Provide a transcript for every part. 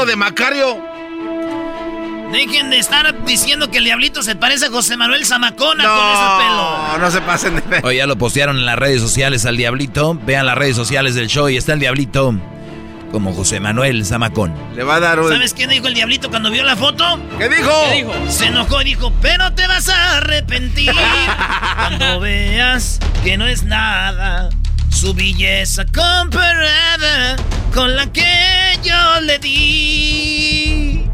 ¡Corte de Macario! Dejen de estar diciendo que el diablito se parece a José Manuel Zamacona no, con ese pelo. No se pasen de Oye, ya lo postearon en las redes sociales al diablito. Vean las redes sociales del show y está el diablito como José Manuel Zamacón. Le va a dar un... ¿Sabes qué dijo el diablito cuando vio la foto? ¿Qué dijo? ¿Qué dijo? Se enojó y dijo, pero te vas a arrepentir cuando veas que no es nada su belleza comparada con la que yo le di.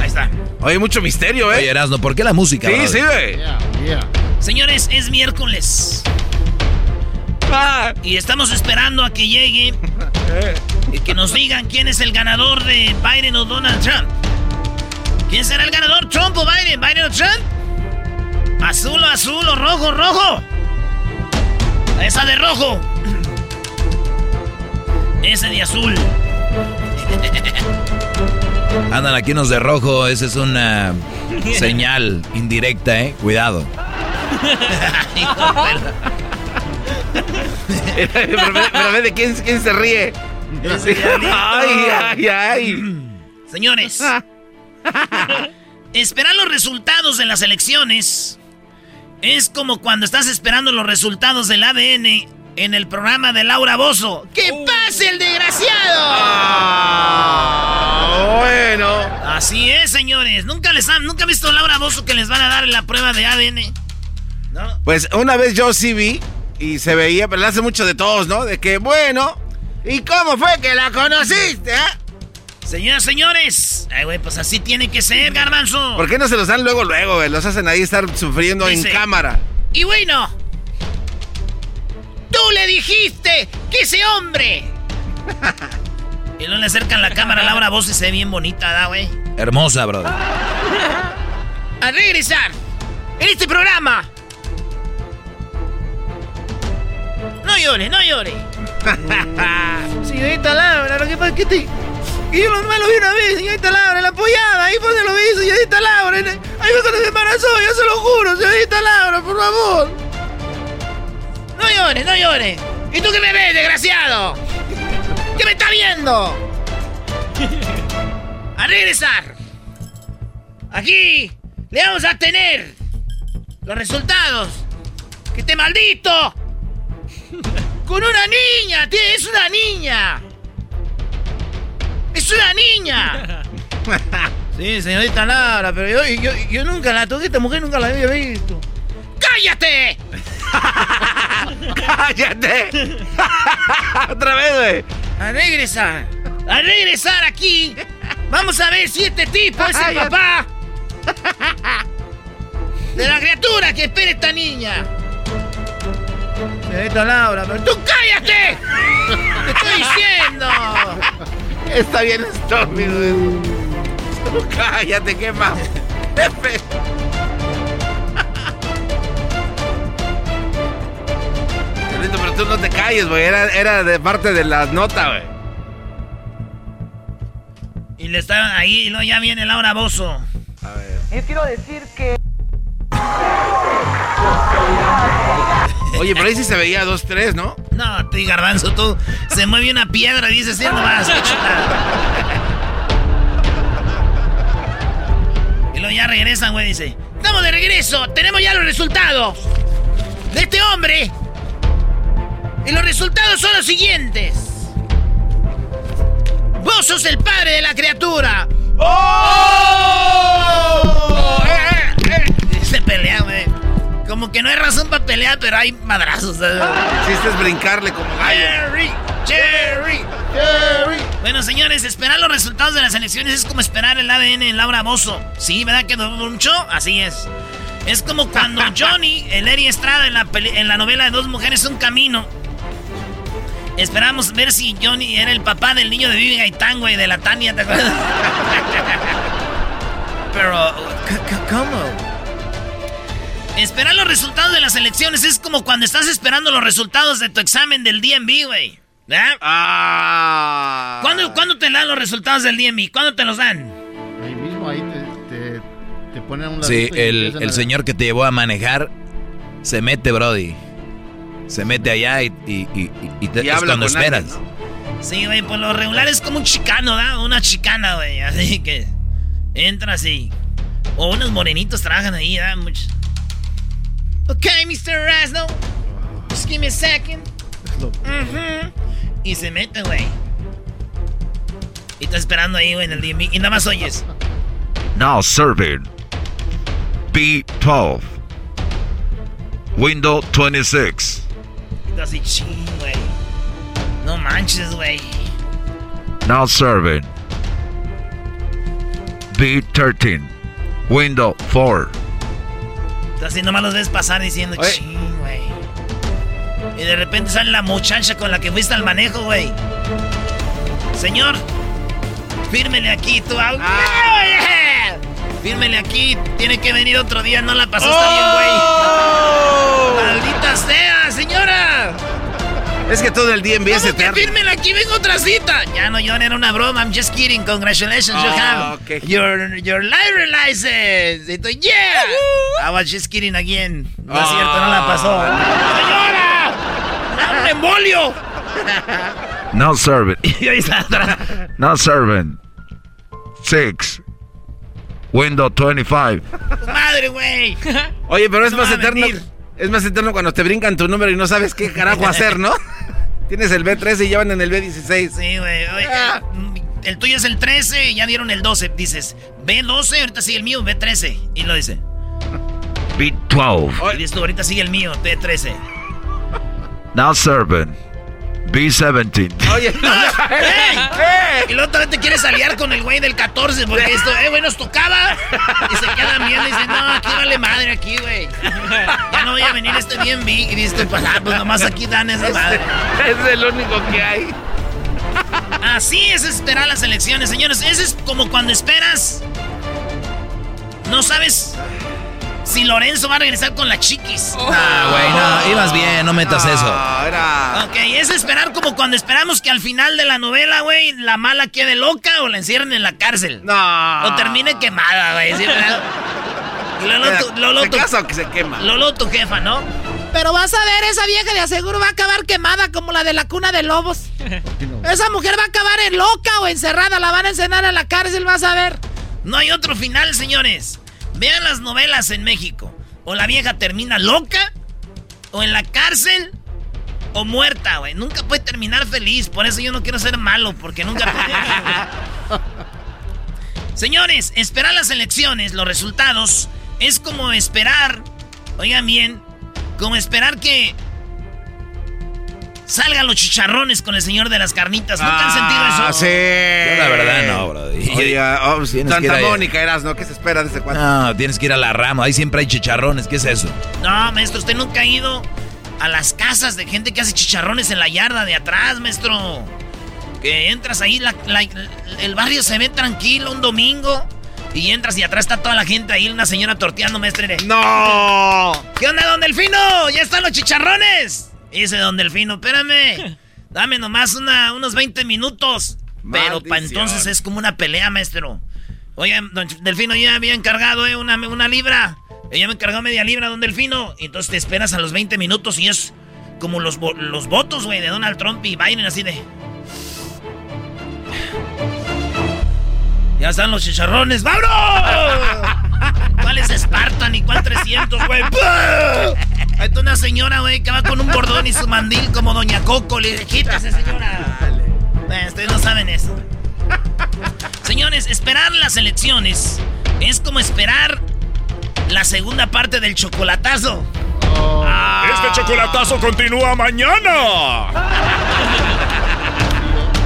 Ahí está. Oye, mucho misterio, ¿eh? Oye, Erasno, ¿por qué la música? Sí, brother? sí, güey. Señores, es miércoles. Y estamos esperando a que llegue y que nos digan quién es el ganador de Biden o Donald Trump. ¿Quién será el ganador? ¿Trump o Biden? ¿Biden o Trump? ¿Azul o azul o rojo rojo? Esa de rojo. Ese de azul. Andan aquí unos de rojo, esa es una señal indirecta, ¿eh? Cuidado. pero, ve- de quién, quién se ríe. ay, ay, ay. Señores, esperar los resultados de las elecciones es como cuando estás esperando los resultados del ADN en el programa de Laura Bozo. ¡Que pase el desgraciado! Ah, bueno. Así es, señores. Nunca les han, nunca han visto a Laura Bozo que les van a dar la prueba de ADN. ¿No? Pues una vez yo sí vi y se veía, pero hace mucho de todos, ¿no? De que, bueno, ¿y cómo fue que la conociste, eh? Señoras, señores. Ay, güey, pues así tiene que ser, garbanzo. ¿Por qué no se los dan luego, luego, güey? Los hacen ahí estar sufriendo Dice- en cámara. Y bueno, tú le dijiste que ese hombre. y no le acercan la cámara a Laura Bozo y se ve bien bonita, ¿da, güey? Hermosa, brother. A regresar en este programa. No llore, no llore. señorita Laura, lo que pasa es que te... que yo nomás lo vi una vez, señorita Laura, la apoyada, ahí fue donde lo vi, señorita Laura. Ahí fue cuando se embarazó, yo se lo juro, señorita Laura, por favor. No llore, no llore. ¿Y tú qué me ves, desgraciado? ¿Qué me está viendo? A regresar. Aquí le vamos a tener los resultados. ¡Que te maldito! Con una niña, tío, es una niña. ¡Es una niña! sí, señorita Laura, pero yo, yo, nunca la toqué, esta mujer nunca la había visto. ¡Cállate! ¡Cállate! Otra vez, güey. A regresar. A regresar aquí. Vamos a ver si este tipo es el papá. De la criatura que espera esta niña. Señorita Laura, pero tú cállate. Te estoy diciendo. Está bien estúpido. Tú cállate, qué más. pero tú no te calles, güey. Era, era de parte de la nota, güey. Y le estaban ahí, y luego ya viene Laura Bozo. A ver. Yo quiero decir que. Oye, pero ahí sí se veía dos, tres, ¿no? No, tú y Garbanzo, tú. Se mueve una piedra, dices, sí, nomás. y luego ya regresan, güey, dice. Estamos de regreso, tenemos ya los resultados de este hombre y los resultados son los siguientes. Vos sos el padre de la criatura. ¡Oh! Eh, eh, eh. Se pelea, güey. Como que no hay razón para pelear, pero hay madrazos. Hiciste es brincarle como. Jerry, Jerry, Jerry. Bueno, señores, esperar los resultados de las elecciones es como esperar el ADN en Laura Bozo. Sí, ¿verdad que mucho? Así es. Es como cuando Johnny, el Eri Estrada en la, en la novela de Dos Mujeres, Un Camino, Esperamos ver si Johnny era el papá del niño de Vivi Gaitán, güey, de la Tania, ¿te acuerdas? Pero, ¿cómo? Esperar los resultados de las elecciones es como cuando estás esperando los resultados de tu examen del DMV, güey. ¿Eh? Ah. ¿Cuándo, te dan los resultados del DMV? ¿Cuándo te los dan? Ahí mismo, ahí te, te, ponen un Sí, el, el señor que te llevó a manejar se mete, Brody se mete allá y, y, y, y te, es cuando esperas. Sí, güey, por lo regular es como un chicano, ¿da? Una chicana, güey. Así que entra así. O unos morenitos trabajan ahí, ¿da? Muchos. Ok, Mr. Rasno. Just give me a second. Y se mete, güey. Y está esperando ahí, güey, en el DMV. Y nada más oyes. Now serving. B12. Window 26 así, ching, güey. No manches, güey. Now serving. B13. Window 4. Así nomás los ves pasar diciendo, ching, güey. Y de repente sale la muchacha con la que fuiste al manejo, güey. Señor, fírmele aquí, auto. Ah. Fírmele aquí, tiene que venir otro día, no la pasó, está bien, güey. Oh. ¡Maldita sea, señora! Es que todo el día empieza a Fírmele aquí, vengo otra cita. Ya no, John, era una broma. I'm just kidding. Congratulations, you oh, have your, your library license. Y yeah. I was just kidding again. No es cierto, no la pasó. ¡Señora! ¡Un embolio! No serving. No serving. Six. Windows 25. Madre, güey. Oye, pero es más eterno. Es más eterno cuando te brincan tu número y no sabes qué carajo hacer, ¿no? Tienes el B13 y llevan en el B16. Sí, güey. Ah. El tuyo es el 13 y ya dieron el 12. Dices, B12, ahorita sigue el mío, B13. Y lo dice. B12. Y dices tú, ahorita sigue el mío, B13. Now serving. B17. Oye, ¡Ey! Y luego también te quieres aliar con el güey del 14 porque esto, eh, güey, nos tocaba. Y se quedan viendo y dicen, no, aquí vale madre aquí, güey. Ya no voy a venir este bien big. Y dices, pues, ah, pues nomás aquí dan esa madre. Es el único que hay. Así es esperar las elecciones, señores. Eso es como cuando esperas. No sabes si Lorenzo va a regresar con la chiquis. Ah, güey, no, ibas bien, no metas eso. Era... Ok, es esperar como cuando esperamos que al final de la novela, güey, la mala quede loca o la encierren en la cárcel. No. O termine quemada, güey. ¿sí? Lolo, ¿Se que se quema? Lolo, tu jefa, ¿no? Pero vas a ver, esa vieja de aseguro va a acabar quemada como la de la cuna de lobos. Esa mujer va a acabar en loca o encerrada, la van a encenar a la cárcel, vas a ver. No hay otro final, señores. Vean las novelas en México. O la vieja termina loca, o en la cárcel, o muerta, güey. Nunca puede terminar feliz. Por eso yo no quiero ser malo, porque nunca puede. Señores, esperar las elecciones, los resultados, es como esperar, oigan bien, como esperar que salgan los chicharrones con el señor de las carnitas. ¿Nunca han sentido eso? Ah, sí. Yo la verdad no, bro. Oye, oh, Tienes que ir Santa. Mónica eras, ¿no? ¿Qué se espera de ese cuate? No, tienes que ir a la rama. Ahí siempre hay chicharrones. ¿Qué es eso? No, maestro, usted nunca ha ido a las casas de gente que hace chicharrones en la yarda de atrás, maestro. Que entras ahí, la- la- el barrio se ve tranquilo un domingo. Y entras y atrás está toda la gente ahí, una señora torteando, maestro. ¡No! ¿Qué onda, don Delfino? ¡Ya están los chicharrones! Dice don Delfino, espérame. Dame nomás una, unos 20 minutos. Pero para entonces es como una pelea, maestro. Oye, don Delfino, ya había encargado eh, una, una libra. Ella me encargó media libra, don Delfino. Entonces te esperas a los 20 minutos y es como los, los votos, güey, de Donald Trump y Biden, así de. Ya están los chicharrones, ¡vámonos! ¿Cuál es Spartan y cuál 300, güey? Está una señora, güey, que va con un bordón y su mandil como Doña Coco. Le dije, quítase, señora. Eh, ustedes no saben eso. Señores, esperar las elecciones es como esperar la segunda parte del chocolatazo. Este chocolatazo continúa mañana.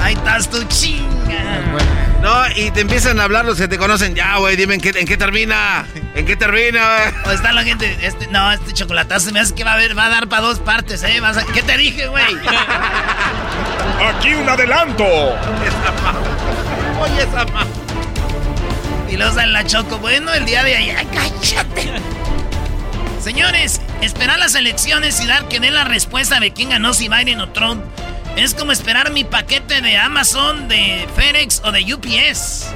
Ahí estás tu chinga. No, y te empiezan a hablar los que te conocen. Ya, güey, dime en qué, en qué termina. ¿En qué termina, O está la gente, este, no, este chocolatazo me hace que va a haber, va a dar para dos partes, ¿eh? Vas a- ¿Qué te dije, güey? Aquí un adelanto. Oye, esa ma... Y luego sale la choco, bueno, el día de ayer, cállate. Señores, esperar las elecciones y dar que dé la respuesta de quién ganó, si Biden o Trump, es como esperar mi paquete de Amazon, de FedEx o de UPS.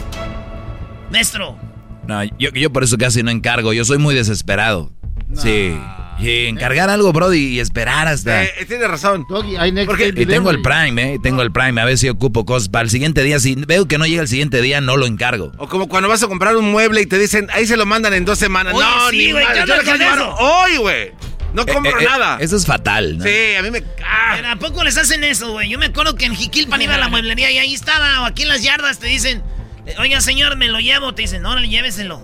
Maestro, No, yo, yo por eso casi no encargo. Yo soy muy desesperado. Sí. Y encargar algo, Brody, y esperar hasta. Eh, tienes razón. Doggy, hay next Porque- day Y tengo el. Prime, ¿eh? Tengo el Prime. A ver si ocupo cosas. Para el siguiente día, si veo que no llega el siguiente día, no lo encargo. O como cuando vas a comprar un mueble y te dicen, ahí se lo mandan en dos semanas. Oye, no, sí, ni madre, ¿qué yo lo quiero llevar hoy, güey. No compro Eh, eh, nada. Eso es fatal, ¿no? Sí, a mí me... ah. ¿pero ¿a poco les hacen eso, güey? Yo me acuerdo que en Jiquilpan iba a la mueblería y ahí estaba, o aquí en las yardas te dicen, oiga, señor, me lo llevo. Te dicen, no, lléveselo.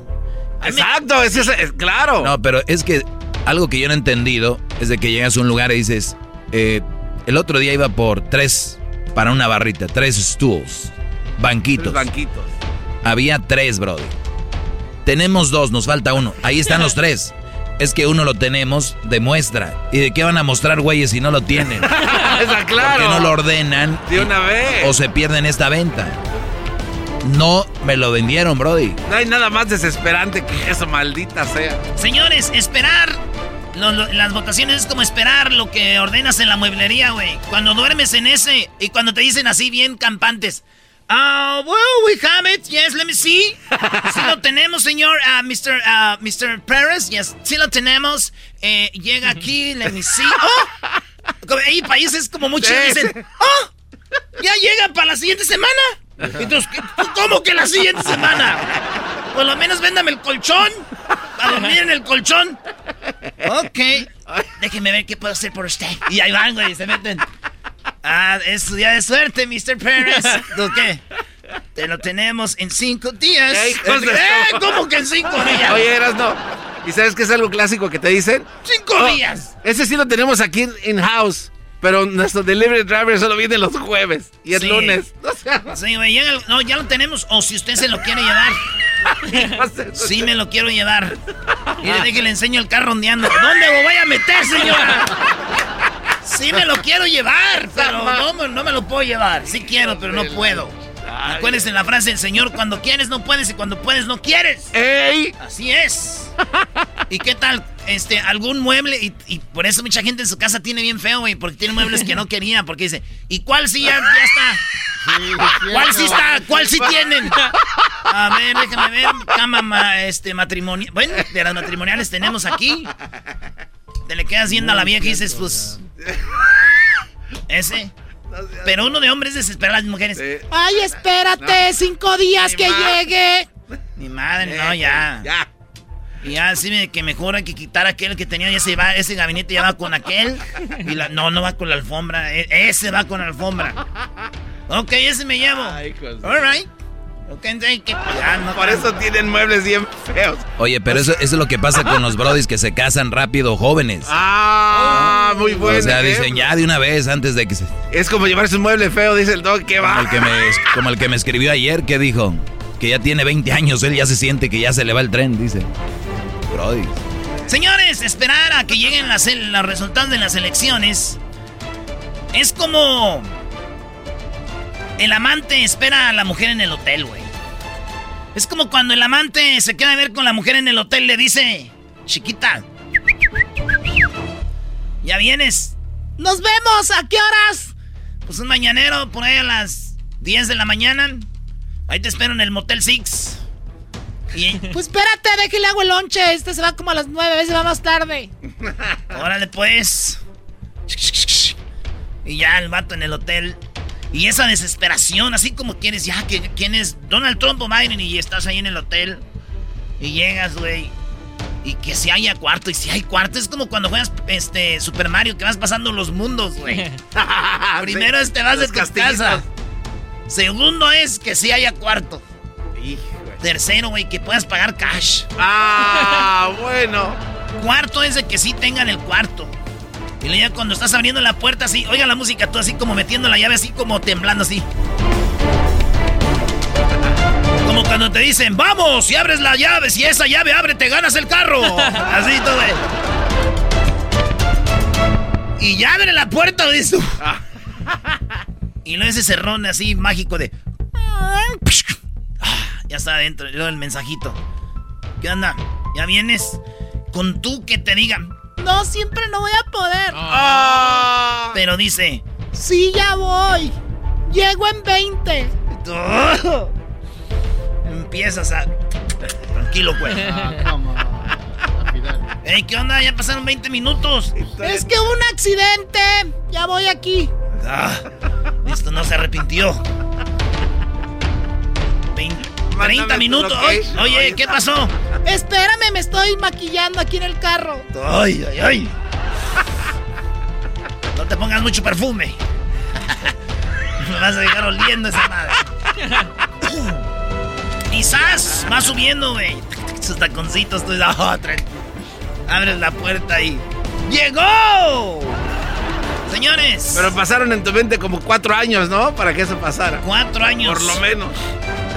A mí me- Exacto, es, es- es- claro. No, pero es que algo que yo no he entendido es de que llegas a un lugar y dices, eh, el otro día iba por tres para una barrita, tres stools, banquitos. Los banquitos. Había tres, brother. Tenemos dos, nos falta uno. Ahí están los tres. Es que uno lo tenemos de muestra. ¿Y de qué van a mostrar, güeyes, si no lo tienen? Está claro. Porque no lo ordenan De una vez. o se pierden esta venta. No me lo vendieron, Brody. No hay nada más desesperante que eso, maldita sea. Señores, esperar lo- lo- las votaciones es como esperar lo que ordenas en la mueblería, güey. Cuando duermes en ese y cuando te dicen así bien campantes. Ah, well, we have it. Yes, let me see. Sí lo tenemos, señor. Ah, Mr. ah, Mr. Perez. Yes, sí lo tenemos. Eh, llega aquí, let me see. ¡Oh! Hay países como muchos Sí, dicen. ¡Oh! ¿Ya llega para la siguiente semana? Entonces, ¿qué- ¿cómo que la siguiente semana? Por lo menos véndame el colchón. A dormir en el colchón. Ok. Déjeme ver qué puedo hacer por usted. Y ahí van, güey, se meten. Ah, es su día de suerte, Mr. Pérez. ¿Tú qué? Te lo tenemos en cinco días. Ey, hijos de- ¡Eh! ¿Cómo que en cinco días? Oye, eras no. ¿Y sabes qué es algo clásico que te dicen? ¡Cinco Oh, días! Ese sí lo tenemos aquí in-house. Pero nuestro delivery driver solo viene los jueves. Y es Sí. lunes. O sea, Sí, güey, llega el- no, ya lo tenemos. O si usted se lo quiere llevar. Sí, me lo quiero llevar. Mire, déjale, le enseño el carro ondeando. ¿Dónde lo voy a meter, señora? Sí me lo quiero llevar, pero no, me- no me lo puedo llevar. Sí quiero, pero no puedo. Acuérdense la frase del Señor, cuando quieres no puedes y cuando puedes no quieres. ¡Ey! Así es. ¿Y qué tal? Este, algún mueble, y, y por eso mucha gente en su casa tiene bien feo, güey, porque tiene muebles que no quería, porque dice, ¿y cuál sí ya, ya está? ¿Cuál sí está? ¿Cuál sí tienen? A ver, déjame ver. Cama ma- este, matrimonial. Bueno, de las matrimoniales tenemos aquí. Te le quedas viendo a la vieja y dices, pues. Ese. Pero uno de hombres desespera a las mujeres. Ay, espérate, cinco días que llegue. Mi madre, no, ya. Ya. Y ya así me, que hay que quitar aquel que tenía, ya se va, ese gabinete ya va con aquel. Y la, no, no va con la alfombra, e- ese va con la alfombra. Ok, ese me llevo. Alright. Ok, entonces que ya no Por eso tienen muebles bien feos. Oye, pero eso, eso es lo que pasa con los brodis que se casan rápido jóvenes. Ah. Muy bueno. O sea, ¿eh? dicen ya de una vez antes de que se... Es como llevarse un mueble feo, dice el dog, que va. Como el que, me, como el que me escribió ayer, que dijo que ya tiene 20 años, él ya se siente que ya se le va el tren, dice. Brody. Señores, esperar a que lleguen las, los resultados de las elecciones es como el amante espera a la mujer en el hotel, güey. Es como cuando el amante se queda a ver con la mujer en el hotel, le dice, chiquita, ya vienes. Nos vemos, ¿a qué horas? Pues un mañanero por ahí a las 10 de la mañana. Ahí te espero en el Motel Six. Y... Pues espérate, de que le hago el lonche. Este se va como a las 9, a veces va más tarde. Órale, pues. Y ya el vato en el hotel. Y esa desesperación, así como quieres, ya, que ¿quién es Donald Trump o Biden? Y estás ahí en el hotel. Y llegas, güey. Y que si haya cuarto, y si hay cuarto, es como cuando juegas este Super Mario, que vas pasando los mundos, güey. Primero es te vas de tu casa. Segundo es que si haya cuarto. Tercero, güey, que puedas pagar cash. Ah, bueno. Cuarto es de que sí tengan el cuarto. Y luego ya cuando estás abriendo la puerta así, oiga la música, tú así como metiendo la llave, así como temblando así. Como cuando te dicen, vamos, si abres la llave, si esa llave abre, te ganas el carro. Así todo. Y ya abre la puerta, dices Y luego ese cerrón así mágico de. Ya está adentro. Luego el mensajito. ¿Qué onda? ¿Ya vienes? Con tú que te digan. No, siempre no voy a poder. Ah. Pero dice. Sí, ya voy. Llego en 20. Empiezas a. Tranquilo, güey. Ey, ¿qué onda? Ya pasaron 20 minutos. Es que hubo un accidente. Ya voy aquí. Ah, esto no se arrepintió. 20, 30 minutos. Oye, oye, ¿qué pasó? Espérame, me estoy maquillando aquí en el carro. Ay, ay, ay. No te pongas mucho perfume. Me vas a dejar oliendo esa madre. Quizás va subiendo, güey. Sus taconcitos, tú oh, Abres la puerta y. ¡Llegó! Señores. Pero pasaron en tu mente como cuatro años, ¿no? Para que eso pasara. Cuatro años. Por lo menos.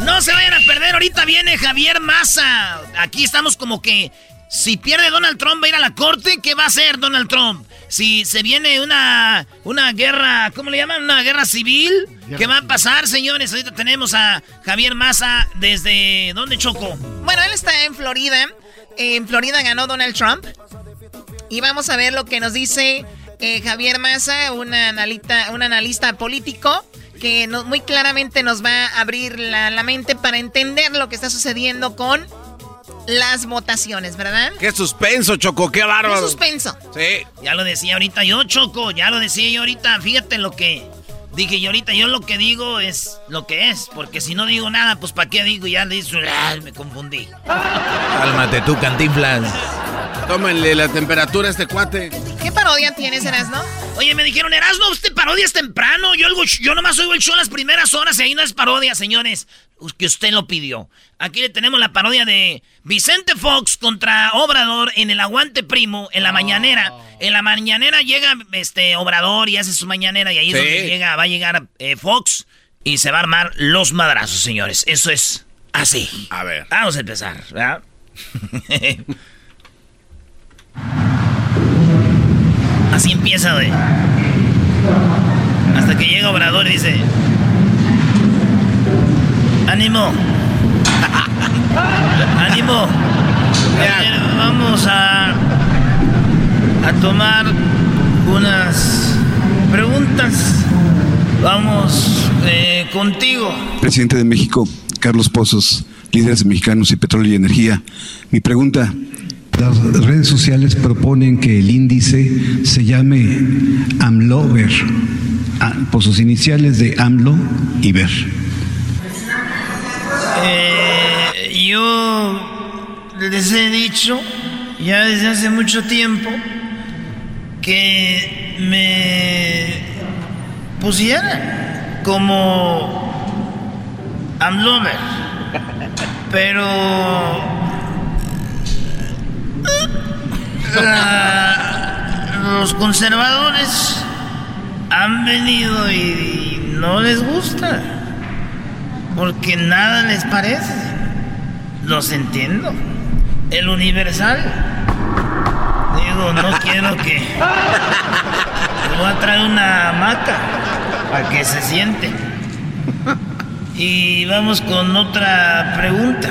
No se vayan a perder, ahorita viene Javier Massa. Aquí estamos como que si pierde Donald Trump va a ir a la corte, ¿qué va a hacer Donald Trump? Si se viene una, una guerra, ¿cómo le llaman? Una guerra civil, ¿qué va a pasar, señores? Ahorita tenemos a Javier Massa desde... ¿Dónde Choco? Bueno, él está en Florida. En Florida ganó Donald Trump. Y vamos a ver lo que nos dice eh, Javier Massa, un analista, un analista político que muy claramente nos va a abrir la, mente para entender lo que está sucediendo con las votaciones, ¿verdad? Qué suspenso, Choco, qué bárbaro. Qué suspenso. Sí. Ya lo decía ahorita yo, Choco, ya lo decía yo ahorita. Fíjate lo que dije yo ahorita. Yo lo que digo es lo que es, porque si no digo nada, pues ¿para qué digo? Ya le dice, me confundí. Cálmate tú, cantinflas. Tómenle la temperatura a este cuate. ¿Qué parodia tienes, Erasno? Oye, me dijeron, Erasno, usted parodias temprano. Yo, yo nomás oigo el show las primeras horas y ahí no es parodia, señores. Que usted lo pidió. Aquí le tenemos la parodia de Vicente Fox contra Obrador en el Aguante Primo, en la mañanera. En la mañanera llega este Obrador y hace su mañanera y ahí es donde llega, va a llegar eh, Fox y se va a armar los madrazos, señores. Eso es así. A ver. Vamos a empezar, ¿verdad? Así empieza, güey. Hasta que llega Obrador y dice... ¡Ánimo! ¡Ánimo! vamos a... A tomar unas preguntas. Vamos eh, contigo. Presidente de México, Carlos Pozos, líderes mexicanos y petróleo y energía. Mi pregunta, las redes sociales proponen que el índice se llame AMLOVER, ah, por sus iniciales de AMLO y VER. Eh, yo les he dicho ya desde hace mucho tiempo que me pusieran como AMLOVER, pero los conservadores han venido y no les gusta, porque nada les parece. Los entiendo. El universal. Digo, no quiero que... voy a traer una hamaca para que se siente. Y vamos con otra pregunta.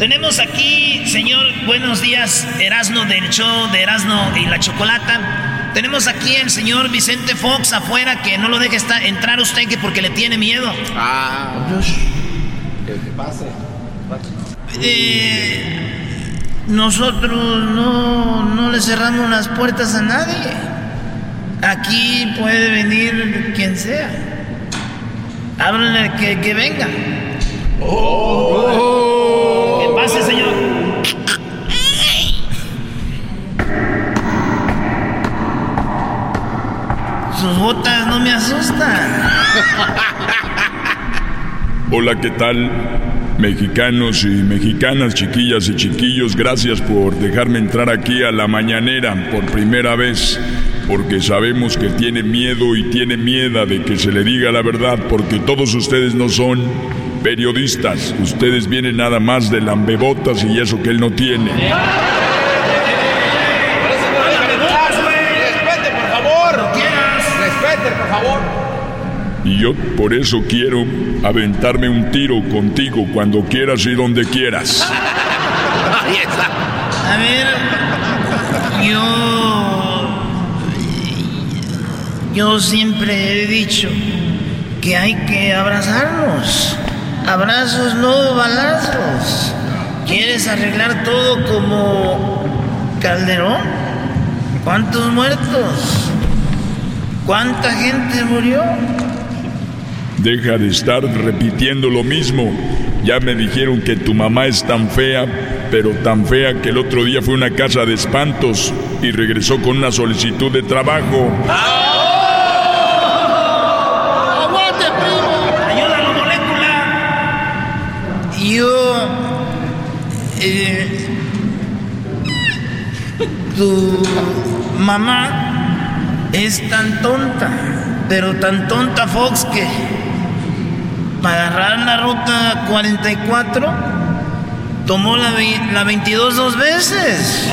Tenemos aquí, señor, buenos días, Erasno del show de Erasno y la Chocolata. Tenemos aquí el señor Vicente Fox afuera que no lo deje estar, entrar usted que porque le tiene miedo. Ah. Que pase. Eh, nosotros no, no le cerramos las puertas a nadie. Aquí puede venir quien sea. Háblenle que, que venga. Oh. Que pase, señor. Sus botas no me asustan. Hola, ¿qué tal? Mexicanos y mexicanas, chiquillas y chiquillos, gracias por dejarme entrar aquí a la mañanera por primera vez, porque sabemos que tiene miedo y tiene miedo de que se le diga la verdad, porque todos ustedes no son periodistas, ustedes vienen nada más de lambebotas y eso que él no tiene. Yo por eso quiero aventarme un tiro contigo cuando quieras y donde quieras. A ver, yo. Yo siempre he dicho que hay que abrazarnos. Abrazos, no balazos. ¿Quieres arreglar todo como Calderón? ¿Cuántos muertos? ¿Cuánta gente murió? Deja de estar repitiendo lo mismo. Ya me dijeron que tu mamá es tan fea, pero tan fea que el otro día fue a una casa de espantos y regresó con una solicitud de trabajo. ¡Aguante, primo! ¡Ayúdalo, molécula! Yo. Eh, tu mamá es tan tonta, pero tan tonta, Fox, que para agarrar la ruta 44, tomó la, la 22 dos veces.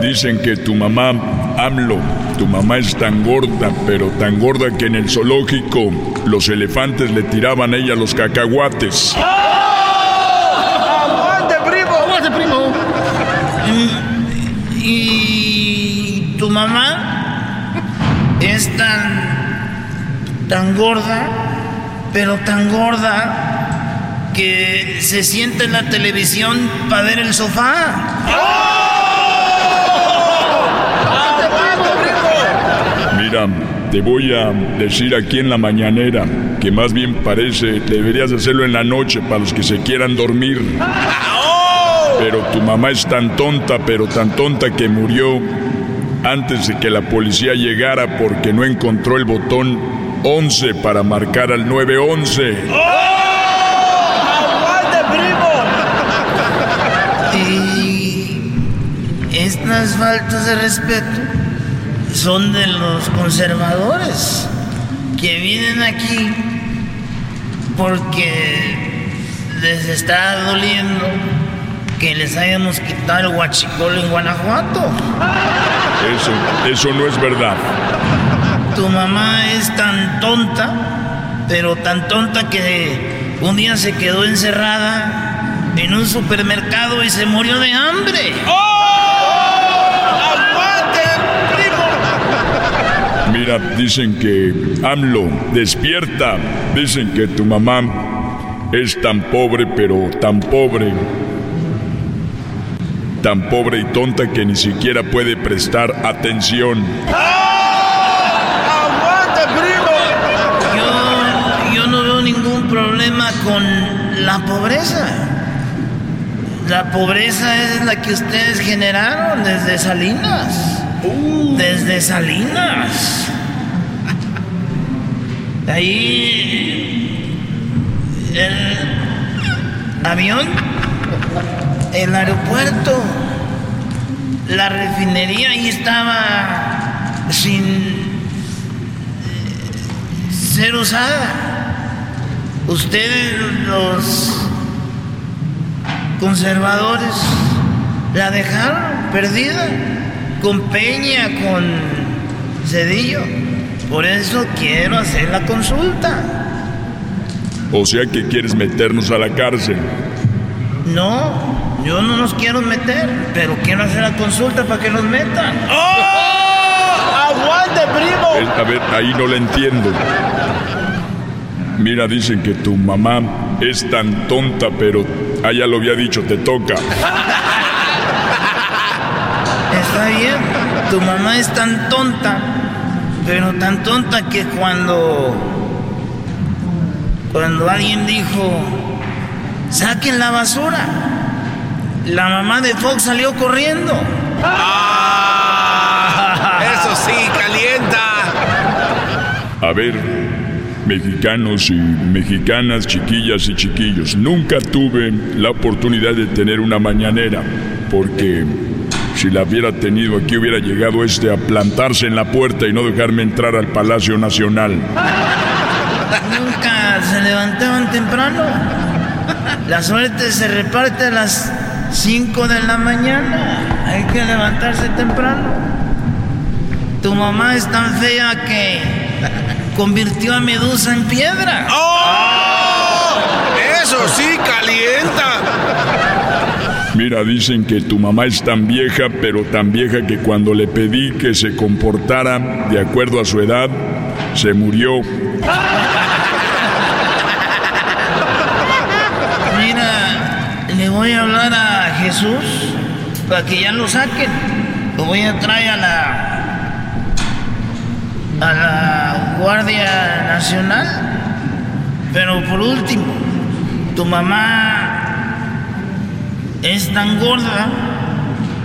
Dicen que tu mamá, AMLO, tu mamá es tan gorda, pero tan gorda que en el zoológico los elefantes le tiraban a ella los cacahuates. ¡Aguante, primo! ¡Aguante, primo! ¿Y tu mamá? Es tan, tan gorda, pero tan gorda que se siente en la televisión para ver el sofá. Mira, te voy a decir aquí en la mañanera que más bien parece deberías hacerlo en la noche para los que se quieran dormir. Pero tu mamá es tan tonta, pero tan tonta que murió antes de que la policía llegara porque no encontró el botón 11 para marcar al 911. Y estas faltas de respeto son de los conservadores que vienen aquí porque les está doliendo que les hayamos quitado el huachicol en Guanajuato. Eso, eso no es verdad. Tu mamá es tan tonta, pero tan tonta que un día se quedó encerrada en un supermercado y se murió de hambre. ¡Oh! ¡Aguante, primo! Mira, dicen que AMLO, despierta. Dicen que tu mamá es tan pobre, pero tan pobre. Tan pobre y tonta que ni siquiera puede prestar atención. ¡Aguante, primo! Yo, yo no veo ningún problema con la pobreza. La pobreza es la que ustedes generaron desde Salinas. Desde Salinas. Ahí el avión, el aeropuerto, la refinería ahí estaba sin eh, ser usada. Ustedes los conservadores la dejaron perdida con Peña, con Cedillo. Por eso quiero hacer la consulta. O sea que quieres meternos a la cárcel. No, yo no nos quiero meter, pero quiero hacer la consulta para que nos metan. ¡Oh! ¡Aguante, primo! A ver, ahí no la entiendo. Mira, dicen que tu mamá es tan tonta, pero ah, ya lo había dicho, te toca. Está bien, tu mamá es tan tonta, pero tan tonta que cuando cuando alguien dijo saquen la basura, la mamá de Fox salió corriendo. ¡Ah! Eso sí, calienta. A ver, mexicanos y mexicanas, chiquillas y chiquillos, nunca tuve la oportunidad de tener una mañanera, porque si la hubiera tenido aquí hubiera llegado este a plantarse en la puerta y no dejarme entrar al Palacio Nacional. Nunca se levantaban temprano. La suerte se reparte a las 5 de la mañana. Hay que levantarse temprano. Tu mamá es tan fea que convirtió a Medusa en piedra. ¡Oh! Eso sí, calienta. Mira, dicen que tu mamá es tan vieja, pero tan vieja que cuando le pedí que se comportara de acuerdo a su edad, se murió. Mira, le voy a hablar a Jesús para que ya lo saquen. Lo voy a traer a la a la Guardia Nacional. Pero por último, tu mamá es tan gorda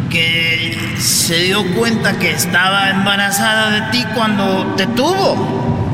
que se dio cuenta que estaba embarazada de ti cuando te tuvo.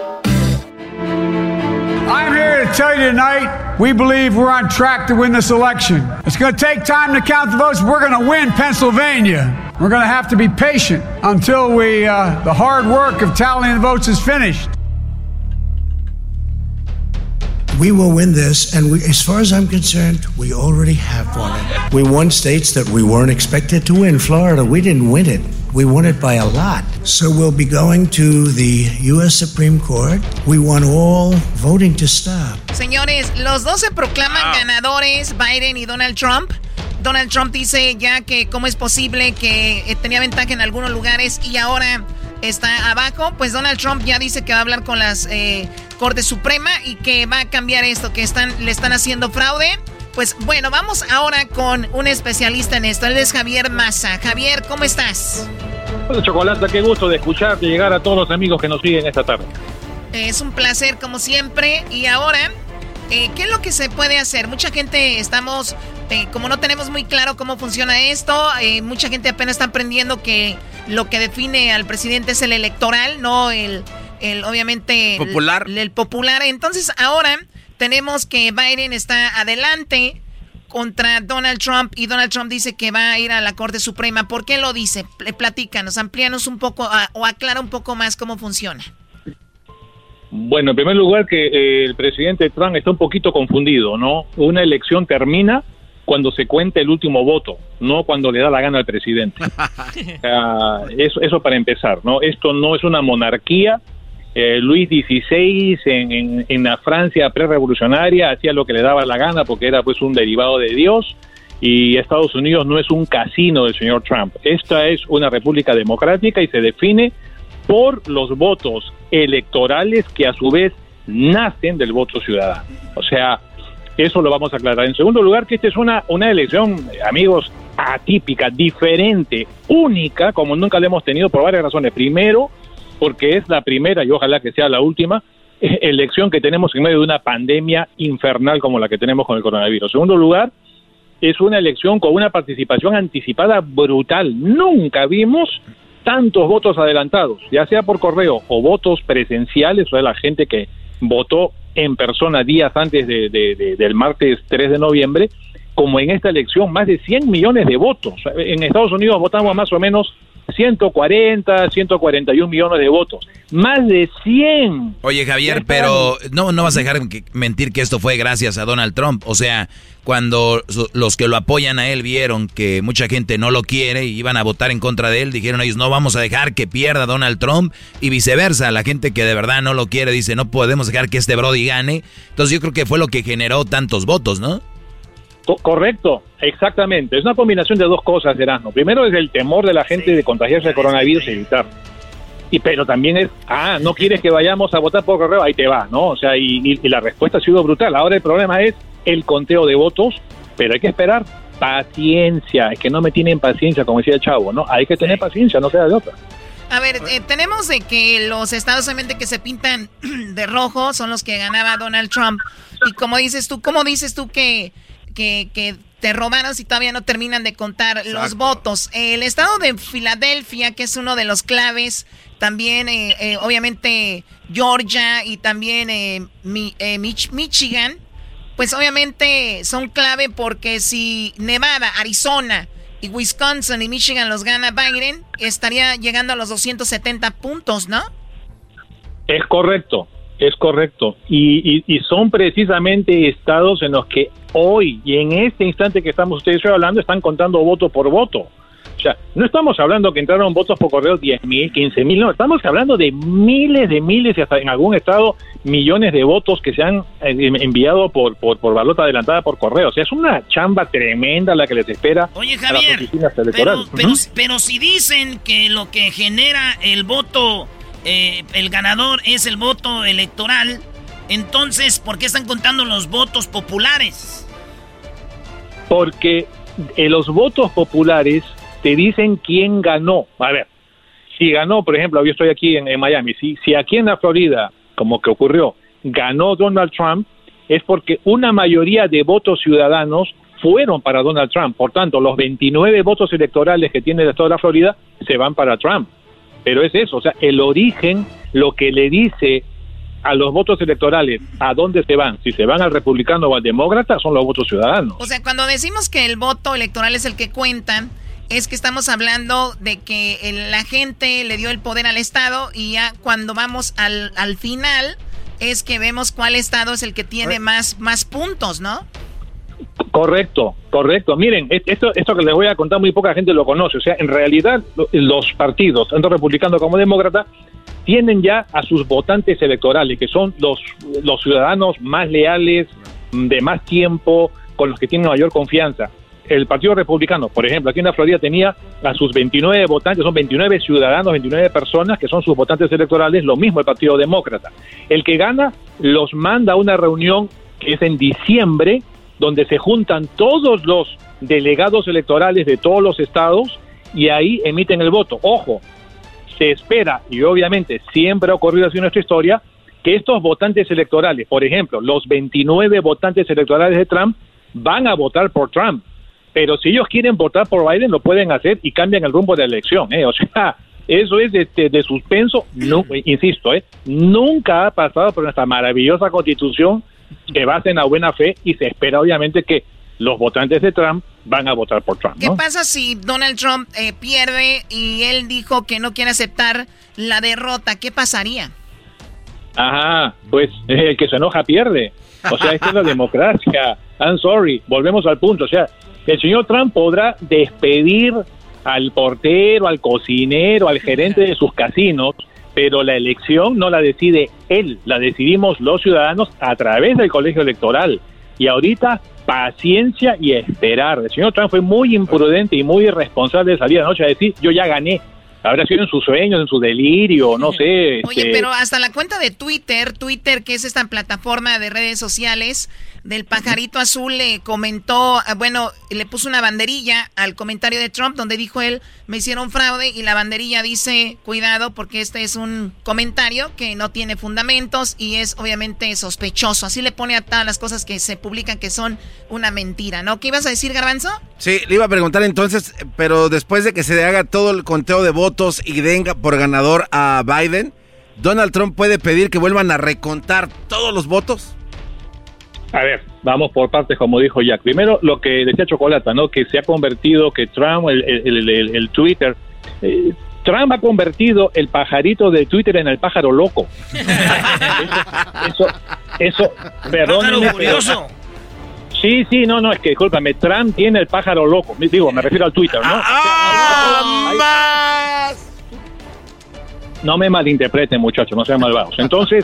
Tell you tonight, we believe we're on track to win this election. It's going to take time to count the votes. We're going to win Pennsylvania. We're going to have to be patient until we, uh, the hard work of tallying the votes is finished. We will win this, and we, as far as I'm concerned, we already have won it. We won states that we weren't expected to win. Florida, we didn't win it. We won it by a lot. So we'll be going to the U.S. Supreme Court. We want all voting to stop. Señores, los dos se proclaman ganadores, Biden y Donald Trump. Donald Trump dice ya que cómo es posible que eh, tenía ventaja en algunos lugares y ahora está abajo. Pues Donald Trump ya dice que va a hablar con las eh, Corte Suprema y que va a cambiar esto, que están, le están haciendo fraude. Pues bueno, vamos ahora con un especialista en esto. Él es Javier Massa. Javier, ¿cómo estás? Hola, Chocolata, qué gusto de escucharte y llegar a todos los amigos que nos siguen esta tarde. Es un placer como siempre. Y ahora, eh, ¿qué es lo que se puede hacer? Mucha gente estamos, eh, como no tenemos muy claro cómo funciona esto, eh, mucha gente apenas está aprendiendo que lo que define al presidente es el electoral, no el, el obviamente... el- Popular. El, popular. Entonces ahora tenemos que Biden está adelante contra Donald Trump y Donald Trump dice que va a ir a la Corte Suprema. ¿Por qué lo dice? Pl- Platícanos, amplíanos un poco ah, o aclara un poco más cómo funciona. Bueno, en primer lugar que eh, el presidente Trump está un poquito confundido, ¿no? Una elección termina cuando se cuenta el último voto, no cuando le da la gana al presidente. Sea, eso, eso para empezar, ¿no? Esto no es una monarquía. Eh, Luis XVI en, en, en la Francia prerevolucionaria hacía lo que le daba la gana porque era pues un derivado de Dios y Estados Unidos no es un casino del señor Trump. Esta es una república democrática y se define por los votos electorales que a su vez nacen del voto ciudadano. O sea, eso lo vamos a aclarar. En segundo lugar, que esta es una, una elección, amigos, atípica, diferente, única, como nunca la hemos tenido por varias razones. Primero, porque es la primera, y ojalá que sea la última, elección que tenemos en medio de una pandemia infernal como la que tenemos con el coronavirus. En segundo lugar, es una elección con una participación anticipada brutal. Nunca vimos tantos votos adelantados, ya sea por correo o votos presenciales, o sea, la gente que votó en persona días antes de- de- de- del martes 3 de noviembre, como en esta elección, más de 100 millones de votos. En Estados Unidos votamos más o menos 140, 141 millones de votos. Más de 100. Oye, Javier, pero no, no vas a dejar mentir que esto fue gracias a Donald Trump. O sea, cuando los que lo apoyan a él vieron que mucha gente no lo quiere y iban a votar en contra de él, dijeron ellos, no vamos a dejar que pierda Donald Trump y viceversa. La gente que de verdad no lo quiere dice, no podemos dejar que este Brody gane. Entonces yo creo que fue lo que generó tantos votos, ¿no? Co- correcto, exactamente. Es una combinación de dos cosas, Erasmo. Primero es el temor de la gente de contagiarse de coronavirus y evitar. Y pero también es, ah, no quieres que vayamos a votar por correo, ahí te va, ¿no? O sea, y, y- y la respuesta ha sido brutal. Ahora el problema es el conteo de votos, pero hay que esperar paciencia. Es que no me tienen paciencia, como decía el chavo, ¿no? Hay que tener paciencia, no queda de otra. A ver, eh, tenemos de que los estados solamente que se pintan de rojo son los que ganaba Donald Trump. Y como dices tú, ¿cómo dices tú que, que, que te robaron si todavía no terminan de contar los votos? El estado de Filadelfia, que es uno de los claves, también eh, eh, obviamente Georgia y también eh, Mi- eh, Mich- Michigan, pues obviamente son clave porque si Nevada, Arizona y Wisconsin y Michigan los gana Biden, estaría llegando a los 270 puntos, ¿no? Es correcto, es correcto. Y, y, y, son precisamente estados en los que hoy y en este instante que estamos ustedes hablando están contando voto por voto. O sea, no estamos hablando que entraron votos por correo 10 mil, 15 mil, no, estamos hablando de miles de miles y hasta en algún estado millones de votos que se han eh, enviado por, por, por balota adelantada por correo. O sea, es una chamba tremenda la que les espera Oye, Javier, Pero, pero, pero si dicen que lo que genera el voto, eh, el ganador es el voto electoral, entonces, ¿por qué están contando los votos populares? Porque eh, los votos populares te dicen quién ganó. A ver, si ganó, por ejemplo, yo estoy aquí en, Miami, si, si aquí en la Florida, como que ocurrió, ganó Donald Trump, es porque una mayoría de votos ciudadanos fueron para Donald Trump. Por tanto, los 29 votos electorales que tiene el estado de la Florida se van para Trump. Pero es eso, o sea, el origen, lo que le dice a los votos electorales, ¿a dónde se van? Si se van al republicano o al demócrata, son los votos ciudadanos. O sea, cuando decimos que el voto electoral es el que cuentan, es que estamos hablando de que la gente le dio el poder al Estado y ya cuando vamos al, al final es que vemos cuál Estado es el que tiene más, más puntos, ¿no? Correcto, correcto. Miren, esto, esto que les voy a contar muy poca gente lo conoce. O sea, en realidad los partidos, tanto republicano como demócrata, tienen ya a sus votantes electorales, que son los, los ciudadanos más leales, de más tiempo, con los que tienen mayor confianza el Partido Republicano, por ejemplo, aquí en la Florida tenía a sus 29 votantes, son 29 ciudadanos, 29 personas que son sus votantes electorales, lo mismo el Partido Demócrata. El que gana los manda a una reunión que es en diciembre, donde se juntan todos los delegados electorales de todos los estados y ahí emiten el voto. Ojo, se espera, y obviamente siempre ha ocurrido así en nuestra historia, que estos votantes electorales, por ejemplo, los 29 votantes electorales de Trump, van a votar por Trump pero si ellos quieren votar por Biden, lo pueden hacer y cambian el rumbo de la elección. ¿eh? O sea, eso es de, de, suspenso, no, insisto, ¿eh? nunca ha pasado por nuestra maravillosa constitución que basa en la buena fe y se espera obviamente que los votantes de Trump van a votar por Trump. ¿Qué pasa si Donald Trump eh, pierde y él dijo que no quiere aceptar la derrota? ¿Qué pasaría? Ajá, pues el que se enoja pierde. O sea, esta es la democracia. I'm sorry, volvemos al punto. O sea, el señor Trump podrá despedir al portero, al cocinero, al gerente de sus casinos, pero la elección no la decide él, la decidimos los ciudadanos a través del colegio electoral. Y ahorita paciencia y esperar. El señor Trump fue muy imprudente y muy irresponsable de salir anoche a decir yo ya gané. Habrá sido en sus sueños, en su delirio, no sé. Oye, este pero hasta la cuenta de Twitter, Twitter, que es esta plataforma de redes sociales, del pajarito azul le comentó, ah, bueno, le puso una banderilla al comentario de Trump donde dijo él, me hicieron fraude y la banderilla dice, cuidado porque este es un comentario que no tiene fundamentos y es obviamente sospechoso. Así le pone a todas las cosas que se publican que son una mentira, ¿no? ¿Qué ibas a decir, Garbanzo? Sí, le iba a preguntar entonces, pero después de que se haga todo el conteo de votos y venga por ganador a Biden, ¿Donald Trump puede pedir que vuelvan a recontar todos los votos? A ver, vamos por partes, como dijo Jack. Primero, lo que decía Chocolata, ¿no? Que se ha convertido, que Trump, el, el, Twitter, eh, Trump ha convertido el pajarito de Twitter en el pájaro loco. eso, eso, perdón. curioso. Sí, sí, no, no, es que discúlpame, Trump tiene el pájaro loco. Digo, me refiero al Twitter, ¿no? ¡Ah, no me malinterpreten, muchachos, no sean malvados. Entonces,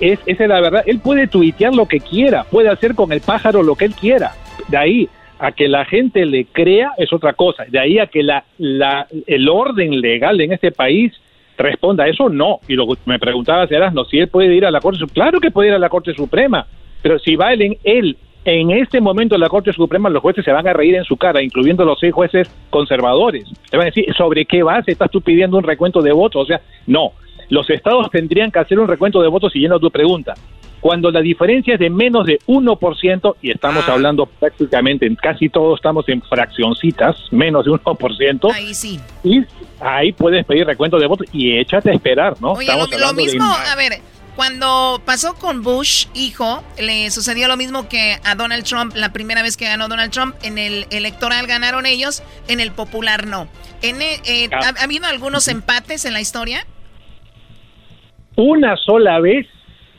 es, esa es la verdad. Él puede tuitear lo que quiera, puede hacer con el pájaro lo que él quiera. De ahí a que la gente le crea es otra cosa. De ahí a que la, la, el orden legal en este país responda a eso, no. Y lo que me preguntaba no si él puede ir a la Corte Suprema. Claro que puede ir a la Corte Suprema, pero si va él en este momento en la Corte Suprema, los jueces se van a reír en su cara, incluyendo los seis jueces conservadores. Le van a decir, ¿sobre qué base estás tú pidiendo un recuento de votos? O sea, no los estados tendrían que hacer un recuento de votos siguiendo tu pregunta. Cuando la diferencia es de menos de 1%, y estamos ah. hablando prácticamente, en casi todos estamos en fraccioncitas, menos de 1%. Ahí sí. Y ahí puedes pedir recuento de votos y échate a esperar, ¿no? Oye, lo, mismo, a ver, cuando pasó con Bush, hijo, le sucedió lo mismo que a Donald Trump la primera vez que ganó Donald Trump. En el electoral ganaron ellos, en el popular no. En, eh, ah. ¿ha, ¿Ha habido algunos empates en la historia? Una sola vez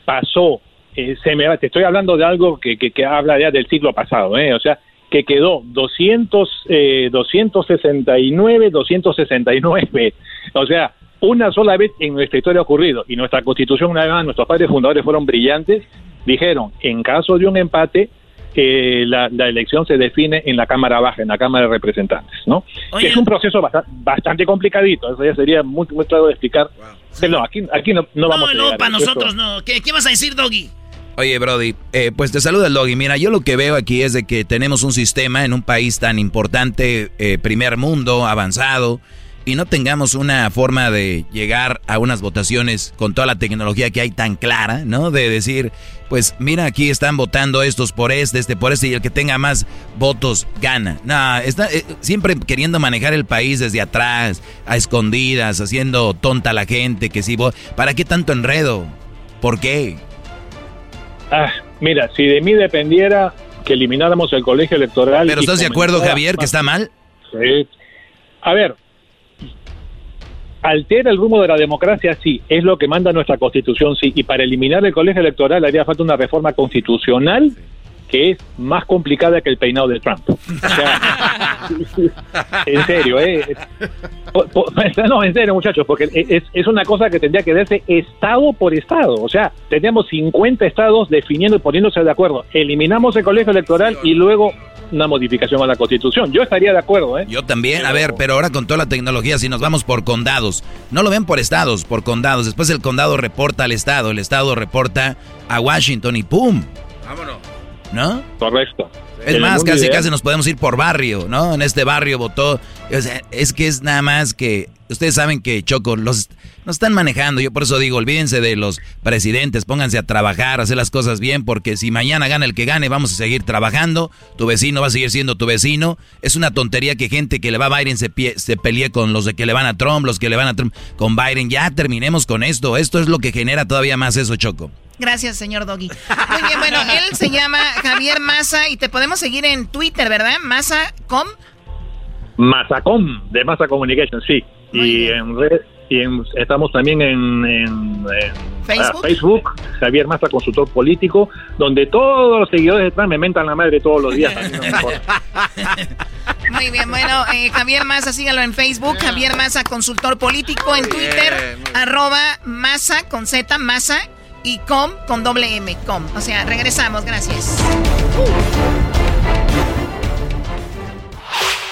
pasó, eh, se me, te estoy hablando de algo que, que, que habla ya del siglo pasado, ¿eh? o sea, que quedó 200, eh, 269, 269, o sea, una sola vez en nuestra historia ha ocurrido, y nuestra constitución, una vez más, nuestros padres fundadores fueron brillantes, dijeron, en caso de un empate, eh, la, la elección se define en la Cámara Baja, en la Cámara de Representantes, ¿no? Que es un proceso basta- bastante complicadito, eso ya sería muy, muy claro de explicar. Pero no, aquí, aquí no, no vamos a No, no, llegar. para Esto- nosotros no. ¿Qué, qué vas a decir, Doggy? Oye, Brody, eh, pues te saluda el Doggy. Mira, yo lo que veo aquí es de que tenemos un sistema en un país tan importante, eh, primer mundo, avanzado, y no tengamos una forma de llegar a unas votaciones con toda la tecnología que hay tan clara, ¿no? De decir, pues mira, aquí están votando estos por este, este por este, y el que tenga más votos gana. No, está eh, siempre queriendo manejar el país desde atrás, a escondidas, haciendo tonta a la gente, que sí, vo- ¿para qué tanto enredo? ¿Por qué? Ah, mira, si de mí dependiera que elimináramos el colegio electoral. ¿Pero estás de acuerdo, Javier, que está mal? Sí. A ver, altera el rumbo de la democracia, sí, es lo que manda nuestra constitución, sí, y para eliminar el colegio electoral haría falta una reforma constitucional que es más complicada que el peinado de Trump. O sea, en serio, ¿eh? No, en serio, muchachos, porque es, es una cosa que tendría que verse estado por estado. O sea, teníamos 50 estados definiendo y poniéndose de acuerdo. Eliminamos el colegio electoral y luego una modificación a la constitución. Yo estaría de acuerdo, ¿eh? Yo también, a ver, pero ahora con toda la tecnología, si nos vamos por condados, no lo ven por estados, por condados. Después el condado reporta al estado, el estado reporta a Washington y ¡pum! Vámonos. ¿No? Correcto. Es más, casi ideal- casi nos podemos ir por barrio, ¿no? En este barrio votó. O sea, es que es nada más que. Ustedes saben que Choco los nos están manejando. Yo por eso digo, olvídense de los presidentes, pónganse a trabajar, hacer las cosas bien, porque si mañana gana el que gane, vamos a seguir trabajando. Tu vecino va a seguir siendo tu vecino. Es una tontería que gente que le va a Biden se, pie- se pelee con los de que le van a Trump, los que le van a Trump con Biden. Ya terminemos con esto. Esto es lo que genera todavía más eso, Choco. Gracias, señor Doggy. Muy bien, bueno, él se llama Javier Massa y te podemos seguir en Twitter, ¿verdad? Massa.com. Masacom, de Massa Communication, sí. Y en red, y en- estamos también en, en- en, ¿Facebook? ah, Facebook, Javier Massa, consultor político, donde todos los seguidores de Trump me mentan la madre todos los días. no. Muy bien, bueno, eh, Javier Massa, sígalo en Facebook, Javier Massa, consultor político, en Twitter, arroba Massa con Z, Massa y com con doble M, com. O sea, regresamos, gracias.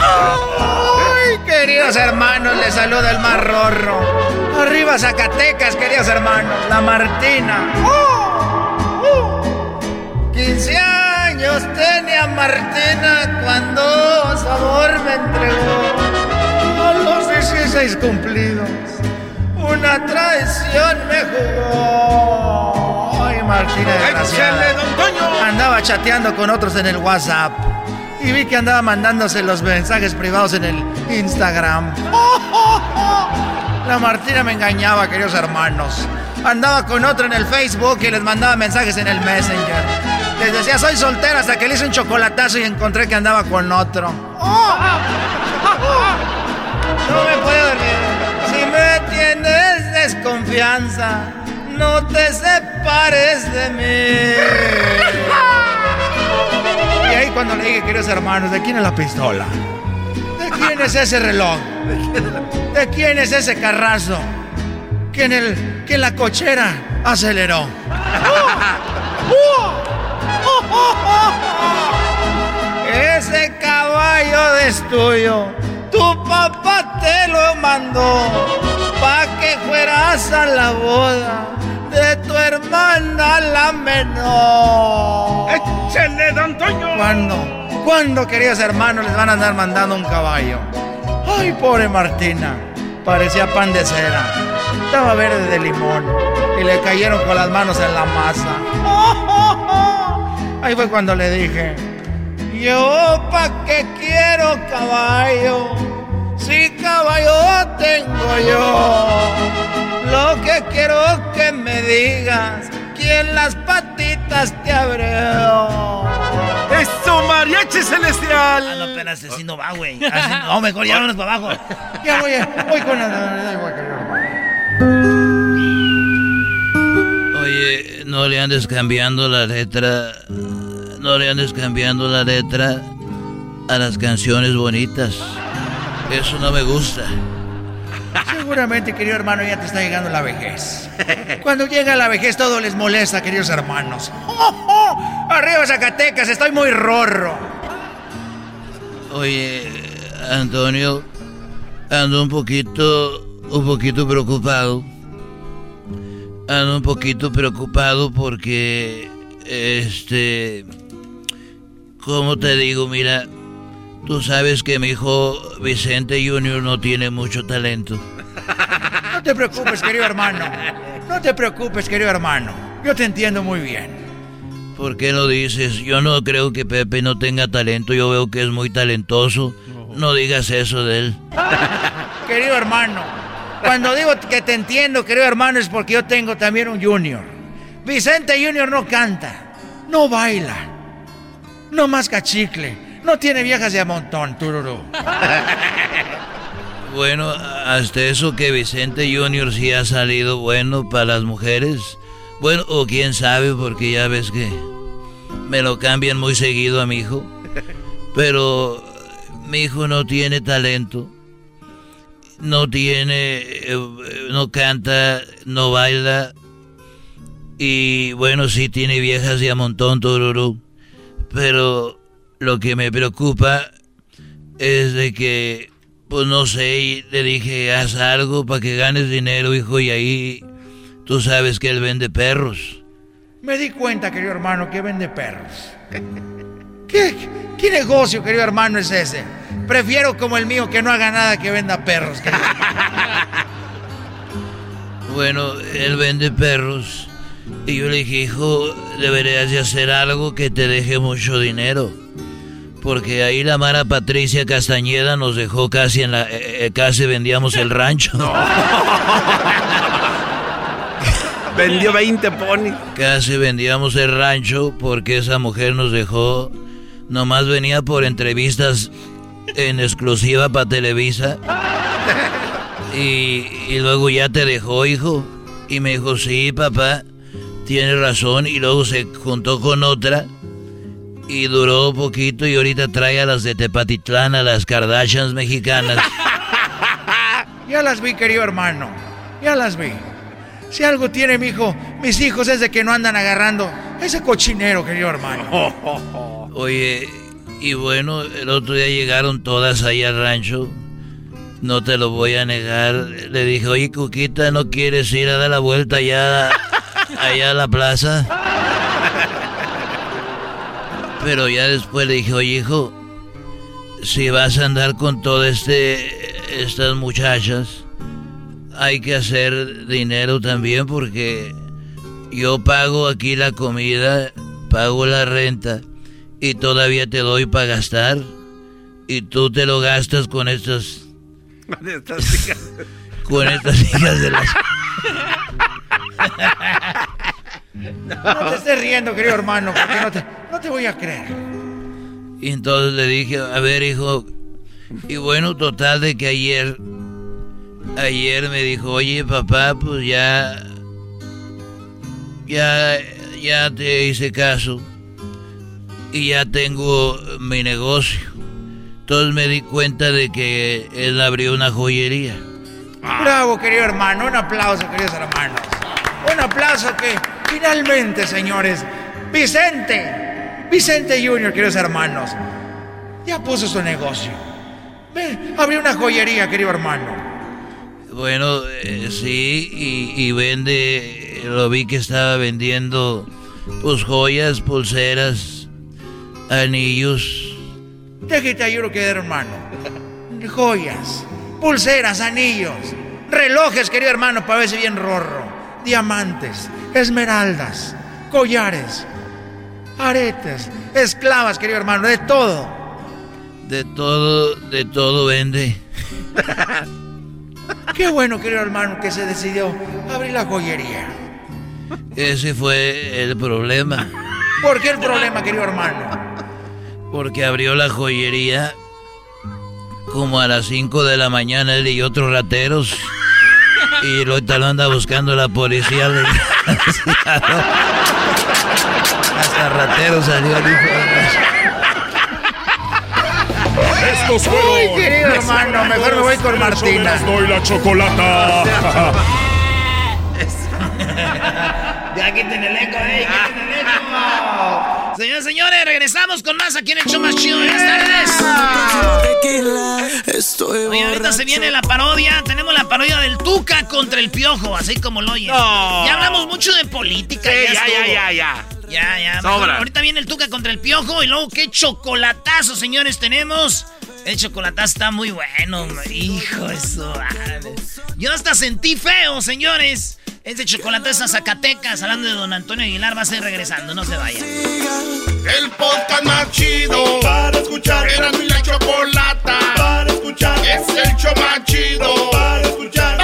Ay, queridos hermanos, les saluda el más rorro. Arriba Zacatecas, queridos hermanos, la Martina. ¡Oh! ¡Uh! 15 años tenía Martina cuando sabor me entregó. A los 16 cumplidos, una traición me jugó. Ay, Martina, desgraciada. Andaba chateando con otros en el WhatsApp. Y vi que andaba mandándose los mensajes privados en el Instagram. La Martina me engañaba, queridos hermanos. Andaba con otro en el Facebook y les mandaba mensajes en el Messenger. Les decía, soy soltera hasta que le hice un chocolatazo y encontré que andaba con otro. No me puedo dormir. Si me tienes desconfianza, no te separes de mí. Y ahí cuando le dije, queridos hermanos, ¿de quién es la pistola? ¿De quién es ese reloj? ¿De quién es ese carrazo? Que en, el, que en la cochera aceleró. Ese caballo es tuyo. Tu papá te lo mandó pa' que fueras a la boda de tu hermana la menor. ¡Échale, don Toño! ¿Cuándo? ¿Cuándo, queridos hermanos, les van a andar mandando un caballo? Ay, pobre Martina. Parecía pan de cera. estaba verde de limón y le cayeron con las manos en la masa. Ahí fue cuando le dije, yo pa' qué quiero caballo, si caballo tengo yo. Lo que quiero que me digas, ¿quién las patitas te abrió? ¡Eso, mariachi celestial! Ah, no, pero así no va, güey. No, mejor ya vámonos para abajo. Ya voy, voy con la... Oye, no le andes cambiando la letra. No le andes cambiando la letra a las canciones bonitas. Eso no me gusta. Seguramente, querido hermano, ya te está llegando la vejez. Cuando llega la vejez todo les molesta, queridos hermanos. Arriba Zacatecas, estoy muy rorro. Oye, Antonio, ando un poquito, un poquito preocupado. Ando un poquito preocupado porque, este, ¿cómo te digo? Mira, tú sabes que mi hijo Vicente Junior no tiene mucho talento. No te preocupes, querido hermano. No te preocupes, querido hermano. Yo te entiendo muy bien. ¿Por qué lo dices? Yo no creo que Pepe no tenga talento. Yo veo que es muy talentoso. No digas eso de él. querido hermano, cuando digo que te entiendo, querido hermano, es porque yo tengo también un junior. Vicente Junior no canta, no baila, no masca chicle, no tiene viejas de a montón, tururú. Bueno, hasta eso que Vicente Junior sí ha salido bueno para las mujeres. Bueno, o quién sabe, porque ya ves que me lo cambian muy seguido a mi hijo. Pero mi hijo no tiene talento. No tiene, eh, no canta, no baila. Y bueno, sí tiene viejas y a montón, tururú. Pero lo que me preocupa es de que, pues no sé, y le dije, haz algo para que ganes dinero, hijo, y ahí tú sabes que él vende perros. Me di cuenta, querido hermano, que vende perros. ¿Qué, qué negocio, querido hermano, es ese? Prefiero como el mío que no haga nada que venda perros. Bueno, él vende perros. Y yo le dije, hijo, deberías de hacer algo que te deje mucho dinero. Porque ahí la Mara Patricia Castañeda nos dejó casi en la... eh, eh, casi vendíamos el rancho. Vendió 20 ponis. Casi vendíamos el rancho porque esa mujer nos dejó. Nomás venía por entrevistas en exclusiva para Televisa. Y, y luego ya te dejó, hijo. Y me dijo, sí, papá, tienes razón. Y luego se juntó con otra. Y duró poquito y ahorita trae a las de Tepatitlán, a las Kardashians mexicanas. Ya las vi, querido hermano. Ya las vi. Si algo tiene mi hijo, mis hijos es de que no andan agarrando ese cochinero, querido hermano. Oye, y bueno, el otro día llegaron todas ahí al rancho. No te lo voy a negar. Le dije, oye, Cuquita, ¿no quieres ir a dar la vuelta allá, allá a la plaza? Pero ya después le dije, oye, hijo, si vas a andar con todas este, estas muchachas, hay que hacer dinero también porque yo pago aquí la comida, pago la renta y todavía te doy para gastar y tú te lo gastas con estas De estas hijas. con estas hijas de las No te estés riendo, querido hermano, porque no te, no te voy a creer. y entonces le dije, a ver hijo, y bueno, total de que ayer ayer me dijo, "Oye, papá, pues ya ya ya te hice caso y ya tengo mi negocio." Entonces me di cuenta de que él abrió una joyería. Bravo, querido hermano. Un aplauso, queridos hermanos. Un aplauso que finalmente, señores, Vicente, Vicente Junior, queridos hermanos, ya puso su negocio. Ve, abrió una joyería, querido hermano. Bueno, eh, sí, y, y vende, lo vi que estaba vendiendo pues joyas, pulseras, anillos. Déjate ayudo, querido hermano. Joyas, pulseras, anillos. relojes, querido hermano, para verse bien rorro, diamantes, esmeraldas, collares, aretes, esclavas, querido hermano, de todo. De todo, de todo vende. Qué bueno, querido hermano, que se decidió abrir la joyería. Ese fue el problema. ¿Por qué el problema, querido hermano? Porque abrió la joyería como a las 5 de la mañana él y otros rateros. Y lo anda buscando la policía. Hasta rateros salió el hijo Estos Uy, querido hermano, mejor me voy con Martina. doy la chocolata. Ya quiten el eco, eh, quiten el eco. Señores, señores, regresamos con más aquí en el show más chido. Buenas tardes. Oye, ahorita se viene la parodia. Tenemos la parodia del Tuca contra el Piojo, así como lo oyes. No. Ya hablamos mucho de política. Sí, ya, ya, ya, ya. Ya, ya. Sobra. mejor ahorita viene el Tuca contra el Piojo y luego qué chocolatazo, señores, tenemos. El chocolatazo está muy bueno, hijo de su madre. Yo hasta sentí feo, señores. Este chocolatazo a Zacatecas, hablando de don Antonio Aguilar, va a ser regresando, no se vayan. El podcast más chido para escuchar. Era mi la chocolata para escuchar. Es el show más chido para escuchar.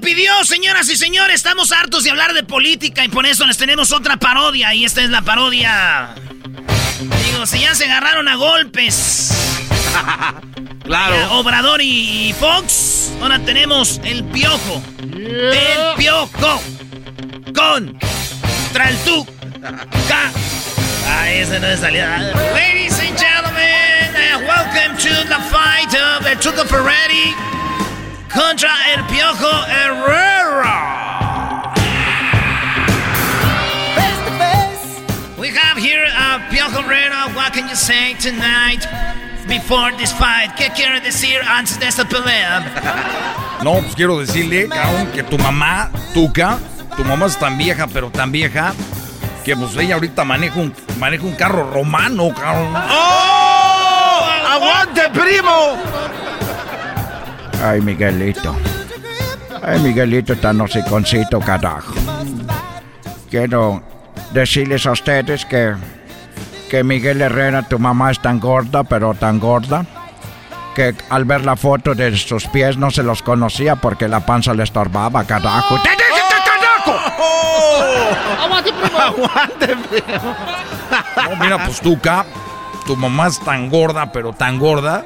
pidió, señoras y señores. Estamos hartos de hablar de política y por eso les tenemos otra parodia. Y esta es la parodia. Digo, si ya se agarraron a golpes. Claro. Ya, Obrador y, Fox. Ahora tenemos el piojo. El piojo. Contra el tu. Ca. Ah, ese no es salida. Ladies and gentlemen, uh, welcome to the fight of the Tuca Ferretti contra el Piojo Herrera. We have here a Piojo Herrera. What can you say tonight before this fight? ¿Qué quiere decir antes de esta pelea? No, pues quiero decirle, cabrón, que tu mamá, Tuca, tu mamá es tan vieja, pero tan vieja, que pues ella ahorita maneja un, maneja un carro romano, cabrón. ¡Oh! ¡Aguante, primo! Ay, Miguelito. Ay, Miguelito tan hociconcito, carajo. Quiero decirles a ustedes que, que Miguel Herrera, tu mamá es tan gorda, pero tan gorda, que al ver la foto de sus pies no se los conocía porque la panza le estorbaba, carajo. ¡Te dije que carajo! ¡Aguante, primo! ¡Aguante, primo! No, mira, pues Tuca, tu mamá es tan gorda, pero tan gorda.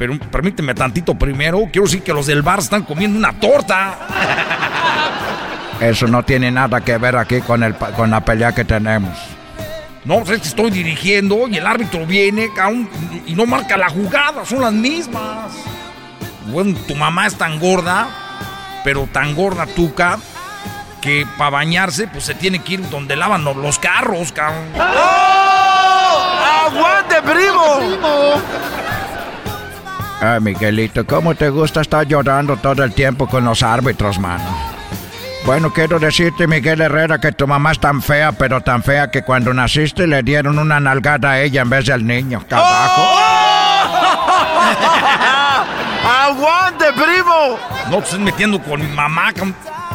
Pero permíteme tantito primero. Quiero decir que los del bar están comiendo una torta. Eso no tiene nada que ver aquí con, el, con la pelea que tenemos. No, pues es que estoy dirigiendo y el árbitro viene cabrón, y no marca la jugada, son las mismas. Bueno, tu mamá es tan gorda, pero tan gorda tuca, que para bañarse pues se tiene que ir donde lavan los- los carros, cabrón. ¡Oh! ¡Aguante, primo! Ay, Miguelito, ¿cómo te gusta estar llorando todo el tiempo con los árbitros, mano? Bueno, quiero decirte, Miguel Herrera, que tu mamá es tan fea, pero tan fea que cuando naciste le dieron una nalgada a ella en vez del niño, carajo. ¡Aguante, primo! No te estés metiendo con mi mamá.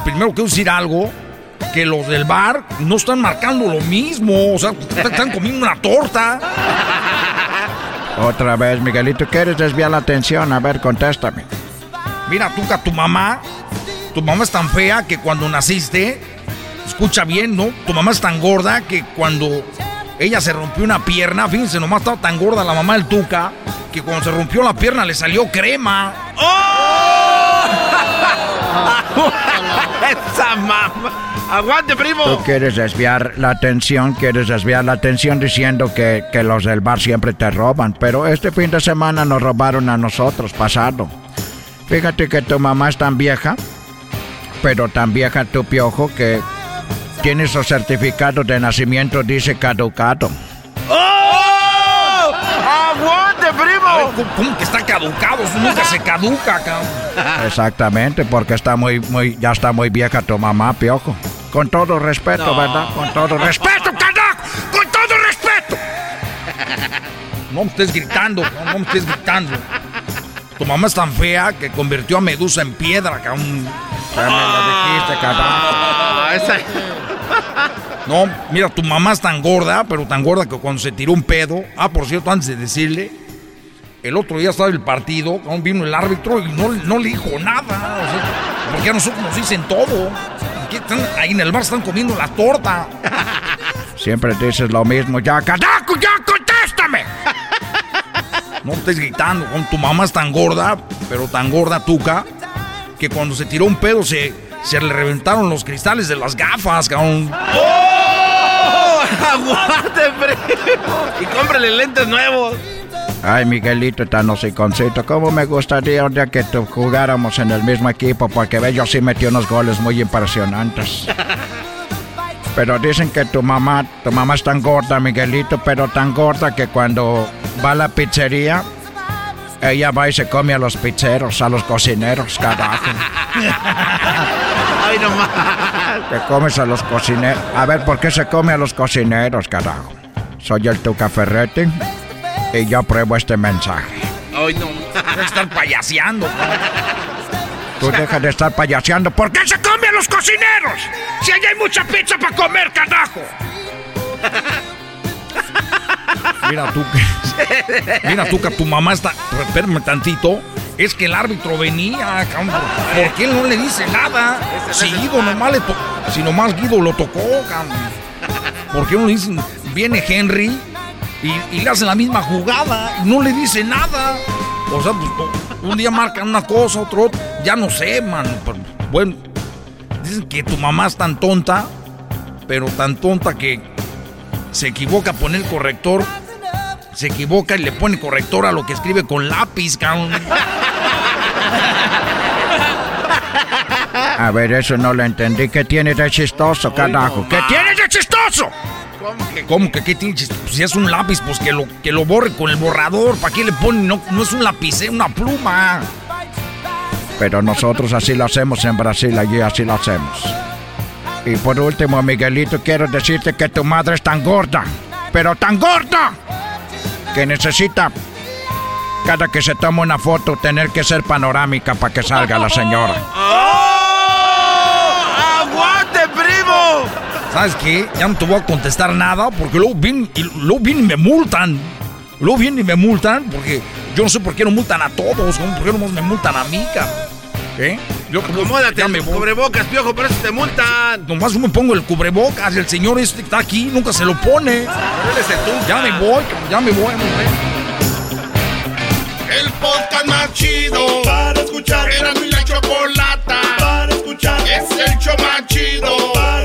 Primero quiero decir algo. Que los del bar no están marcando lo mismo. O sea, est- están comiendo una torta. Otra vez, Miguelito, ¿quieres desviar la atención? A ver, contéstame. Mira, Tuca, tu mamá. Tu mamá es tan fea que cuando naciste. Escucha bien, ¿no? Tu mamá es tan gorda que cuando ella se rompió una pierna. Fíjense, nomás estaba tan gorda la mamá del Tuca. Que cuando se rompió la pierna le salió crema. ¡Esa Aguante, primo. Tú quieres desviar la atención, quieres desviar la atención diciendo que, que los del bar siempre te roban, pero este fin de semana nos robaron a nosotros, pasado. Fíjate que tu mamá es tan vieja, pero tan vieja tu piojo que tiene su certificado de nacimiento, dice caducado. ¡Oh! ¡Aguante, primo! ¿Cómo que está caducado? Eso nunca se caduca, cabrón. Exactamente, porque está muy, muy, ya está muy vieja tu mamá, piojo. Con todo respeto, No. ¿verdad? Con todo respeto, carajo. Con todo respeto. No me estés gritando, no, no me estés gritando. Tu mamá es tan fea que convirtió a Medusa en piedra, cabrón. Ya me lo dijiste, carajo. No, mira, tu mamá es tan gorda, pero tan gorda que cuando se tiró un pedo. Ah, por cierto, antes de decirle, el otro día estaba el partido, vino el árbitro y no, no le dijo nada. O sea, porque a nosotros nos dicen todo. Aquí están, ahí en el bar están comiendo la torta. Siempre dices lo mismo, ya, carajo, ya, contéstame. No estés gritando, con tu mamá es tan gorda, pero tan gorda tuca, que cuando se tiró un pedo se, se le reventaron los cristales de las gafas, cabrón. ¡Oh! ¡Aguante, primo! Y cómprale lentes nuevos. Ay, Miguelito, tan hociconcito. ¿Cómo me gustaría un día que tú jugáramos en el mismo equipo? Porque ve, yo sí metí unos goles muy impresionantes. Pero dicen que tu mamá, tu mamá es tan gorda, Miguelito, pero tan gorda que cuando va a la pizzería, ella va y se come a los pizzeros, a los cocineros, carajo. Ay, no más. Te comes a los cocineros. A ver, ¿por qué se come a los cocineros, carajo? Soy el Tuca Ferretti y yo apruebo este mensaje. Ay, no. Debe estar payaseando. Tú deja de estar payaseando. ¿Por qué se come a los cocineros? Si allá hay mucha pizza para comer, carajo. Mira tú que. Mira tú que tu mamá está. Espérame tantito. Es que el árbitro venía, cabrón. ¿Por qué él no le dice nada? Si Guido nomás le tocó. Si nomás Guido lo tocó, cabrón. ¿Por qué no le dicen? Viene Henry y, le hacen la misma jugada. y No le dice nada. O sea, pues, un día marcan una cosa, otro, otro. Ya no sé, man. bueno, dicen que tu mamá es tan tonta, pero tan tonta que se equivoca a poner corrector. Se equivoca y le pone corrector a lo que escribe con lápiz, cabrón. A ver, eso no lo entendí. ¿Qué tiene de chistoso, carajo? ¿Qué tiene de chistoso? ¿Cómo que, ¿Cómo que qué tiene? Pues si es un lápiz, pues que lo, que lo borre con el borrador. ¿Para qué le pone? No, no es un lápiz, es una pluma. Pero nosotros así lo hacemos en Brasil, allí así lo hacemos. Y por último, Miguelito, quiero decirte que tu madre es tan gorda, pero tan gorda, que necesita, cada que se toma una foto, tener que ser panorámica para que salga la señora. ¡Aguante, primo! ¿Sabes qué? Ya no te voy a contestar nada porque luego vienen y, luego vienen y me multan. Luego vienen y me multan porque yo no sé por qué no multan a todos. ¿Por qué no me multan a mí, cabrón? ¿Qué? Yo Acomódate, ya me el cubrebocas, piojo, por eso te multan. Nomás yo me pongo el cubrebocas y el señor este que está aquí nunca se lo pone. Ya me voy, ya me voy. hombre. El podcast más chido para escuchar. Era mi la chocolata para escuchar. Es el show más chido para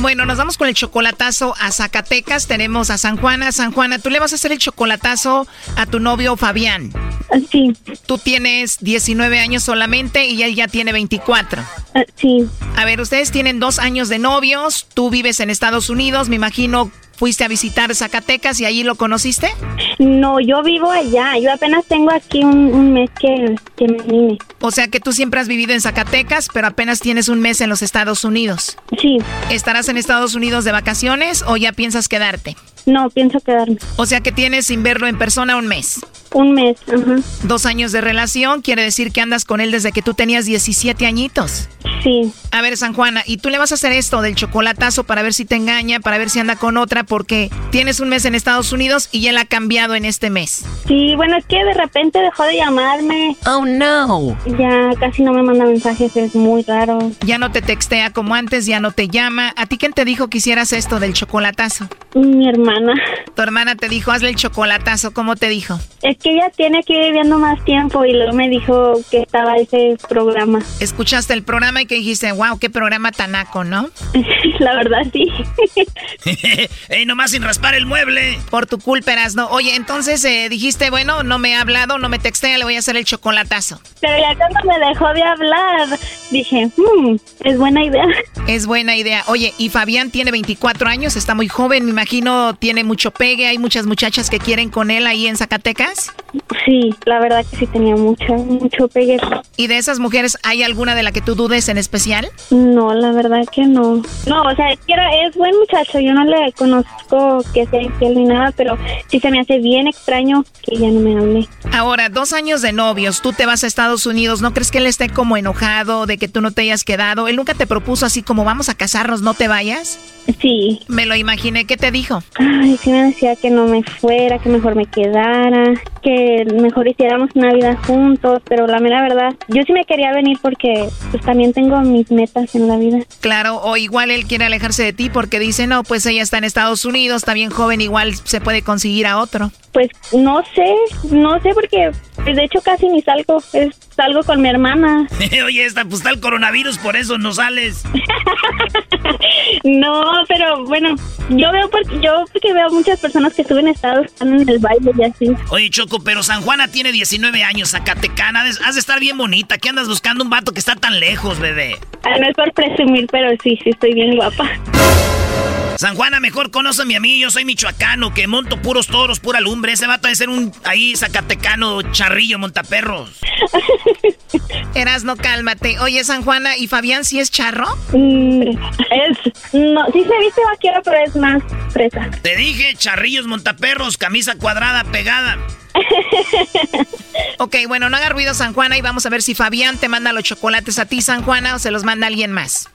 Bueno, nos vamos con el chocolatazo a Zacatecas. Tenemos a San Juana. San Juana, tú le vas a hacer el chocolatazo a tu novio Fabián. Sí. Tú tienes 19 años solamente y él ya tiene 24. Sí. A ver, ustedes tienen dos años de novios. Tú vives en Estados Unidos. Me imagino fuiste a visitar Zacatecas y allí lo conociste. No, yo vivo allá. Yo apenas tengo aquí un, un mes que, que me vine. O sea que tú siempre has vivido en Zacatecas, pero apenas tienes un mes en los Estados Unidos. Sí. ¿Estarás en Estados Unidos de vacaciones o ya piensas quedarte? No, pienso quedarme. O sea que tienes sin verlo en persona un mes. Un mes, ajá. Dos años de relación, quiere decir que andas con él desde que tú tenías 17 añitos. Sí. A ver, San Juana, ¿y tú le vas a hacer esto del chocolatazo para ver si te engaña, para ver si anda con otra, porque tienes un mes en Estados Unidos y él ha cambiado en este mes? Sí, bueno, es que de repente dejó de llamarme. Oh, no. Ya casi no me manda mensajes, es muy raro. Ya no te textea como antes, ya no te llama. ¿A ti quién te dijo que hicieras esto del chocolatazo? Mi hermana. Tu hermana te dijo, hazle el chocolatazo, ¿cómo te dijo? Es que ella tiene aquí viviendo más tiempo y luego me dijo que estaba ese programa. Escuchaste el programa y que dijiste, wow, qué programa tanaco, ¿no? La verdad, sí. ¡Ey, nomás sin raspar el mueble! Por tu culpa, no. Oye, entonces eh, dijiste, bueno, no me ha hablado, no me textea, le voy a hacer el chocolatazo. Pero ya cuando me dejó de hablar, dije, hmm, es buena idea. Es buena idea. Oye, y Fabián tiene 24 años, está muy joven, me imagino tiene mucho pegue, hay muchas muchachas que quieren con él ahí en Zacatecas. Sí, la verdad que sí tenía mucho, mucho pegue. ¿Y de esas mujeres hay alguna de la que tú dudes en especial? No, la verdad que no. No, o sea, es, buen muchacho, yo no le conozco que sea infiel ni nada, pero sí se me hace bien extraño que ya no me hable. Ahora, dos años de novios, tú te vas a Estados Unidos, ¿no crees que él esté como enojado de que tú no te hayas quedado? Él nunca te propuso así como vamos a casarnos, no te vayas. Sí. Me lo imaginé, ¿qué te dijo? Ay, sí me decía que no me fuera, que mejor me quedara, que mejor hiciéramos una vida juntos, pero la mera verdad, yo sí me quería venir porque pues también tengo mis metas en la vida. Claro, o igual él quiere alejarse de ti porque dice, no, pues ella está en Estados Unidos, está bien joven, igual se puede conseguir a otro. Pues no sé, no sé porque de hecho casi ni salgo, es, salgo con mi hermana. Oye, esta, pues está el coronavirus, por eso no sales. No, pero bueno, yo veo porque yo porque veo muchas personas que suben estados están en el baile y así. Oye, Choco, pero San Juana tiene 19 años, Zacatecana. Has has de estar bien bonita. ¿Qué andas buscando un vato que está tan lejos, bebé? Ah, no es por presumir, pero sí, sí estoy bien guapa. San Juana, mejor conóceme a mí. Yo soy michoacano, que monto puros toros, pura lumbre. Ese vato debe ser un ahí zacatecano, charrillo, montaperros. Eras, no cálmate. Oye, San Juana, ¿y Fabián sí es charro? Mm, es, no, sí se viste vaquero, pero es más fresa. Te dije, charrillos, montaperros, camisa cuadrada, pegada. Ok, bueno, no haga ruido, San Juana, y vamos a ver si Fabián te manda los chocolates a ti, San Juana, o se los manda alguien más.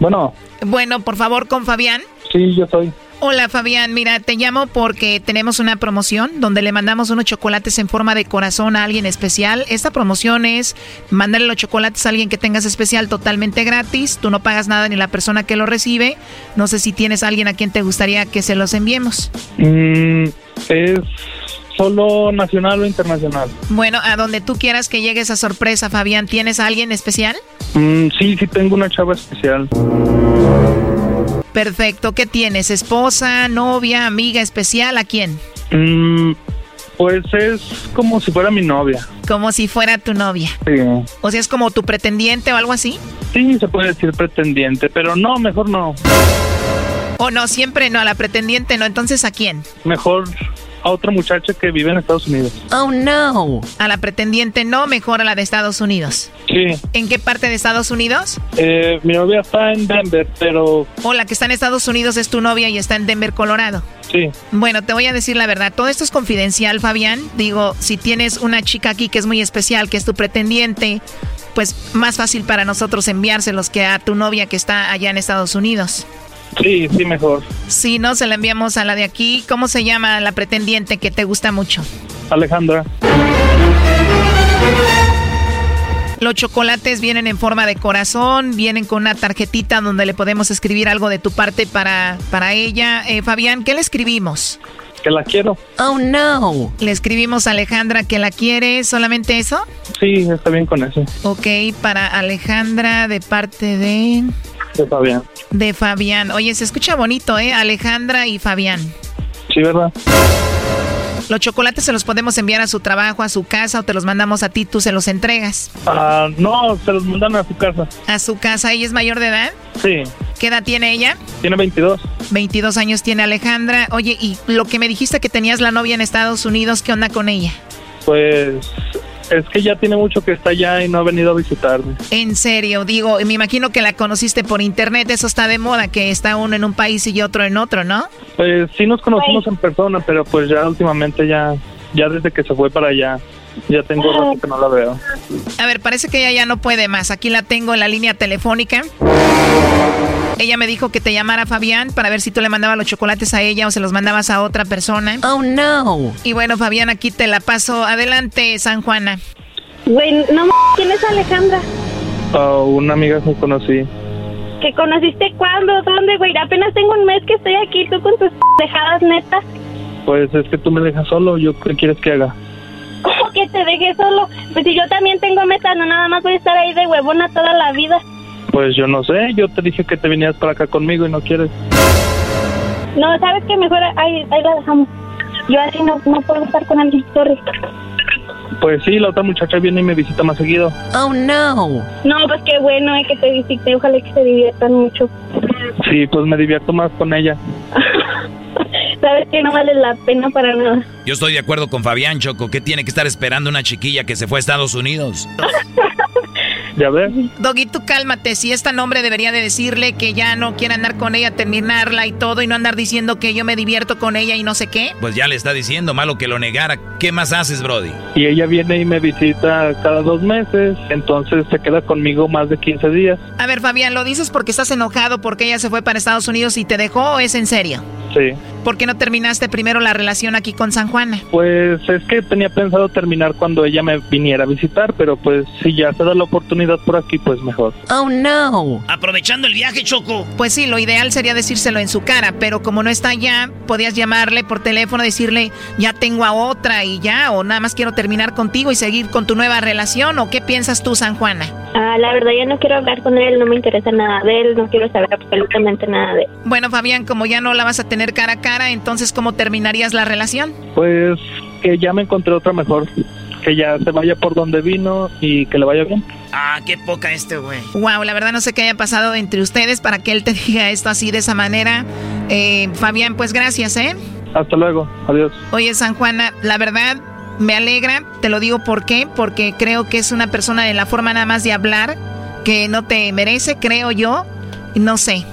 Bueno, Bueno, por favor, con Fabián. sí, yo soy. Hola Fabián, mira, te llamo porque tenemos una promoción donde le mandamos unos chocolates en forma de corazón a alguien especial. Esta promoción es mandarle los chocolates a alguien que tengas especial totalmente gratis. Tú no pagas nada ni la persona que lo recibe. No sé si tienes a alguien a quien te gustaría que se los enviemos. Mm, ¿Es solo nacional o internacional? Bueno, a donde tú quieras que llegue esa sorpresa, Fabián, ¿tienes a alguien especial? Mm, sí, sí tengo una chava especial. Perfecto, ¿qué tienes? ¿Esposa, novia, amiga especial? ¿A quién? Mm, pues es como si fuera mi novia. Como si fuera tu novia. Sí. O sea, es como tu pretendiente o algo así. Sí, se puede decir pretendiente, pero no, mejor no. O no, siempre no, a la pretendiente no. Entonces, ¿a quién? Mejor a otra muchacha que vive en Estados Unidos. Oh, no. A la pretendiente no, mejor a la de Estados Unidos. Sí. ¿En qué parte de Estados Unidos? Eh, mi novia está en Denver, pero O la que está en Estados Unidos es tu novia y está en Denver, Colorado. sí. Bueno, te voy a decir la verdad. Todo esto es confidencial, Fabián. Digo, si tienes una chica aquí que es muy especial, que es tu pretendiente, pues más fácil para nosotros enviárselos que a tu novia que está allá en Estados Unidos. Sí, sí, mejor. Si no, se la enviamos a la de aquí. ¿Cómo se llama la pretendiente que te gusta mucho? Alejandra. Los chocolates vienen en forma de corazón, vienen con una tarjetita donde le podemos escribir algo de tu parte para, para ella. Eh, Fabián, ¿qué le escribimos? Que la quiero. Oh, no. Le escribimos a Alejandra que la quiere, ¿solamente eso? Sí, está bien con eso. Ok, para Alejandra de parte de... De Fabián. De Fabián. Oye, se escucha bonito, ¿eh? Alejandra y Fabián. Sí, ¿verdad? Los chocolates se los podemos enviar a su trabajo, a su casa o te los mandamos a ti, tú se los entregas. Ah, no, se los mandan a su casa. ¿A su casa? ¿Ella es mayor de edad? Sí. ¿Qué edad tiene ella? Tiene 22. 22 años tiene Alejandra. Oye, y lo que me dijiste que tenías la novia en Estados Unidos, ¿qué onda con ella? Pues es que ya tiene mucho que está allá y no ha venido a visitarme. En serio, digo, me imagino que la conociste por internet, eso está de moda, que está uno en un país y otro en otro, ¿no? Pues sí nos conocimos en persona, pero pues ya últimamente ya, ya desde que se fue para allá, ya tengo rato que no la veo. A ver, parece que ella ya no puede más. Aquí la tengo en la línea telefónica. Ella me dijo que te llamara Fabián para ver si tú le mandabas los chocolates a ella o se los mandabas a otra persona. Oh, no. Y bueno, Fabián, aquí te la paso. Adelante, San Juana. Güey, no m- ¿quién es Alejandra? Ah, una amiga que conocí. ¿Que conociste cuándo? ¿Dónde, güey? Apenas tengo un mes que estoy aquí, tú con tus dejadas netas. Pues es que tú me dejas solo, ¿yo qué quieres que haga? ¿Cómo que te dejé solo? Pues si yo también tengo metas, no nada más voy a estar ahí de huevona toda la vida. Pues yo no sé, yo te dije que te vinieras para acá conmigo y no quieres. No, ¿sabes qué? Mejor ahí, ahí la dejamos. Yo así no, no puedo estar con alguien, sorry. Pues sí, la otra muchacha viene y me visita más seguido. Oh, no. No, pues qué bueno eh, que te visite, ojalá que se diviertan mucho. Sí, pues me divierto más con ella. Sabes que no vale la pena para nada. Yo estoy de acuerdo con Fabián Choco. ¿Qué tiene que estar esperando una chiquilla que se fue a Estados Unidos? Ya ves. Doggy, tú cálmate. Si esta nombre debería de decirle que ya no quiere andar con ella, terminarla y todo, y no andar diciendo que yo me divierto con ella y no sé qué. Pues ya le está diciendo, malo que lo negara. ¿Qué más haces, Brody? Y ella viene y me visita cada dos meses, entonces se queda conmigo más de 15 días. A ver, Fabián, ¿lo dices porque estás enojado porque ella se fue para Estados Unidos y te dejó o es en serio? Sí. ¿Por qué no terminaste primero la relación aquí con San Juana? Pues es que tenía pensado terminar cuando ella me viniera a visitar, pero pues si ya se da la oportunidad por aquí, pues mejor. Oh, no. Aprovechando el viaje, Choco. Pues sí, lo ideal sería decírselo en su cara, pero como no está allá, podías llamarle por teléfono, decirle, ya tengo a otra y ya, o nada más quiero terminar contigo y seguir con tu nueva relación, o qué piensas tú, San Juana? Ah, la verdad, ya no quiero hablar con él, no me interesa nada de él, no quiero saber absolutamente nada de él. Bueno, Fabián, como ya no la vas a tener cara a cara, entonces, ¿cómo terminarías la relación? Pues que ya me encontré otra mejor. Que ya se vaya por donde vino y que le vaya bien. Ah, qué poca este, güey. Wow, la verdad no sé qué haya pasado entre ustedes para que él te diga esto así de esa manera. Eh, Fabián, pues gracias, ¿eh? Hasta luego, adiós. Oye, San Juana, la verdad me alegra, te lo digo por qué, porque creo que es una persona de la forma nada más de hablar que no te merece, creo yo. No sé.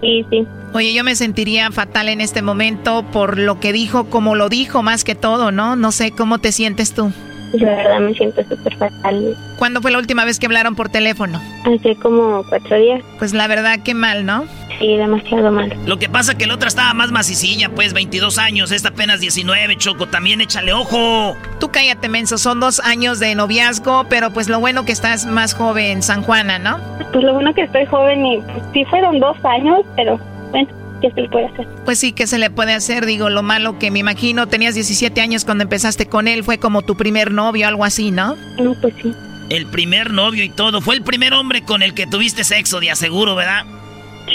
Sí, sí. Oye, yo me sentiría fatal en este momento por lo que dijo, como lo dijo más que todo, ¿no? No sé cómo te sientes tú. Pues la verdad me siento súper fatal. ¿Cuándo fue la última vez que hablaron por teléfono? Hace como cuatro días. Pues la verdad, qué mal, ¿no? Sí, demasiado mal. Lo que pasa que la otra estaba más macicilla, pues 22 años, esta apenas 19, Choco, también échale ojo. Tú cállate, menso, son dos años de noviazgo, pero pues lo bueno que estás más joven, San Juana, ¿no? Pues lo bueno que estoy joven y pues, sí fueron dos años, pero bueno, ¿qué se le puede hacer? Pues sí, ¿qué se le puede hacer? Digo, lo malo que me imagino, tenías 17 años cuando empezaste con él, fue como tu primer novio, algo así, ¿no? No, pues sí. El primer novio y todo. Fue el primer hombre con el que tuviste sexo, de aseguro, ¿verdad?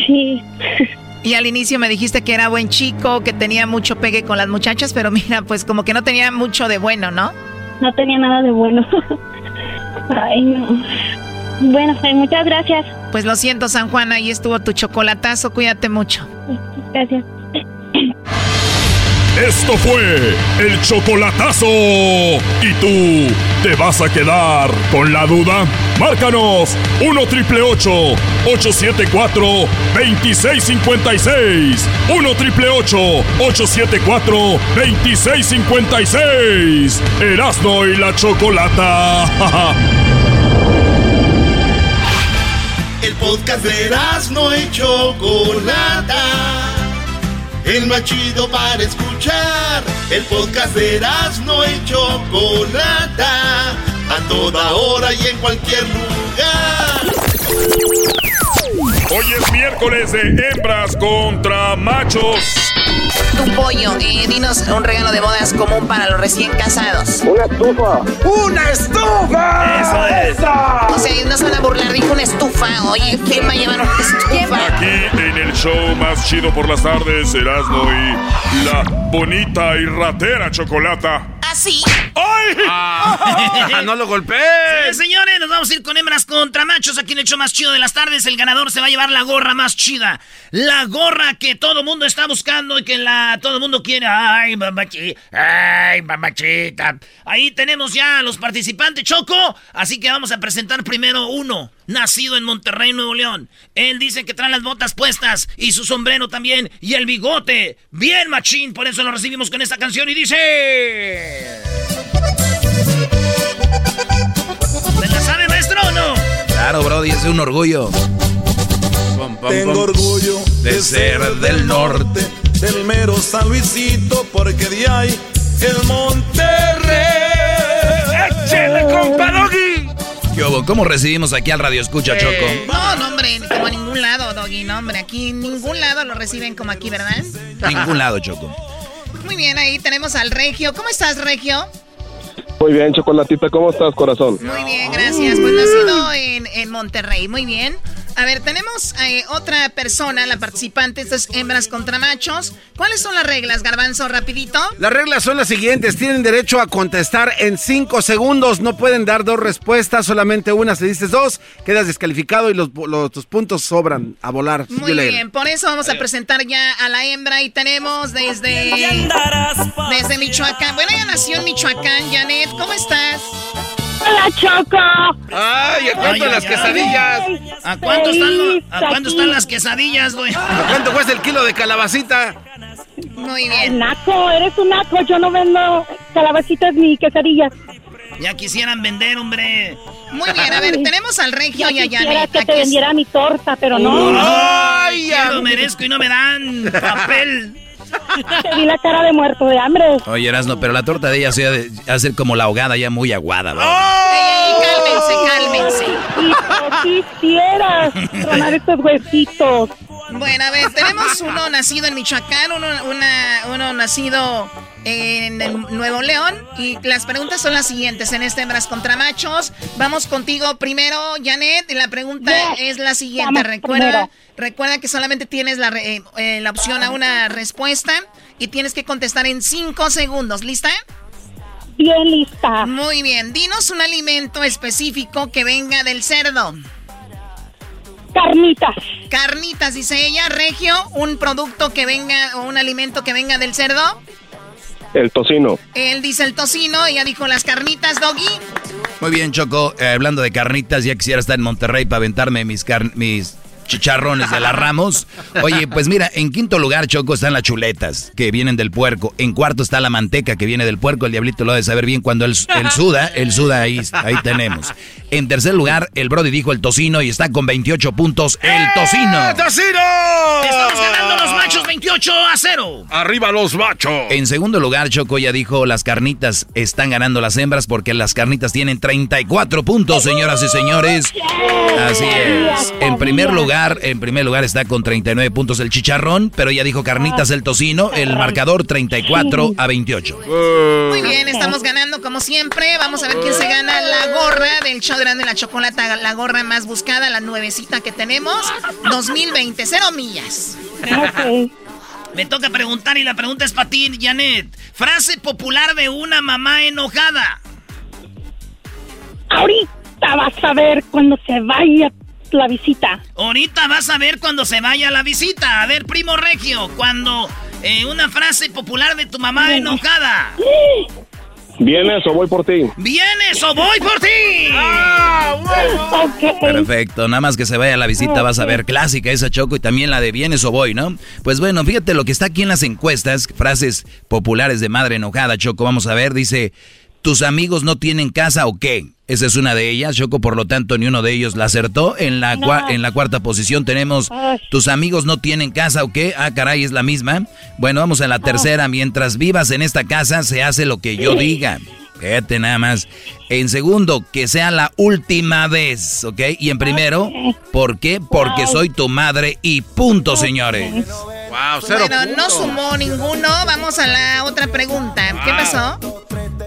Sí. Y al inicio me dijiste que era buen chico, que tenía mucho pegue con las muchachas, pero mira, pues como que no tenía mucho de bueno, ¿no? No tenía nada de bueno. Ay, no. Bueno, pues muchas gracias. Pues lo siento, San Juan, ahí estuvo tu chocolatazo, cuídate mucho. Gracias. Esto fue el chocolatazo. ¿Y tú te vas a quedar con la duda? Márcanos 1 triple 874 2656. 1 triple 874 2656. Erasno y la chocolata. El podcast de no y Chocolata. El más chido para escuchar. El podcast de no y Chocolata. A toda hora y en cualquier lugar. Hoy es miércoles de hembras contra machos. Tu pollo, eh, dinos un regalo de bodas común para los recién casados. Una estufa. ¡Una estufa! Eso es. O sea, no se van a burlar, dijo una estufa. Oye, ¿quién va a llevar una estufa? Aquí en el show más chido por las tardes, Erasmo y la bonita y ratera chocolata. Así. ¡Ay! Ah, no lo golpees. Eh, señores, nos vamos a ir con hembras contra machos. Aquí en el show más chido de las tardes, el ganador se va a llevar la gorra más chida. La gorra que todo mundo está buscando y que todo mundo quiere. Ay, mamachita. Ay, mamachita. Ahí tenemos ya a los participantes, Choco. Así que vamos a presentar primero uno. Nacido en Monterrey, Nuevo León. Él dice que trae las botas puestas y su sombrero también y el bigote. Bien, machín. Por eso lo recibimos con esta canción y dice... ¿Se la sabe, maestro o no? Claro, Brody, es un orgullo. Tengo orgullo de ser del norte. Del mero San Luisito, porque de ahí el Monterrey. ¡Échale, compa Doggy! ¿Qué hubo? ¿Cómo recibimos aquí al Radio Escucha, Choco? No, no, hombre, como a ningún lado, Doggy, no, hombre. Aquí en ningún lado lo reciben como aquí, ¿verdad? Ningún lado, Choco. Muy bien, ahí tenemos al Regio. ¿Cómo estás, Regio? Muy bien, Chocolatita, ¿cómo estás, corazón? Muy bien, gracias. Pues nacido en, en Monterrey. Muy bien. A ver, tenemos eh, otra persona, la participante, esto es hembras contra machos. ¿Cuáles son las reglas, Garbanzo, rapidito? Las reglas son las siguientes. Tienen derecho a contestar en cinco segundos. No pueden dar dos respuestas, solamente una. Si dices dos, quedas descalificado y los, los- tus puntos sobran a volar. Muy Yo bien, por eso vamos a presentar ya a la hembra y tenemos desde desde Michoacán. Bueno, ella nació en Michoacán, Janet, ¿cómo estás? Hola, Choco. ¡Ay, ¿a cuánto Ay, las ay, quesadillas? ¿A cuánto, están, ¿A cuánto aquí. están las quesadillas, güey? ¿A cuánto cuesta el kilo de calabacita? Muy bien. Naco, eres un naco. Yo no vendo calabacitas ni quesadillas. Ya quisieran vender, hombre. Muy bien, a ver, tenemos al Regio y a quisiera que te vendiera mi torta, pero no. ¡Ay, ya lo merezco y no me dan papel! Te vi la cara de muerto de hambre. Oye, Erasno, pero la torta de ella se ha de hacer como la ahogada ya muy aguada, bro. Ey, cálmense, cálmense. Y quisieras tronar estos huesitos. Bueno, a ver, tenemos uno nacido en Michoacán, uno, una- uno nacido en el Nuevo León. Y las preguntas son las siguientes en este Hembras contra Machos. Vamos contigo primero, Janet. Y la pregunta es la siguiente. Recuerda, primero. recuerda que solamente tienes la, eh, eh, la opción a una respuesta y tienes que contestar en cinco segundos. ¿Lista? Bien lista. Muy bien. Dinos un alimento específico que venga del cerdo. Carnitas. Carnitas, dice ella. Regio, un producto que venga o un alimento que venga del cerdo. El tocino. Él dice el tocino, ella dijo las carnitas, Doggy. Muy bien, Choco. Eh, hablando de carnitas, ya quisiera estar en Monterrey para aventarme mis, car- mis chicharrones de las Ramos. Oye, pues mira, en quinto lugar, Choco, están las chuletas, que vienen del puerco. En cuarto está la manteca, que viene del puerco. El diablito lo ha de saber bien cuando él, él suda. Él suda, ahí, ahí tenemos. En tercer lugar, el Brody dijo el tocino y está con 28 puntos. ¡El tocino! ¡Tocino! Estamos ganando los machos 28 a 0. ¡Arriba los machos! En segundo lugar, Choco ya dijo las carnitas están ganando las hembras porque las carnitas tienen 34 puntos, señoras y señores. Así es. En primer lugar, en primer lugar está con 39 puntos el chicharrón, pero ya dijo carnitas el tocino, el marcador 34 a 28. Muy bien, estamos ganando como siempre. Vamos a ver quién se gana la gorra del show grande la chocolata, la gorra más buscada, la nuevecita que tenemos. 2020, cero millas. Me toca preguntar y la pregunta es para ti, Janet. Frase popular de una mamá enojada. Ahorita vas a ver cuando se vaya la visita. Ahorita vas a ver cuando se vaya la visita. A ver, primo Regio, cuando eh, una frase popular de tu mamá enojada. ¿Vienes o voy por ti? ¿Vienes o voy por ti? Perfecto, nada más que se vaya a la visita vas a ver clásica esa Choco y también la de vienes o voy, ¿no? Pues bueno, fíjate lo que está aquí en las encuestas, frases populares de madre enojada, Choco, vamos a ver, dice, ¿tus amigos no tienen casa o qué? Esa es una de ellas, Choco, por lo tanto ni uno de ellos la acertó. En la, en la cuarta posición tenemos, ¿tus amigos no tienen casa o qué? Ah, caray, es la misma. Bueno, vamos a la tercera, mientras vivas en esta casa se hace lo que yo diga. Fíjate nada más. En segundo, que sea la última vez, ¿ok? Y en primero, ¿por qué? Porque soy tu madre y punto, señores. Wow, cero bueno, no sumó ninguno. Vamos a la otra pregunta. ¿Qué pasó?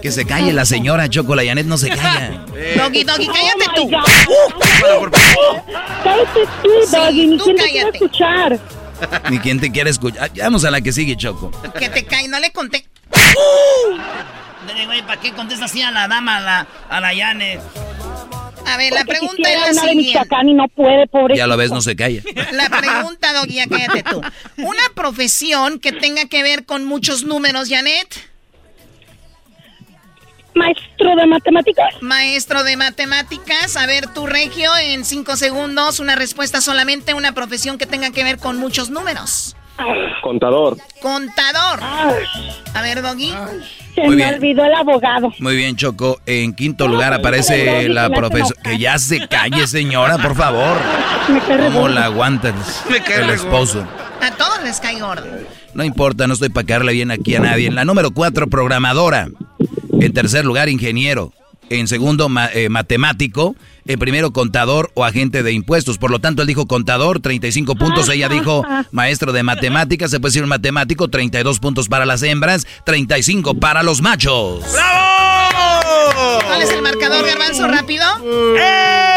Que se calle la señora Choco, la Janet no se calla. Doggy, Doggy, cállate tú. Uh, cállate tú, Doggy, ni quién te quiere escuchar. Ni quién te quiere escuchar. Vamos a la que sigue, Choco. Que te cae, no le conté. güey, ¿para qué contesta así a la dama, a la, a la Janet? A ver, la pregunta es la siguiente. y no puede, pobre. Ya lo ves, no se calla. La pregunta, Doggy, cállate tú. Una profesión que tenga que ver con muchos números, Janet. Maestro de matemáticas. Maestro de matemáticas. A ver, tu regio, en cinco segundos, una respuesta solamente, una profesión que tenga que ver con muchos números. Contador. Contador. A ver, Doggy. Se me olvidó el abogado. Muy bien, Choco. En quinto lugar aparece la profesora. Que ya se calle, señora, por favor. ¿Cómo la aguantas? el esposo. A todos les cae gordo. No importa, no estoy para caerle bien aquí a nadie. En la número cuatro, programadora. En tercer lugar, ingeniero. En segundo, eh, matemático. En primero, contador o agente de impuestos. Por lo tanto, él dijo contador, 35 puntos. Ella dijo maestro de matemáticas. Se puede decir un matemático, 32 puntos para las hembras, 35 para los machos. ¡Bravo! ¿Cuál es el marcador, Garbanzo? Rápido.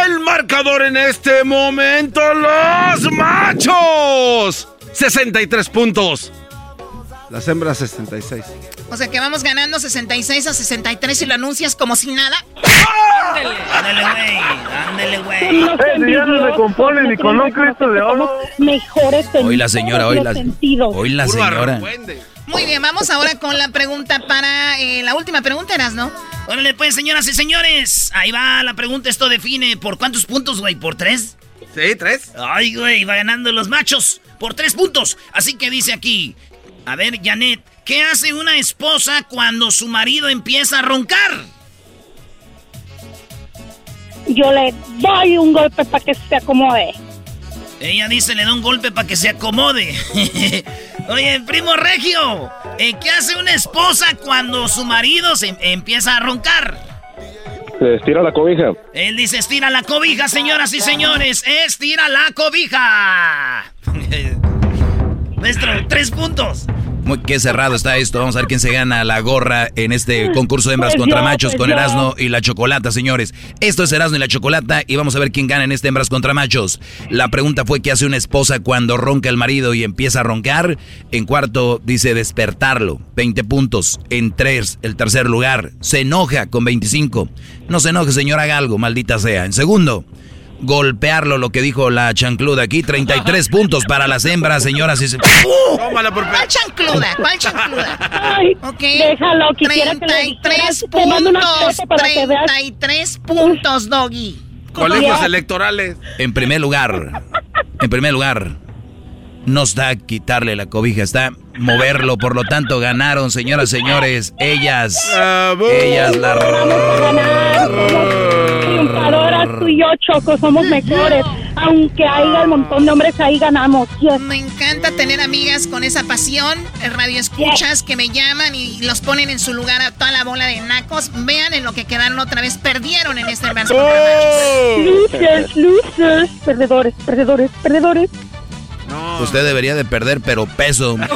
El marcador en este momento, los machos. 63 puntos. Las hembras 66. O sea que vamos ganando 66 a 63 y lo anuncias como si nada. Ándele, ándele, güey. Ándele, güey. ya no se compone ni con un Cristo de oro. Mejores Hoy la señora, hoy la, hoy la señora. Muy bien, vamos ahora con la pregunta para eh, la última pregunta, eras, ¿no? Órale, pues, señoras y señores. Ahí va la pregunta. Esto define por cuántos puntos, güey. ¿Por tres? Sí, tres. Ay, güey, va ganando los machos por tres puntos. Así que dice aquí, a ver, Janet, ¿qué hace una esposa cuando su marido empieza a roncar? Yo le doy un golpe para que se acomode. Ella dice, le da un golpe para que se acomode. Oye, primo Regio, eh, ¿qué hace una esposa cuando su marido se empieza a roncar? Se estira la cobija. Él dice, estira la cobija, señoras y señores. Estira la cobija. Maestro, tres puntos. Muy, qué cerrado está esto. Vamos a ver quién se gana la gorra en este concurso de hembras contra machos con Erasmo y la Chocolata, señores. Esto es Erasmo y la Chocolata y vamos a ver quién gana en este hembras contra machos. La pregunta fue qué hace una esposa cuando ronca el marido y empieza a roncar. En cuarto dice despertarlo, 20 puntos. En tres, el tercer lugar, se enoja con 25. No se enoje, señor, haga algo, maldita sea. En segundo, golpearlo, lo que dijo la chancluda aquí. 33 puntos para las hembras, señoras. Y se... ¿Cuál chancluda? ¿Cuál chancluda? Ay, Déjalo, 33 puntos. 33 puntos, Doggy. Colegios electorales. En primer lugar, en primer lugar, no está quitarle la cobija, está moverlo. Por lo tanto, ganaron, señoras y señores. Ellas. Ellas la tú y yo, Choco, somos mejores. Aunque haya un montón de hombres ahí, ganamos. Me encanta tener amigas con esa pasión, radio escuchas que me llaman y los ponen en su lugar a toda la bola de nacos. Vean en lo que quedaron otra vez, perdieron en este verso. Oh. Losers, losers, perdedores, perdedores, perdedores. Usted debería de perder, pero peso.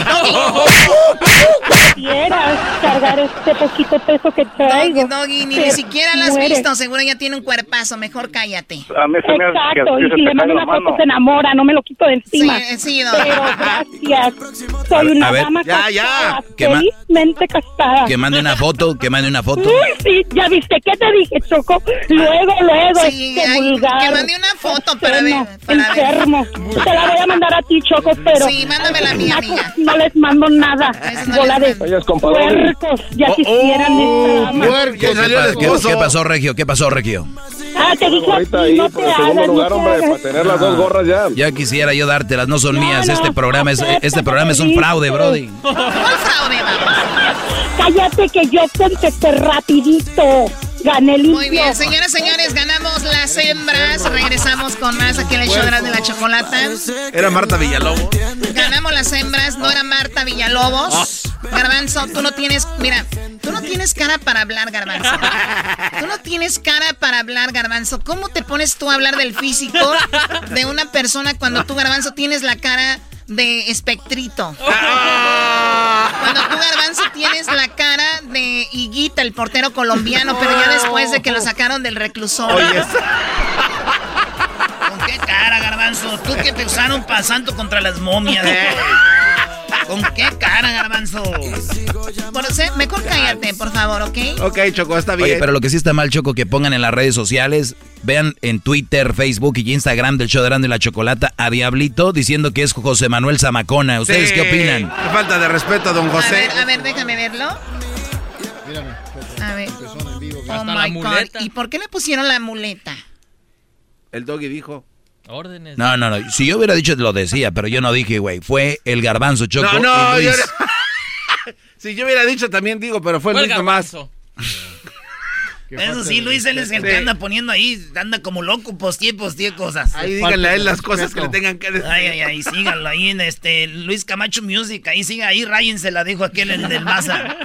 Quieras cargar este poquito peso que traigo. Doggy, ni, siquiera la has visto. Seguro ya tiene un cuerpazo. Mejor cállate. Exacto. Y si le mando una foto se enamora. No me lo quito de encima. Sí, sí, Pero gracias. Soy una dama ya, ya. felizmente casada. Que mande una foto. Que mande una foto. Uy, sí. Ya viste. ¿Qué te dije, Choco? Luego, luego. Sí, este vulgar. Que mande una foto para ver. enfermo. Te la voy a mandar a ti, Choco, pero... Sí, mándamela a mí, amiga. No les mando nada. Bola de puercos. Ya oh, quisieran oh, ¿Qué, ¿Qué, pasó, Regio? ¿Qué pasó, Regio? Ah, te dije gorrita a ti, ahí no por te el segundo hagas, lugar, no hombre, para tener las dos gorras ya. Ya quisiera yo dártelas, no son No, mías. no, Este programa es este programa es un fraude. Brody. ¿Cuál fraude, mamá? Cállate que yo contesté rapidito. Gané limpio. Muy bien, señoras, señores, ganamos las hembras. Regresamos con más aquí en el show de la Chocolata. Era Marta Villalobos. Ganamos las hembras, no era Marta Villalobos. Garbanzo, tú no tienes, mira, tú no tienes cara para hablar, Garbanzo. Tú no tienes cara para hablar, Garbanzo. ¿Cómo te pones tú a hablar del físico de una persona cuando tú, Garbanzo, tienes la cara de espectrito? Cuando tú, Garbanzo, tienes la cara de Higuita, el portero colombiano, pero ya después de que lo sacaron del reclusorio. ¿Con qué cara, garbanzo? Tú que te usaron para santo contra las momias. ¿Con qué cara, garbanzo? Eso, mejor cállate, por favor, ¿ok? Ok, Choco, está bien. Oye, pero lo que sí está mal, Choco, que pongan en las redes sociales, vean en Twitter, Facebook y Instagram del show de y la Chocolata a Diablito diciendo que es José Manuel Zamacona. ¿Ustedes Sí, qué opinan? qué falta de respeto, don A José. ver, a ver, déjame verlo. A ver. Oh Hasta la my God. muleta. ¿Y por qué le pusieron la muleta? El doggy dijo. Órdenes. No, no, no. Si yo hubiera dicho, lo decía, pero yo no dije, güey. Fue el garbanzo, Choco. No, no, y yo Luis. Si yo hubiera dicho también digo, pero fue Fue el el nomás. Eso sí, Luis, él es el que anda poniendo ahí, anda como loco, postie, postie cosas. Ahí díganle a él las cosas que le tengan que decir. Ay, ay, ay, síganlo ahí en este Luis Camacho Music, ahí siga, ahí se la dijo aquel el del Maza.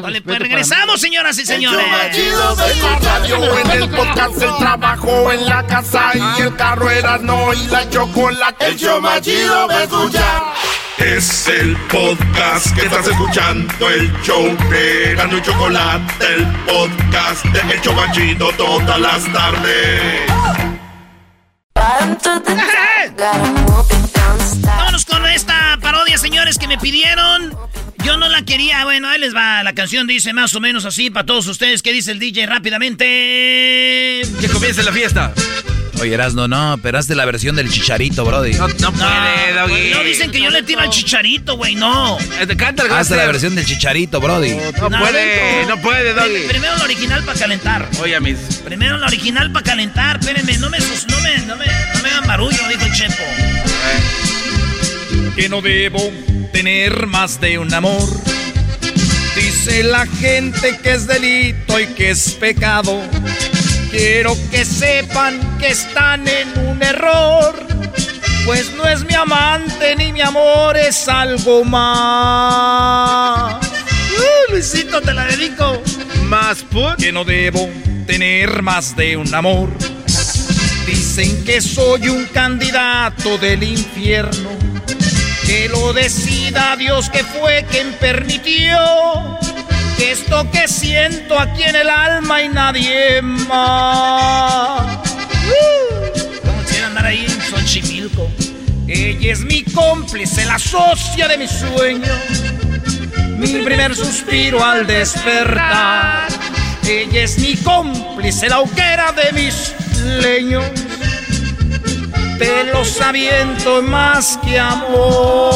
Vale, pues regresamos, señoras y señores. La radio, en el podcast, el trabajo, en la casa y el carro era no y la chocolate. El show más chido escuchar. Es el podcast que estás escuchando, el show de Gano y Chocolate, el podcast de El Chobachito todas las tardes. Vámonos con esta parodia, señores, que me pidieron. Yo no la quería. Bueno, ahí les va. La canción dice más o menos así para todos ustedes. ¿Qué dice el DJ rápidamente? Que comience la fiesta. Oye, Erasno, no, pero hazte la versión del chicharito, Brody. No, no puede, Doggy. No dicen que yo le tiro al chicharito, güey, no. Canta el Hazte la versión del chicharito, Brody. No puede, no puede, Doggy. Prim- Primero la original para calentar. Oye, mis. Primero la original para calentar. Espérenme, no me, sus- no me, no me, no me hagan barullo, dijo el Chepo. que no debo tener más de un amor. Dice la gente que es delito y que es pecado. Quiero que sepan que están en un error. Pues no es mi amante ni mi amor, es algo más. Uh, Luisito, te la dedico. Más put. Que no debo tener más de un amor. Dicen que soy un candidato del infierno. Que lo decida Dios que fue quien permitió esto que siento aquí en el alma y nadie más. ¿Cómo quisiera andar ahí en Xochimilco? Ella es mi cómplice, la socia de mi sueño. Mi primer suspiro al despertar. Ella es mi cómplice, la hoguera de mis leños. Te los aviento más que amor.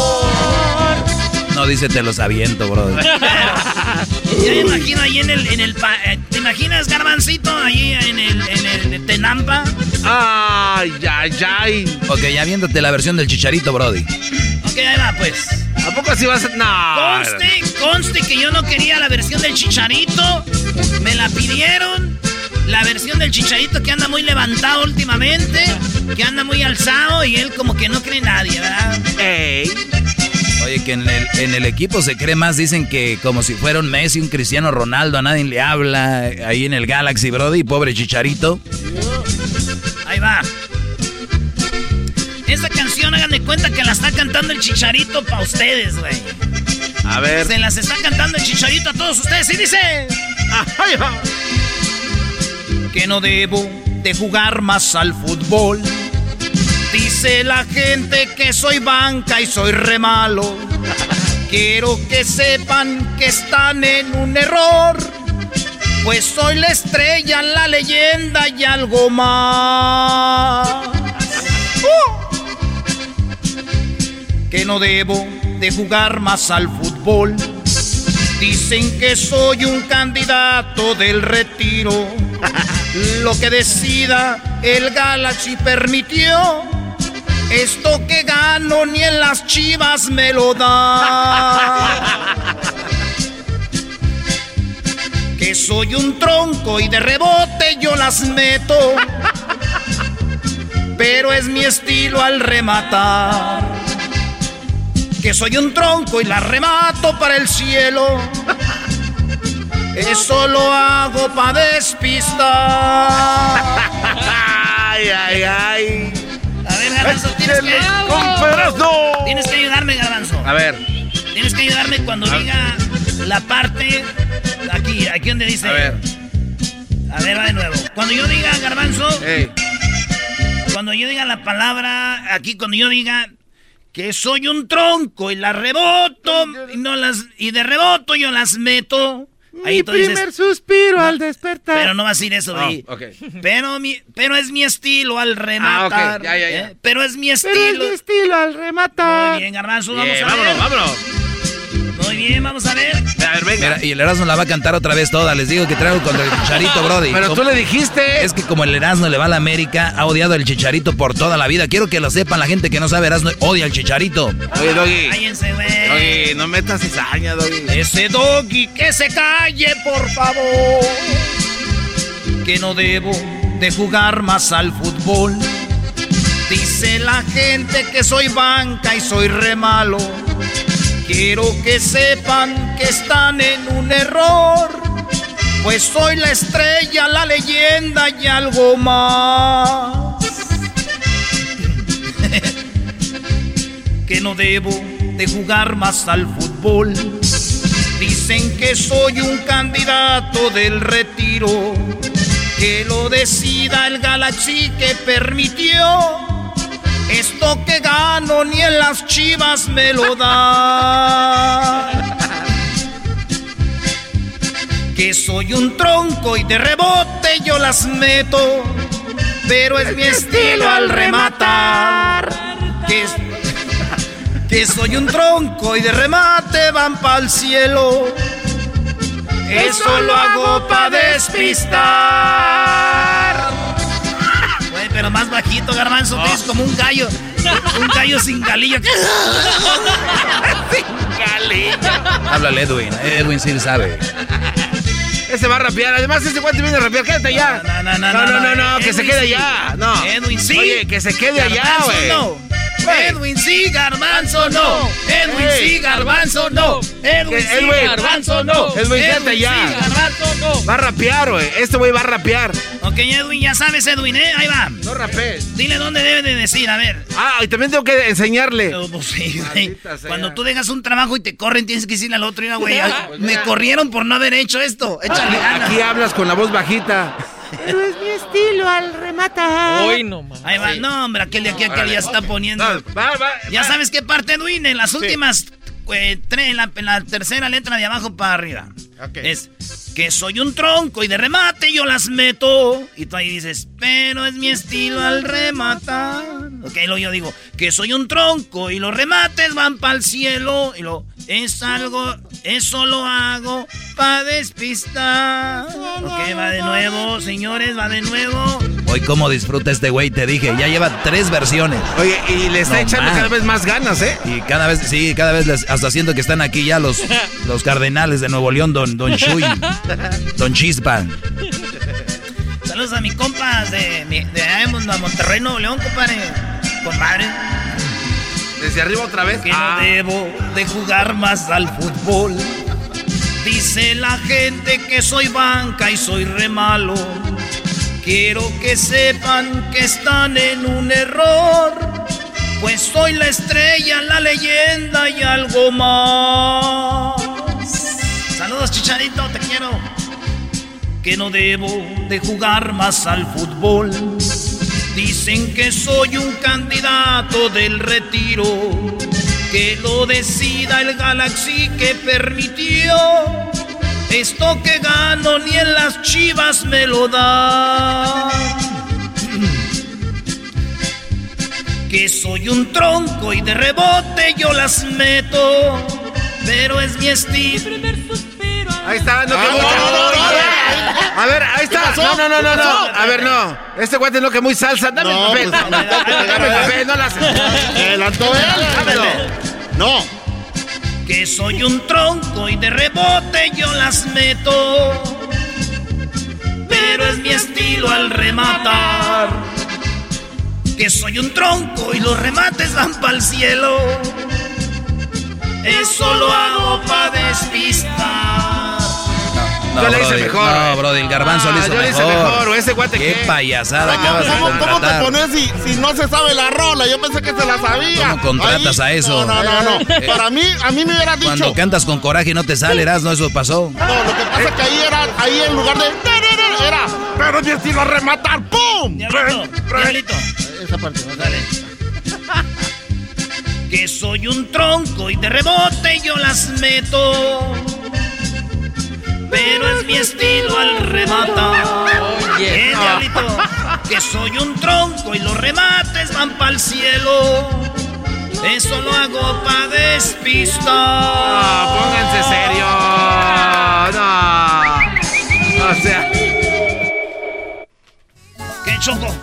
No dice te los aviento, Brody. Ya me imagino ahí en el, en el pa- eh, ¿te imaginas Garbancito ahí en el, en el de Tenampa? Ay, ay, ay. Ok, ya viéndote la versión del chicharito, Brody. Ok, ahí va pues. ¿A poco así vas a.? No. Conste, conste que yo no quería la versión del chicharito. Me la pidieron. La versión del chicharito que anda muy levantado últimamente. Que anda muy alzado y él como que no cree nadie, ¿verdad? Ey. Oye, que en el, en el equipo se cree más, dicen que como si fuera un Messi, un Cristiano Ronaldo, a nadie le habla. Ahí en el Galaxy, Brody, pobre chicharito. Ahí va. Esta canción, hagan de cuenta que la está cantando el chicharito para ustedes, güey. A ver. Se las está cantando el chicharito a todos ustedes y dice. Que no debo de jugar más al fútbol. Dice la gente que soy banca y soy re malo. Quiero que sepan que están en un error. Pues soy la estrella, la leyenda y algo más. Uh. Que no debo de jugar más al fútbol. Dicen que soy un candidato del retiro. Lo que decida el Galaxy permitió. Esto que gano ni en las chivas me lo da. que soy un tronco y de rebote yo las meto. Pero es mi estilo al rematar. Que soy un tronco y las remato para el cielo. Eso lo hago para despistar. Ay, ay, ay. Garbanzo, tienes que... Tienes que ayudarme, Garbanzo. A ver. Tienes que ayudarme cuando diga la parte... Aquí, aquí donde dice... A ver. A ver, va de nuevo. Cuando yo diga, Garbanzo... Cuando yo diga la palabra... Aquí, cuando yo diga... Que soy un tronco y la reboto y, no las, y de reboto yo las meto. Mi primer suspiro al despertar. Pero no va a decir eso, güey. Pero, mi, pero es mi estilo al rematar. Ah, ok. Ya, ya, ya. ¿eh? Pero es mi estilo. Pero es mi estilo al rematar. Muy bien, Garbanzo, vamos a vámonos, ver. vámonos. Muy bien, vamos a ver. A ver, venga. Mira, y el Erasmo la va a cantar otra vez toda. Les digo que traigo contra el Chicharito, Brody. Pero tú le dijiste. Es que como el Erasmo le va a la América, ha odiado al Chicharito por toda la vida. Quiero que lo sepan la gente que no sabe Erasmo, odia al Chicharito. Oye, Doggy. Cállense, güey. Doggy, no metas cizaña, Doggy. Ese doggy que se calle, por favor. Que no debo de jugar más al fútbol. Dice la gente que soy banca y soy re malo. Quiero que sepan que están en un error. Pues soy la estrella, la leyenda y algo más. que no debo de jugar más al fútbol. Dicen que soy un candidato del retiro, que lo decida el Galaxy que permitió. Esto que gano ni en las chivas me lo da. Que soy un tronco y de rebote yo las meto, pero es mi estilo al rematar. Que que soy un tronco y de remate van pa'l cielo. Eso lo hago pa' despistar. Pero más bajito, garbanzo, que es como un gallo. Un gallo sin galillo. sin galillo. Háblale, Edwin. Edwin sí sabe. Ese va a rapear. Además, ese guante viene a rapear. Quédate allá. No, no, no, no, no, no, que se quede sí. allá. No. Edwin sí. Oye, que se quede allá, Garbanzo güey. Edwin sí, garbanzo no. Edwin sí, garbanzo no. Edwin sí, Edwin. garbanzo no. Edwin, quédate allá. sí, garbanzo no. Va a rapear, güey. Este güey va a rapear. Ok, Edwin, ya sabes, Edwin, ¿eh? Ahí va. No rapees. Dile dónde debe de decir, a ver. Ah, y también tengo que enseñarle. No, pues sí, güey. Cuando tú dejas un trabajo y te corren, tienes que decirle al otro, mira, güey, me corrieron por no haber hecho esto. Échale ganas. Aquí hablas con la voz bajita. Pero es mi estilo al rematar. Ahí va, no, hombre, aquel de aquí, aquel ya está poniendo. Va, va, Ya va. sabes qué parte, Edwin, en las últimas eh, tres, en la, en la tercera letra de abajo para arriba. Ok. Es que soy un tronco y de remate yo las meto. Y tú ahí dices, pero es mi estilo al rematar. Ok, luego yo digo, que soy un tronco y los remates van para el cielo. Y lo es algo, eso lo hago para despistar. Ok, va de nuevo, señores, va de nuevo. Hoy cómo disfruta este güey, te dije. Ya lleva tres versiones. Oye, y le está No echando más. cada vez más ganas, ¿eh? Y cada vez, sí, cada vez les- hasta siento que están aquí ya los, los cardenales de Nuevo León, don, don Chuy, don Chispa. Saludos a mis compas de, mi- de, de Monterrey, Nuevo León, compadre. Compadre. Desde arriba otra vez. Que Ah. no debo de jugar más al fútbol. Dice la gente que soy banca y soy re malo. Quiero que sepan que están en un error. Pues soy la estrella, la leyenda y algo más. Chicharito, te quiero. Que no debo de jugar más al fútbol. Dicen que soy un candidato del retiro. Que lo decida el Galaxy que permitió. Esto que gano ni en las chivas me lo da. Que soy un tronco y de rebote yo las meto. Pero es mi estilo. Ahí está, no no, no, A ver, ahí está. No, no, no, no, no. A ver, no. Este guante no que muy salsa. Dame el papel. pues, Dame el papel, no la haces. Adelantó él. Dámelo. No. Que soy un tronco y de rebote yo las meto. Pero es mi estilo al rematar. Que soy un tronco y los remates van para el cielo. Eso lo hago pa' despistar. No, Yo le hice brody, mejor. No, Brody, el garbanzo Ah, lo hizo yo le hice mejor. ese guate ¿Qué, qué? payasada Ah, acabas de ¿cómo, ¿Cómo te pones si, si no se sabe la rola? Yo pensé que se la sabía. ¿Cómo contratas a eso? No, no, no. no. Eh, Para mí, a mí me hubiera dicho. Cuando cantas con coraje no te sale, ¿no? Eso pasó. No, lo que pasa es que ahí era, ahí en lugar de. Era. Pero mi estilo a rematar. ¡Pum! Diablito. Esa parte, Dale. Que soy un tronco y de rebote yo las meto. Pero es mi estilo al rematar. Oye. Eh, diablito. Que soy un tronco y los remates van para el cielo. Eso lo hago pa' despistar. No, pónganse serio. No. O sea. ¿Qué choco?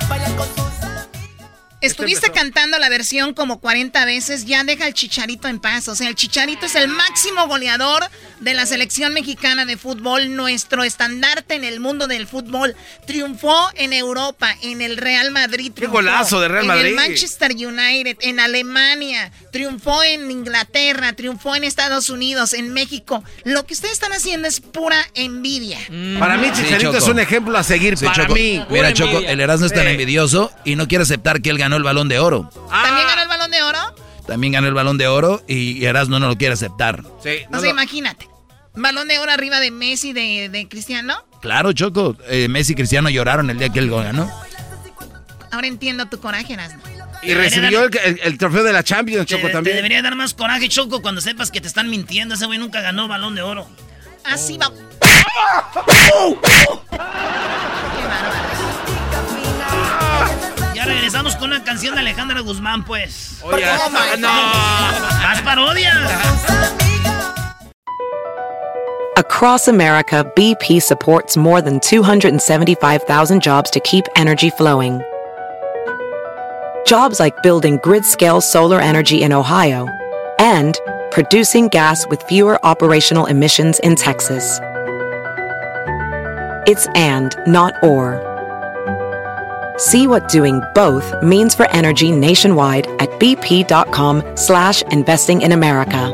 Estuviste cantando la versión como 40 veces, ya deja al Chicharito en paz. O sea, el Chicharito es el máximo goleador de la selección mexicana de fútbol, nuestro estandarte en el mundo del fútbol. Triunfó en Europa, en el Real Madrid. Triunfó, golazo de Real En Madrid. el Manchester United, en Alemania, triunfó en Inglaterra, triunfó en Estados Unidos, en México. Lo que ustedes están haciendo es pura envidia. Para mí, Sí, Chicharito es un ejemplo a seguir. Sí, para Choco. mí. Mira, Choco, el Erasmo es tan envidioso y no quiere aceptar que él ganó el balón de oro. ¿También ganó el balón de oro? También ganó el balón de oro y Erasmo no lo quiere aceptar. Sí, o sea, imagínate. Balón de oro arriba de Messi, de, de Cristiano. Claro, Choco. eh, Messi y Cristiano lloraron el día que él ganó. Ahora entiendo tu coraje, Erasmo. Y recibió el, el- el trofeo de la Champions, Choco, te también. debería dar más coraje, Choco, cuando sepas que te están mintiendo. Ese güey nunca ganó balón de oro. Así va. Ya regresamos con una canción de Alejandra Guzmán, pues. Oye, no. ¡Más parodia! Across America, BP supports more than 275,000 jobs to keep energy flowing. Jobs like building grid scale solar energy in Ohio and producing gas with fewer operational emissions in Texas. It's and, not or. See what doing both means for energy nationwide at bp.com slash investing in America.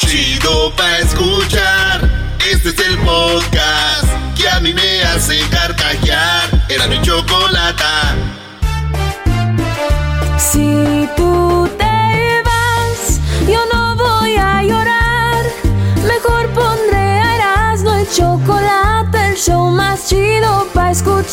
Chido pa' escuchar. Este es el podcast que a mí me hace carcajear. Era mi chocolata. Si tú te vas, yo no voy a llorar.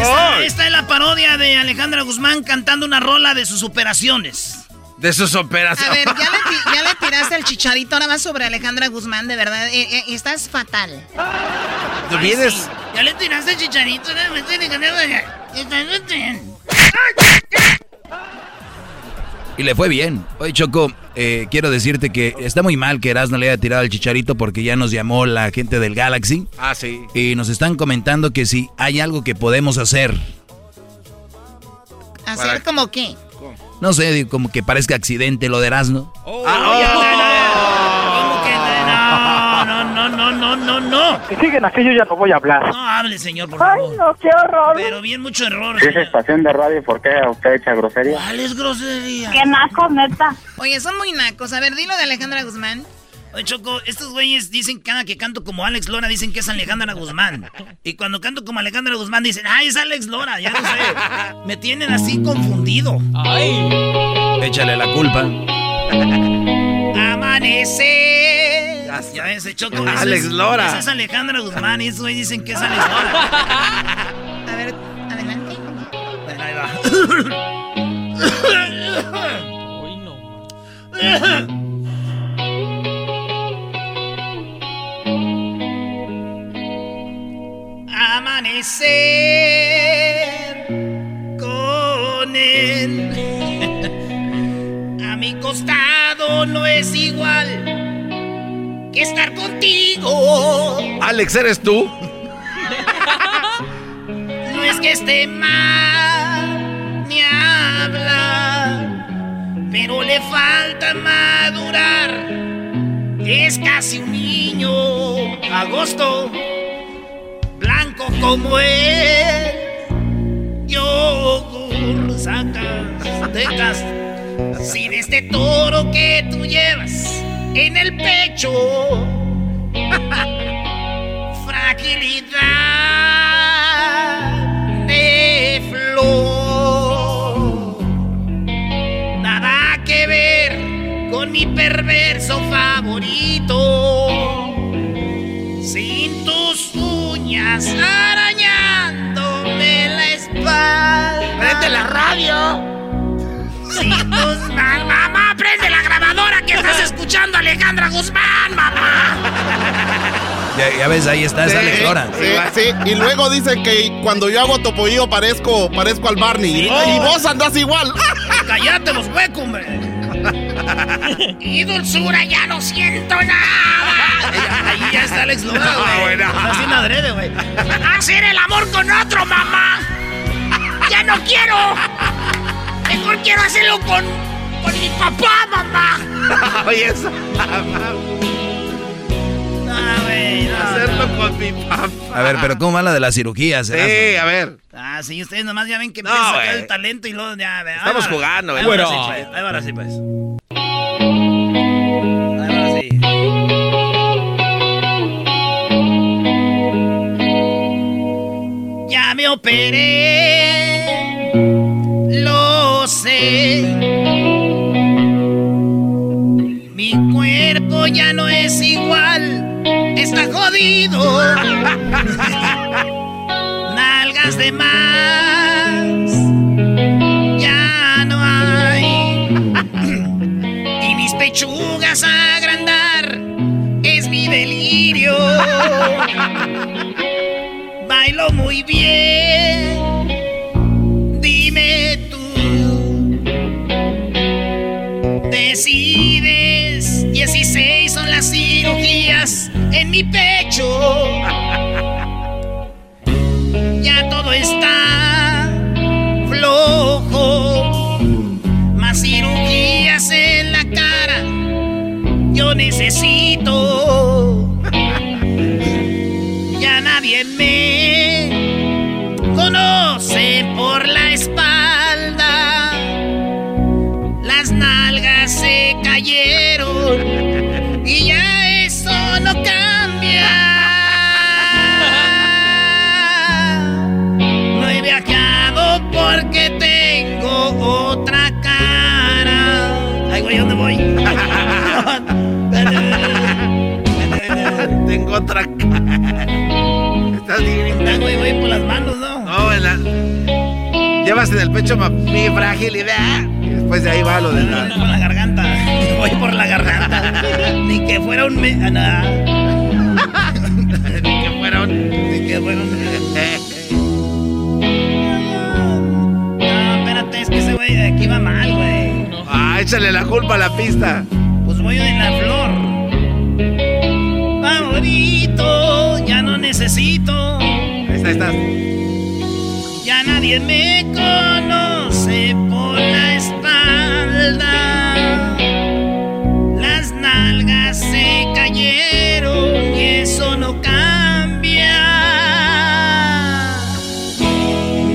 Esta, esta es la parodia de Alejandra Guzmán cantando una rola de sus operaciones. De sus operaciones. A ver, ya le, ti- ya le tiraste al chicharito ahora más sobre Alejandra Guzmán, de verdad. Eh, eh, estás fatal. Tú vienes. sí. Ya le tiraste el chicharito. ¿no? Me estoy. Y le fue bien. Oye, Choco, eh, quiero decirte que está muy mal que Erasmo le haya tirado el chicharito porque ya nos llamó la gente del Galaxy. Ah, sí. Y nos están comentando que si hay algo que podemos hacer. ¿Hacer como qué? No sé, como que parezca accidente lo de Erasmo. ¿Cómo que no? No, no, no, no, no. Si siguen así, yo ya no voy a hablar. No hable, señor, por favor. no, qué horror. Pero bien mucho error. Si es estación de radio, ¿por qué usted echa grosería? ¿Cuál es grosería? Qué nacos, neta. Oye, son muy nacos. A ver, dilo de Alejandra Guzmán. Oye, Choco, estos güeyes dicen que cada que canto como Alex Lora dicen que es Alejandra Guzmán. Y cuando canto como Alejandra Guzmán dicen, ¡ay, es Alex Lora! Ya no sé. Me tienen así confundido. Échale la culpa. Amanece. Ya ves, Choco. Alex es, Lora. Esa es Alejandra Guzmán y esos güey dicen que es Alex Lora. A ver, adelante. Bueno, ahí va. Uy, no. Amanecer con él. A mi costado no es igual que estar contigo. Alex, ¿eres tú? No es que esté mal ni hablar, pero le falta madurar. Es casi un niño. Agosto, blanco como él. Yogur, sacas, tecas. Si de este toro que tú llevas en el pecho, fragilidad de flor. Nada que ver con mi perverso favorito. Sin tus uñas arañándome la espalda. ¡Prende la radio! Sin tus ma- escuchando a Alejandra Guzmán, mamá. Ya, ya ves, ahí está, es Sí, Alex Lora. Sí, sí, y luego dice que cuando yo hago topollillo parezco, parezco al Barney. Sí, y, no. y vos andás igual. Cállate los huecos, hombre. y dulzura, ya no siento nada. Ahí ya está Alex Lora, güey. Está haciendo adrede, güey. Hacer el amor con otro, mamá. Ya no quiero. Mejor quiero hacerlo con, con mi papá, mamá. Oye, eso. No, güey, no, Hacerlo no. con mi papá. A ver, pero ¿cómo va la de la cirugía? Sí, a ver. Ah, sí, ustedes nomás ya ven que No, empieza a sacar güey. el talento y luego ya... ve, Estamos jugando, güey. Bueno. ahora sí, pues. Ahí va, ahora sí, pues. Ahí va, ahora sí. Ya me operé, lo sé. Ya no es igual, está jodido. Nalgas de más, pecho. Ya todo está flojo. Más cirugías en la cara. Yo necesito. Tengo otra cara. Estás. Ay, güey, voy por las manos, ¿no? No, en la... Llevas en el pecho mi fragilidad. Y después de ahí va lo de la... Por la garganta. Voy por la garganta. Ni que fuera un... Me... ah, nada. Ni que fuera un... Ni que fuera un... No, espérate, es que ese güey de aquí va mal, güey. Ah, échale la culpa a la pista. Pues voy en la flor. Ya no necesito. Ahí está, ahí estás. Ya nadie me conoce por la espalda. Las nalgas se cayeron y eso no cambia.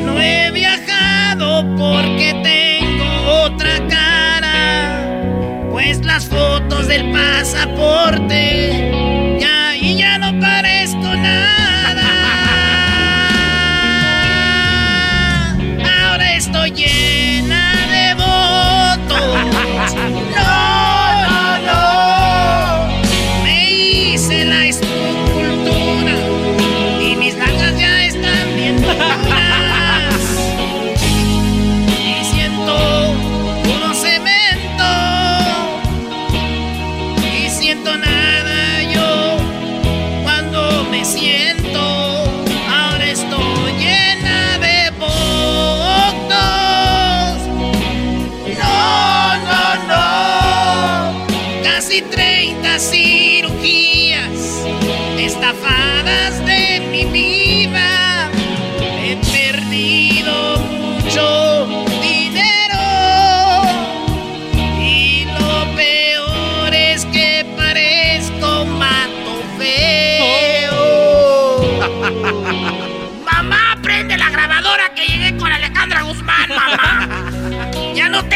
No he viajado porque tengo otra cara. Pues las fotos del pasaporte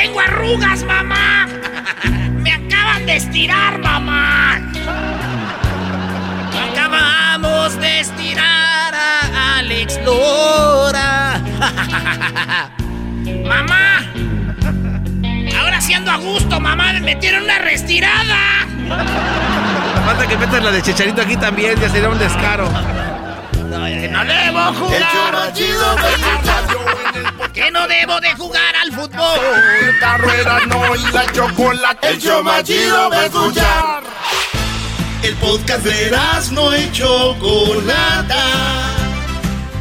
tengo arrugas, mamá. Me acaban de estirar, mamá. Acabamos de estirar a Alex Lora. mamá. Ahora sí ando a gusto, mamá. Me metieron una restirada. Falta que metas la de Chicharito aquí también, ya sería un descaro. Que no debo jugar. Que no debo de jugar fútbol. La rueda no y la chocolate. El show más chido va a escuchar. El podcast de no y Chocolata.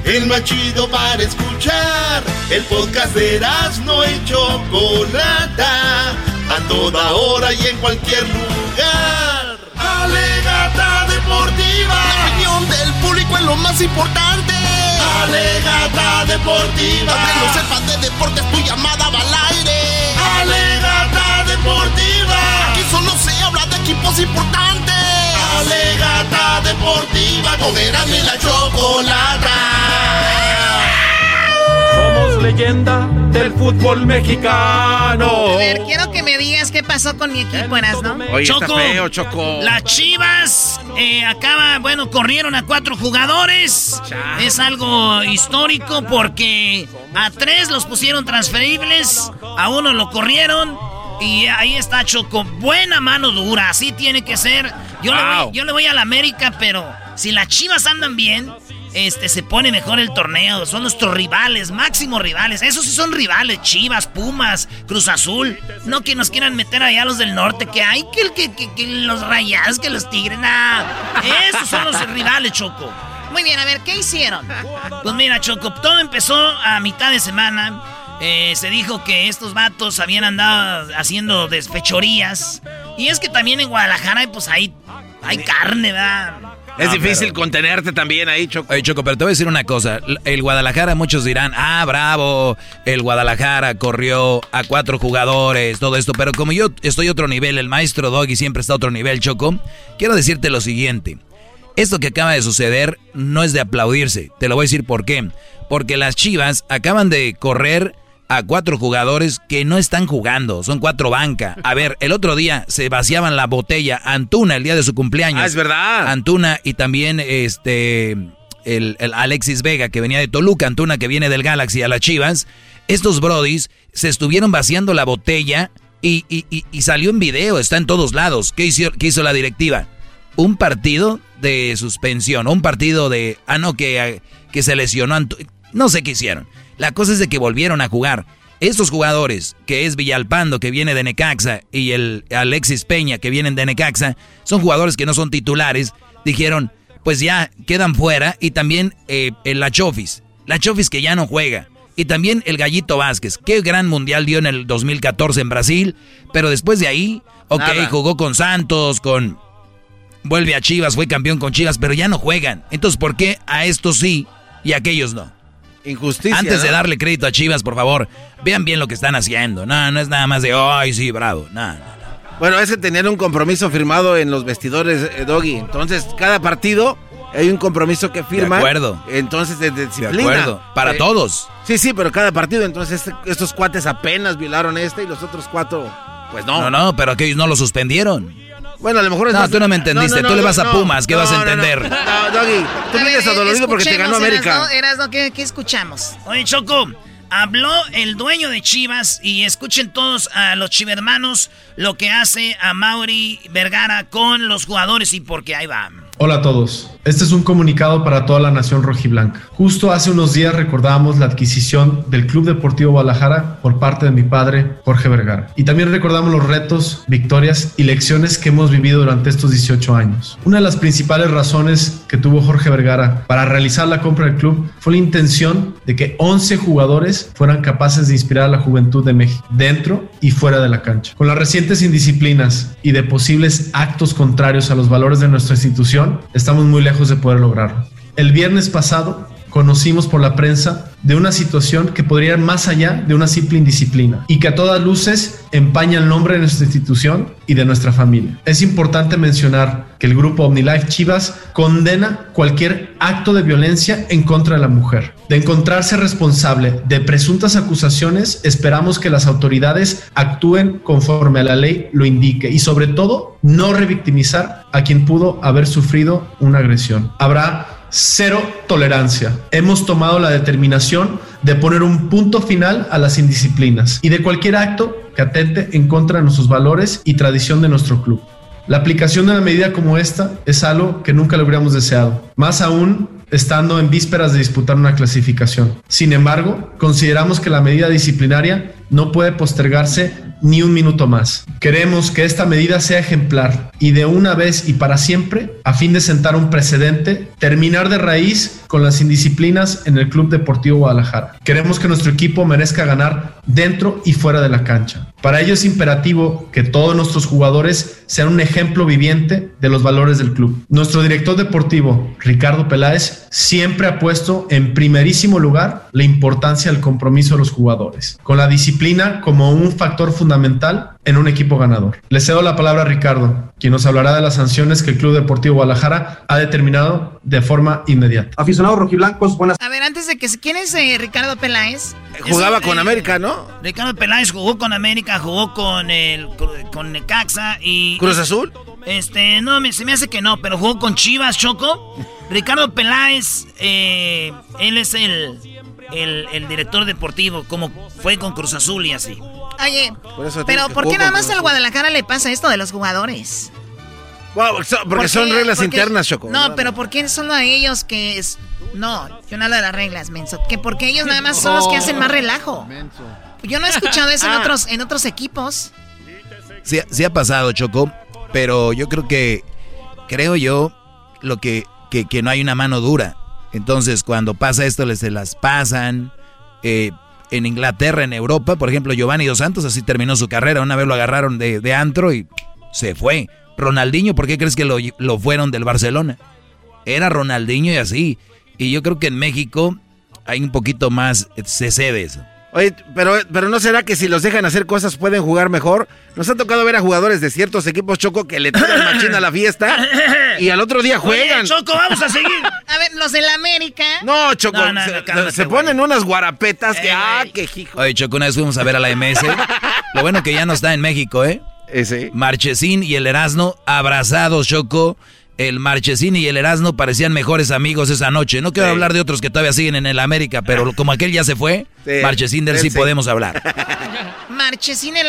El más chido para escuchar. El podcast de no y Chocolata. A toda hora y en cualquier lugar. Alegata deportiva. La opinión del público es lo más importante. Alegata deportiva. Aunque no sepas de deportes, tu llamada va al aire. Alegata deportiva. Aquí solo se habla de equipos importantes. Alegata deportiva. Con y la chocolata. Leyenda del fútbol mexicano. A ver, quiero que me digas qué pasó con mi equipo, Erasmo. Oye, está feo, Choco. Las Chivas eh, acaba, bueno, corrieron a cuatro jugadores. Es algo histórico porque a tres los pusieron transferibles, a uno lo corrieron. Y ahí está Choco, buena mano dura, así tiene que ser. Yo, le, voy, yo le voy a la América, pero si las Chivas andan bien, este se pone mejor el torneo. Son nuestros rivales, máximos rivales. Esos sí son rivales, Chivas, Pumas, Cruz Azul. No que nos quieran meter allá los del norte, que hay que, que, que, que los rayados, que los tigres, nada. Esos son los rivales, Choco. Muy bien, a ver, ¿qué hicieron? Pues mira, Choco, todo empezó a mitad de semana. Eh, se dijo que estos vatos habían andado haciendo desfechorías. Y es que también en Guadalajara, pues ahí hay carne, ¿verdad? Es difícil contenerte también ahí, Choco. Oye, Choco, pero te voy a decir una cosa. El Guadalajara, muchos dirán, ah, bravo, el Guadalajara corrió a cuatro jugadores, todo esto. Pero como yo estoy a otro nivel, el maestro Doggy siempre está a otro nivel, Choco, quiero decirte lo siguiente. Esto que acaba de suceder no es de aplaudirse. Te lo voy a decir por qué. Porque las Chivas acaban de correr a cuatro jugadores que no están jugando, son cuatro banca. A ver, el otro día se vaciaban la botella Antuna el día de su cumpleaños. Ah, es verdad. Antuna y también este el, el Alexis Vega que venía de Toluca, Antuna que viene del Galaxy a las Chivas. Estos brodis se estuvieron vaciando la botella y, y- y- y salió en video, está en todos lados. ¿Qué hizo, qué hizo la directiva? Un partido de suspensión, un partido de... Ah, no, que, que se lesionó Antu- No sé qué hicieron. La cosa es de que volvieron a jugar. Estos jugadores, que es Villalpando, que viene de Necaxa, y el Alexis Peña, que vienen de Necaxa, son jugadores que no son titulares, dijeron, pues ya quedan fuera, y también eh, el La Chofis, La Chofis que ya no juega, y también el Gallito Vázquez, qué gran mundial dio en el 2014 en Brasil, pero después de ahí, ok, Nada. jugó con Santos, con... Vuelve a Chivas, fue campeón con Chivas, pero ya no juegan. Entonces, ¿por qué a estos sí y a aquellos no? Injusticia. Antes de ¿no? darle crédito a Chivas, por favor, vean bien lo que están haciendo. No, no es nada más de, ay, sí, bravo. No, no. Bueno, es que tenían un compromiso firmado en los vestidores, eh, Doggy. Entonces, cada partido hay un compromiso que firman. acuerdo. Entonces, de, disciplina. De acuerdo. Para Eh, todos. Sí, sí, pero cada partido. Entonces, este- estos cuates apenas violaron este y los otros cuatro, pues no. No, no, pero aquellos no lo suspendieron. Bueno, a lo mejor... No, tú no me entendiste. Tú le vas a no, Pumas, ¿qué no, vas a no, no. entender? No, Doggy, tú A vienes adolorido porque te ganó América. Erasno, ¿qué, qué escuchamos? Oye, Choco, habló el dueño de Chivas y escuchen todos a los chivermanos lo que hace a Mauri Vergara con los jugadores y porque ahí va. Hola a todos. Este es un comunicado para toda la nación rojiblanca. Justo hace unos días recordábamos la adquisición del Club Deportivo Guadalajara por parte de mi padre, Jorge Vergara. Y también recordamos los retos, victorias y lecciones que hemos vivido durante estos 18 años. Una de las principales razones que tuvo Jorge Vergara para realizar la compra del club fue la intención de que 11 jugadores fueran capaces de inspirar a la juventud de México, dentro y fuera de la cancha. Con las recientes indisciplinas y de posibles actos contrarios a los valores de nuestra institución, estamos muy lejos de poder lograrlo. El viernes pasado conocimos por la prensa de una situación que podría ir más allá de una simple indisciplina y que a todas luces empaña el nombre de nuestra institución y de nuestra familia. Es importante mencionar que el grupo OmniLife Chivas condena cualquier acto de violencia en contra de la mujer. De encontrarse responsable de presuntas acusaciones, esperamos que las autoridades actúen conforme a la ley lo indique y sobre todo no revictimizar a quien pudo haber sufrido una agresión. Habrá cero tolerancia. Hemos tomado la determinación de poner un punto final a las indisciplinas y de cualquier acto que atente en contra de nuestros valores y tradición de nuestro club. La aplicación de una medida como esta es algo que nunca lo hubiéramos deseado, más aún estando en vísperas de disputar una clasificación. Sin embargo, consideramos que la medida disciplinaria no puede postergarse ni un minuto más. Queremos que esta medida sea ejemplar y de una vez y para siempre, a fin de sentar un precedente, terminar de raíz con las indisciplinas en el Club Deportivo Guadalajara. Queremos que nuestro equipo merezca ganar dentro y fuera de la cancha. Para ello es imperativo que todos nuestros jugadores sean un ejemplo viviente de los valores del club. Nuestro director deportivo, Ricardo Peláez, siempre ha puesto en primerísimo lugar la importancia del compromiso de los jugadores, con la disciplina como un factor fundamental en un equipo ganador. Le cedo la palabra a Ricardo, quien nos hablará de las sanciones que el Club Deportivo Guadalajara ha determinado de forma inmediata. Aficionados rojiblancos, buenas. A ver, antes de que quién es eh, Ricardo Peláez? Jugaba con América, ¿no? Ricardo Peláez jugó con América, jugó con el con Necaxa y Cruz Azul. Este, no, se me hace que no, pero jugó con Chivas, Choco. Ricardo Peláez, eh, él es el, el, el director deportivo, como fue con Cruz Azul y así. Oye, pero ¿por qué nada más al Guadalajara le pasa esto de los jugadores? Porque son reglas internas, Choco. No, pero ¿por qué solo a ellos que es... No, yo no hablo de las reglas, menso. Que porque ellos nada más son los que hacen más relajo. Yo no he escuchado eso en ah. otros, en otros equipos. Sí, sí ha pasado, Choco, pero yo creo que, creo yo, lo que, que, que no hay una mano dura. Entonces, cuando pasa esto, les se las pasan. Eh, en Inglaterra, en Europa. Por ejemplo, Giovanni Dos Santos así terminó su carrera. Una vez lo agarraron de, antro y se fue. Ronaldinho, ¿por qué crees que lo, lo, fueron del Barcelona? Era Ronaldinho y así. Y yo creo que en México hay un poquito más, se cede eso. Oye, pero, pero ¿no será que si los dejan hacer cosas pueden jugar mejor? Nos ha tocado ver a jugadores de ciertos equipos Choco que le tiran machina a la fiesta y al otro día juegan. Choco, vamos a seguir. a ver, los del América. No, Choco, se, ponen unas guarapetas que, ah, qué hijo. Oye, Choco, una vez fuimos a ver a la MS. Lo bueno que ya no está en México, ¿eh? Ese. Marchesín y el Erasmo abrazados, Choco el Marchesín y el Erasmo parecían mejores amigos esa noche. No quiero hablar de otros que todavía siguen en el América, pero como aquel ya se fue, Marchesín del sí, podemos hablar. Marchesín, el,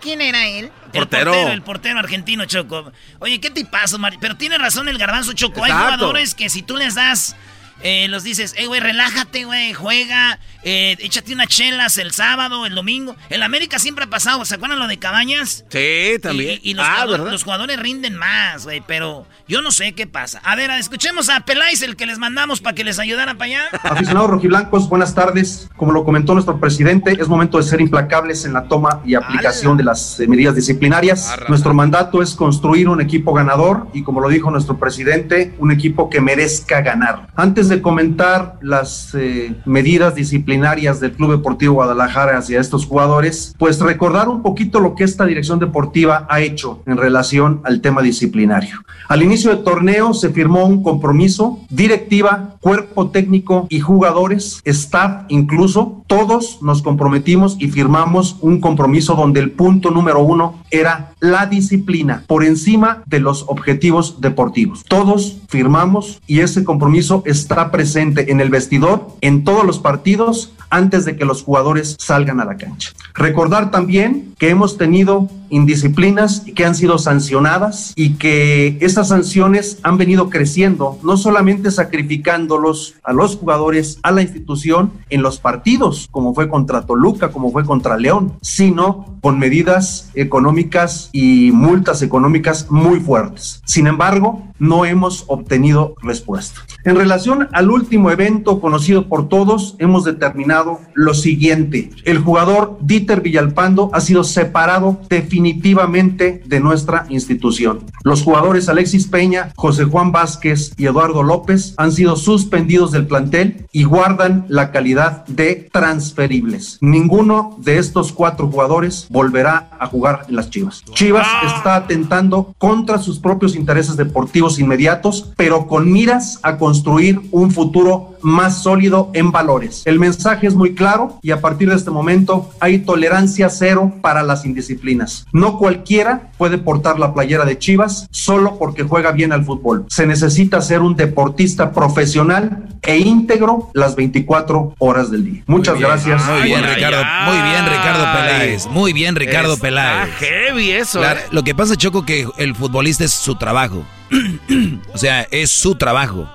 ¿quién era él? El portero. el portero argentino, Choco. Oye, ¿qué te pasa, Pero tiene razón el garbanzo, Choco. Hay jugadores que si tú les das eh, los dices, hey, güey, relájate, güey, juega, eh, échate unas chelas el sábado, el domingo. El América siempre ha pasado, ¿se acuerdan lo de Cabañas? Sí, también. Y, los, ah, jugadores, los, jugadores, rinden más, güey, pero yo no sé qué pasa. A ver, escuchemos a Peláez, el que les mandamos para que les ayudara para allá. Aficionados rojiblancos, buenas tardes. Como lo comentó nuestro presidente, es momento de ser implacables en la toma y aplicación de las eh, medidas disciplinarias. Nuestro mandato es construir un equipo ganador y, como lo dijo nuestro presidente, un equipo que merezca ganar. Antes de comentar las eh, medidas disciplinarias del Club Deportivo Guadalajara hacia estos jugadores, pues recordar un poquito lo que esta dirección deportiva ha hecho en relación al tema disciplinario. Al inicio del torneo se firmó un compromiso, directiva, cuerpo técnico y jugadores, staff incluso, todos nos comprometimos y firmamos un compromiso donde el punto número uno era la disciplina por encima de los objetivos deportivos. Todos firmamos y ese compromiso está presente en el vestidor en todos los partidos antes de que los jugadores salgan a la cancha. Recordar también que hemos tenido indisciplinas que han sido sancionadas y que estas sanciones han venido creciendo, no solamente sacrificándolos a los jugadores, a la institución en los partidos, como fue contra Toluca, como fue contra León, sino con medidas económicas y multas económicas muy fuertes. Sin embargo, no hemos obtenido respuesta. En relación al último evento conocido por todos, hemos determinado lo siguiente. El jugador Dieter Villalpando ha sido separado definitivamente de nuestra institución. Los jugadores Alexis Peña, José Juan Vázquez y Eduardo López han sido suspendidos del plantel y guardan la calidad de transferibles. Ninguno de estos cuatro jugadores volverá a jugar en las Chivas. Chivas está atentando contra sus propios intereses deportivos inmediatos, pero con miras a construir un futuro más sólido en valores. El mensaje es muy claro y a partir de este momento hay tolerancia cero para las indisciplinas. No cualquiera puede portar la playera de Chivas solo porque juega bien al fútbol. Se necesita ser un deportista profesional e íntegro las 24 horas del día. Muchas gracias. Muy bien, Ricardo. Muy bien, Ricardo Peláez. Muy bien, Ricardo Peláez. heavy eso. ¿eh? Lo que pasa, Choco, que el futbolista es su trabajo. o sea, es su trabajo.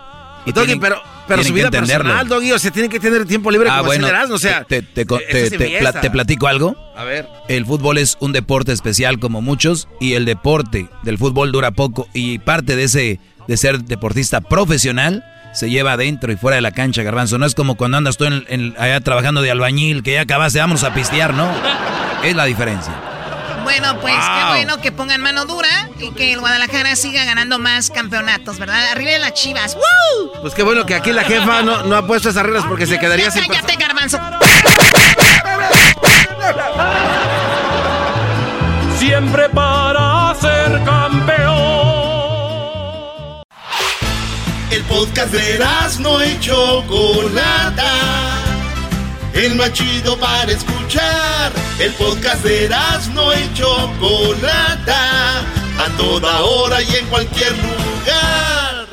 Y pero, pero su vida personal, Doggy, o sea, tiene que tener tiempo libre ah, como bueno, o sea... Te, te, te, platico algo. A ver. El fútbol es un deporte especial como muchos y el deporte del fútbol dura poco y parte de ese, de ser deportista profesional se lleva adentro y fuera de la cancha, garbanzo. No es como cuando andas tú en, allá trabajando de albañil, que ya acabaste, vamos a pistear, ¿no? Es la diferencia. Bueno, pues qué bueno que pongan mano dura y que el Guadalajara siga ganando más campeonatos, ¿verdad? Arriba de las chivas. ¡Woo! Pues qué bueno que aquí la jefa no, ha puesto esas reglas porque se quedaría sin. ¡Cállate, garbanzo! Siempre para ser campeón. El podcast de no hecho Chocolata el más chido para escuchar. El podcast de no y Chocolata, a toda hora y en cualquier lugar.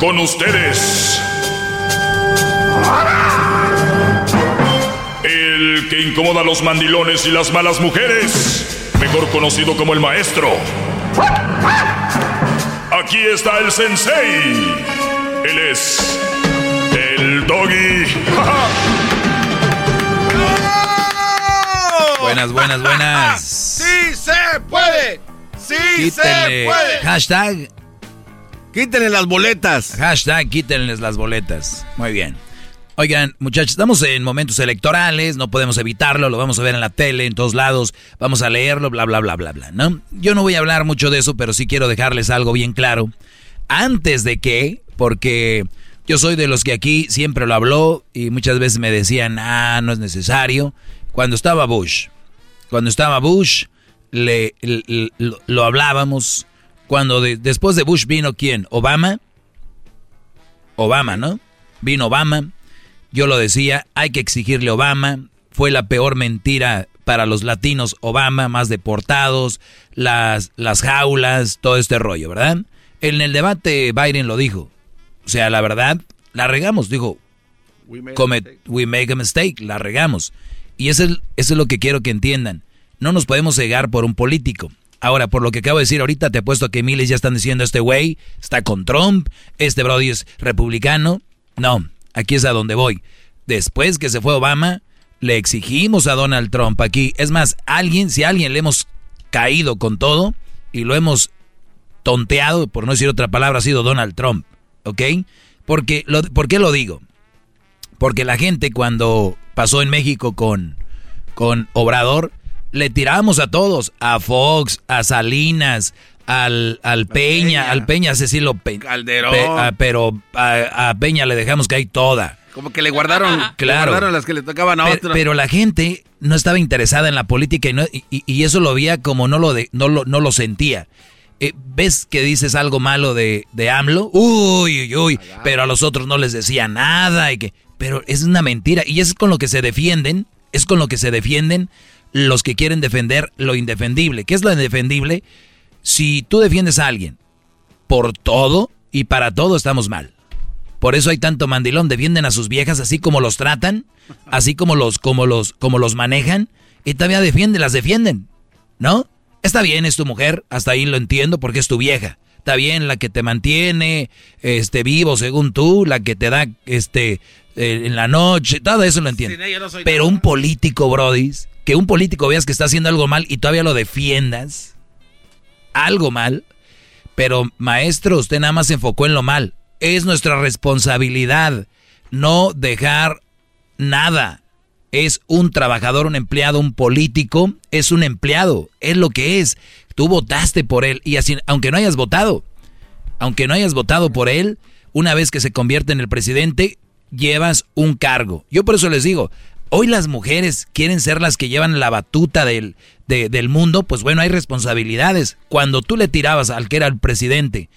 Con ustedes. El que incomoda a los mandilones y las malas mujeres, mejor conocido como el maestro. Aquí está el sensei. Él es doggy. buenas, buenas, buenas. ¡Sí se puede! ¡Sí se puede! Hashtag. Quítenle las boletas. Hashtag quítenles las boletas. Muy bien. Oigan, muchachos, estamos en momentos electorales, no podemos evitarlo, lo vamos a ver en la tele, en todos lados, vamos a leerlo, bla, bla, bla, bla, bla, ¿no? Yo no voy a hablar mucho de eso, pero sí quiero dejarles algo bien claro. Antes de que porque yo soy de los que aquí siempre lo habló y muchas veces me decían, ah, no es necesario. Cuando estaba Bush, cuando estaba Bush, le, lo, hablábamos. Cuando después de Bush vino quién? Obama. Obama, ¿no? Vino Obama. Yo lo decía, hay que exigirle Obama. Fue la peor mentira para los latinos Obama, más deportados, las, las jaulas, todo este rollo, ¿verdad? En el debate Biden lo dijo. O sea, la verdad, la regamos. Dijo, we make, a mistake, la regamos. Y eso es, eso es lo que quiero que entiendan. No nos podemos cegar por un político. Ahora, por lo que acabo de decir ahorita, te apuesto que miles ya están diciendo, este güey está con Trump, este Brody es republicano. No, aquí es a donde voy. Después que se fue Obama, le exigimos a Donald Trump aquí. Es más, alguien, si a alguien le hemos caído con todo y lo hemos tonteado, por no decir otra palabra, ha sido Donald Trump. ¿Ok? Porque lo, ¿Por qué lo digo? Porque la gente cuando pasó en México con, con Obrador, le tiramos a todos, a Fox, a Salinas, al, al Peña, al Peña Cecilio Calderón. pero a, Peña le dejamos que hay toda. Como que le guardaron, claro. las que le tocaban a otros. Pero la gente no estaba interesada en la política y, y, eso lo veía como no lo, de, no lo, no lo sentía. Eh, ves que dices algo malo de, de AMLO, uy, uy, uy, pero a los otros no les decía nada y que, pero es una mentira y es con lo que se defienden, es con lo que se defienden los que quieren defender lo indefendible. ¿Qué es lo indefendible? Si tú defiendes a alguien por todo y para todo estamos mal. Por eso hay tanto mandilón. Defienden a sus viejas así como los tratan, así como los, como los, como los manejan. Y todavía defienden, las defienden. ¿No? Está bien, es tu mujer, hasta ahí lo entiendo porque es tu vieja. Está bien la que te mantiene este vivo según tú, la que te da este eh, en la noche, todo eso lo entiendo. Pero un político, brodis, que un político veas que está haciendo algo mal y todavía lo defiendas, algo mal, pero maestro, usted nada más se enfocó en lo mal. Es nuestra responsabilidad no dejar nada. Es un trabajador, un empleado, un político, es un empleado, es lo que es. Tú votaste por él y así, aunque no hayas votado, aunque no hayas votado por él, una vez que se convierte en el presidente, llevas un cargo. Yo por eso les digo, hoy las mujeres quieren ser las que llevan la batuta del, del mundo, pues bueno, hay responsabilidades. Cuando tú le tirabas al que era el presidente,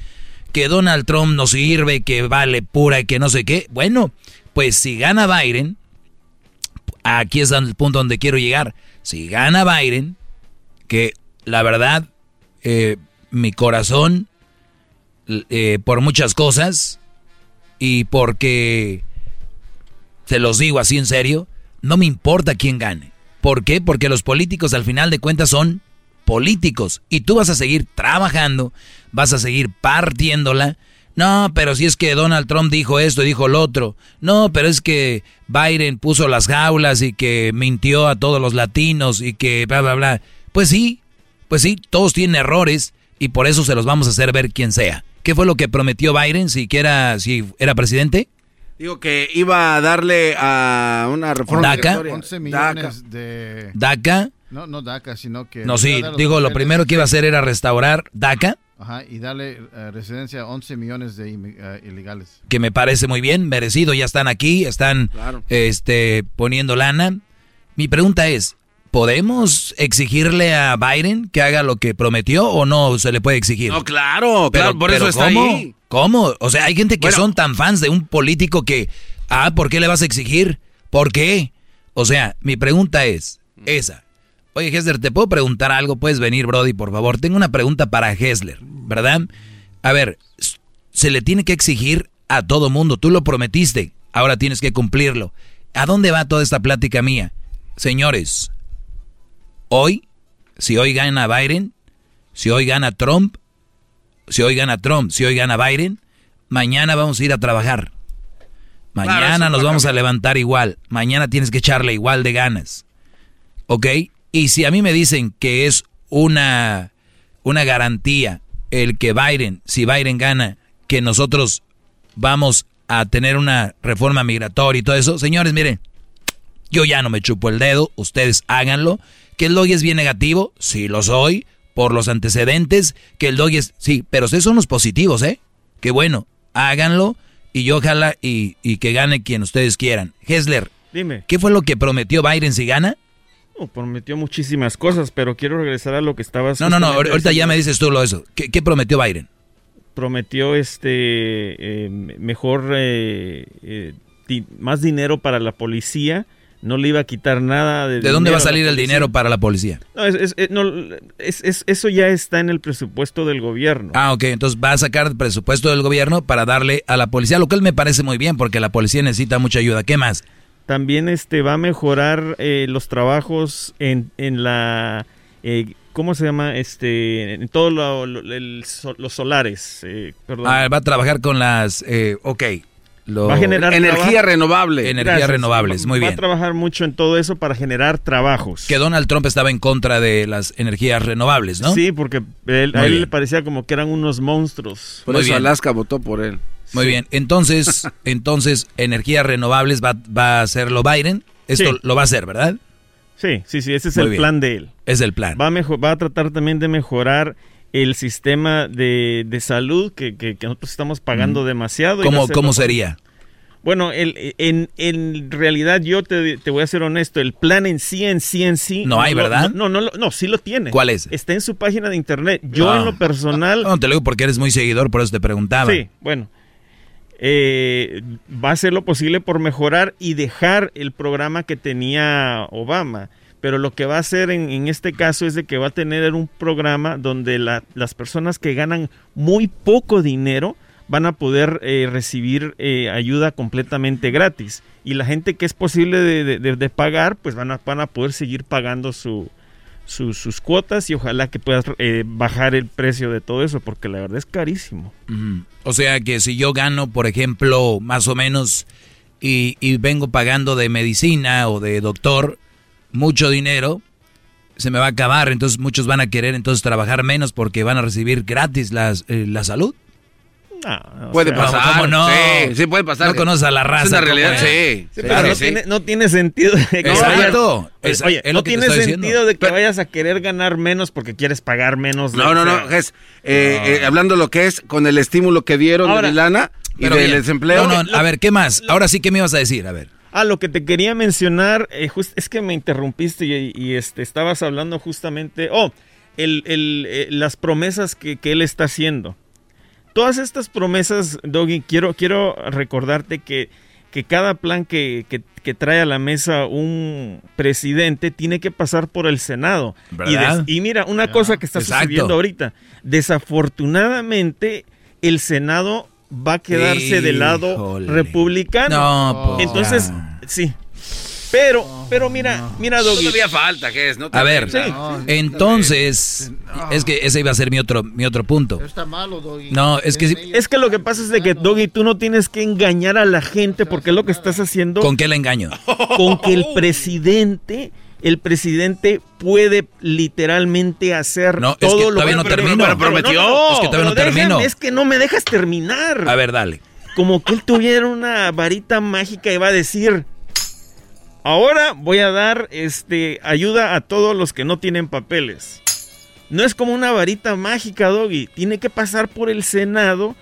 que Donald Trump no sirve, que vale pura que no sé qué, bueno, pues si gana Biden, aquí es el punto donde quiero llegar, si gana Biden, que la verdad, eh, mi corazón, eh, por muchas cosas, y porque se los digo así en serio, no me importa quién gane. ¿Por qué? Porque los políticos al final de cuentas son políticos y tú vas a seguir trabajando, vas a seguir partiéndola. No, pero si es que Donald Trump dijo esto y dijo lo otro. No, pero es que Biden puso las jaulas y que mintió a todos los latinos y que bla, bla, bla. Pues sí, pues sí, todos tienen errores y por eso se los vamos a hacer ver quién sea. ¿Qué fue lo que prometió Biden si, si era presidente? Digo que iba a darle a una reforma ¿DACA? 11 millones de... ¿DACA? No, no DACA, sino que... No, sí, digo, lo primero que iba a hacer era restaurar DACA. Ajá, y darle eh, residencia a 11 millones de uh, ilegales. Que me parece muy bien, merecido, ya están aquí, están este, poniendo lana. Mi pregunta es, ¿podemos exigirle a Biden que haga lo que prometió o no se le puede exigir? No, claro, claro, por eso está ¿cómo? ahí. ¿Cómo? O sea, hay gente que son tan fans de un político que, ah, ¿por qué le vas a exigir? ¿Por qué? O sea, mi pregunta es esa. Oye, Hessler, ¿te puedo preguntar algo? Puedes venir, Brody, por favor. Tengo una pregunta para Hessler, ¿verdad? A ver, se le tiene que exigir a todo mundo. Tú lo prometiste, ahora tienes que cumplirlo. ¿A dónde va toda esta plática mía? Señores, hoy, si hoy gana Biden, si hoy gana Trump, si hoy gana Trump, si hoy gana Biden, mañana vamos a ir a trabajar. Mañana nos vamos a levantar igual. Mañana tienes que echarle igual de ganas. ¿Ok? Y si a mí me dicen que es una, una garantía el que Biden, si Biden gana, que nosotros vamos a tener una reforma migratoria y todo eso, señores, miren, yo ya no me chupo el dedo, ustedes háganlo. ¿Que el log es bien negativo? Sí, lo soy por los antecedentes, que el doggy es... Sí, pero esos son los positivos, ¿eh? Que bueno, háganlo y yo ojalá y, y que gane quien ustedes quieran. Hessler, Dime. ¿qué fue lo que prometió Biden si gana? Prometió muchísimas cosas, pero quiero regresar a lo que estabas... No, no, no, ahorita ya me dices tú lo eso. ¿Qué, prometió Biden? Prometió este eh, mejor, eh, eh, más dinero para la policía no le iba a quitar nada de... ¿De dónde va a salir el dinero para la policía? No, es, eso ya está en el presupuesto del gobierno. Ah, ok, entonces va a sacar el presupuesto del gobierno para darle a la policía, lo cual me parece muy bien porque la policía necesita mucha ayuda. ¿Qué más? También este va a mejorar eh, los trabajos en, en la... Eh, ¿Cómo se llama? Este, en todos los solares. Eh, ah, va a trabajar con las... ok va a generar energía renovable. Energías renovables, muy bien. Va a trabajar mucho en todo eso para generar trabajos. Que Donald Trump estaba en contra de las energías renovables, ¿no? Sí, porque a él le parecía como que eran unos monstruos. Por eso Alaska votó por él. Muy bien, entonces, entonces energías renovables va, va a hacerlo Biden. Esto lo va a hacer, ¿verdad? Sí, sí, sí, ese es el plan de él. Es el plan. Va a, va a tratar también de mejorar el sistema de, salud que, que, nosotros estamos pagando demasiado. ¿Cómo, ¿cómo sería? Bueno, el, en, en, realidad yo te, te, voy a ser honesto, el plan en sí, en sí, en sí... No, hay, ¿verdad? No, no, no, sí lo tiene. ¿Cuál es? Está en su página de internet. Yo en lo ah. personal... No, te lo digo porque eres muy seguidor, por eso te preguntaba. Sí, bueno. Eh, va a hacer lo posible por mejorar y dejar el programa que tenía Obama pero lo que va a hacer en, este caso es de que va a tener un programa donde las personas que ganan muy poco dinero van a poder eh, recibir eh, ayuda completamente gratis. Y la gente que es posible de, de- de pagar, pues van a, van a poder seguir pagando su, su- sus cuotas y ojalá que puedas eh, bajar el precio de todo eso, porque la verdad es carísimo. O sea que si yo gano, por ejemplo, más o menos y, y vengo pagando de medicina o de doctor mucho dinero, se me va a acabar. Entonces muchos van a querer entonces trabajar menos porque van a recibir gratis las, eh, la salud. Puede sea, pasar. ¿cómo no? Sí, sí, puede pasar. No conoces a la raza. Es una ¿cómo realidad, es? sí. Sí, pero no, Tiene, no tiene sentido de que Exacto. vayas- Es- Oye, es lo no tiene sentido diciendo. de que vayas a querer ganar menos porque quieres pagar menos. No, no, no, Ges, eh, eh, hablando lo que es con el estímulo que dieron Ahora, de lana y del desempleo. No, no, a ver, ¿qué más? Ahora sí, ¿qué me ibas a decir? A ver. Ah, lo que te quería mencionar, eh, just- es que me interrumpiste y, y, este, estabas hablando justamente, oh, el, el, eh, las promesas que, que él está haciendo. Todas estas promesas, Doggy, quiero, quiero recordarte que, que cada plan que, que- que trae a la mesa un presidente tiene que pasar por el Senado. Y, ¿Verdad? des- y mira, una cosa que está Exacto. sucediendo ahorita, desafortunadamente el Senado va a quedarse del lado Híjole. republicano. No, pues, Entonces, sí. Pero, pero mira, mira, Doggy. Todavía falta, Ges. No te A ver, entonces, es que ese iba a ser mi otro, mi otro punto. Está malo, Doggy. No, es que sí- Es que lo que pasa es de que, Doggy, tú no tienes que engañar a la gente porque es lo que estás haciendo ¿con qué le engaño? con que el presidente, el presidente puede literalmente hacer No, es todo que lo todavía que no pero- termino. pero prometió. No, es que todavía no Pero déjame, termino. Es que no me dejas terminar. A ver, dale. Como que él tuviera una varita mágica y va a decir, ahora voy a dar este ayuda a todos los que no tienen papeles. No es como una varita mágica, Doggy. Tiene que pasar por el Senado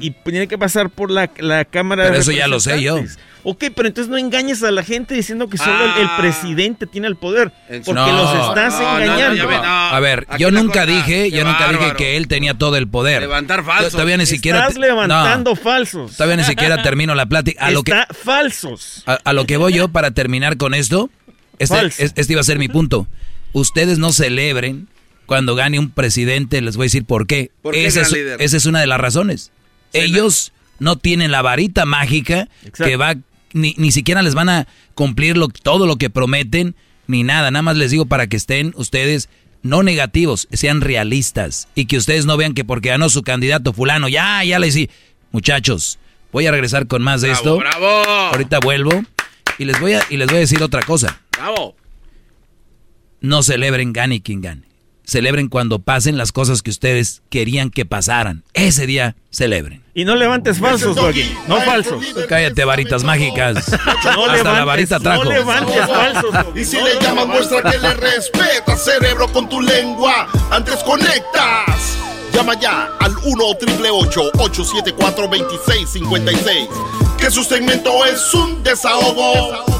y tiene que pasar por la, la Cámara Pero de eso ya lo sé yo. Ok, pero entonces no engañes a la gente diciendo que solo el- el, Ah. presidente tiene el poder. Porque No. los estás No, no, no, engañando. ya ve, no. A ver, yo nunca cosa- dije, qué yo nunca dije que él tenía todo el poder. Levantar falsos. Todavía ni siquiera. Estás te- levantando no, falsos. todavía ni siquiera termino la plática. A lo que, Está falsos. a, a lo que voy yo para terminar con esto, este, este iba a ser mi punto. Ustedes no celebren cuando gane un presidente, les voy a decir por qué. ¿Por qué, Esa es, líder? esa es una de las razones. Ellos no tienen la varita mágica que va, ni, ni siquiera les van a cumplir lo- todo lo que prometen, ni nada. Nada más les digo para que estén ustedes no negativos, sean realistas y que ustedes no vean que porque ganó su candidato fulano, ya, ya les di. Muchachos, voy a regresar con más de Bravo, esto. bravo. Ahorita vuelvo y les voy a y les voy a decir otra cosa. Bravo. No celebren gane quien gane. Celebren cuando pasen las cosas que ustedes querían que pasaran. Ese día celebren. Y no levantes falsos, Doggy. No falsos. Cállate, varitas mágicas. No Hasta levantes, la varita trajo. No levantes falsos. Y si No le llamas, muestra que le respeta, cerebro, con tu lengua. Antes conectas. Llama ya al 1-888-874-2656. Que su segmento es un desahogo.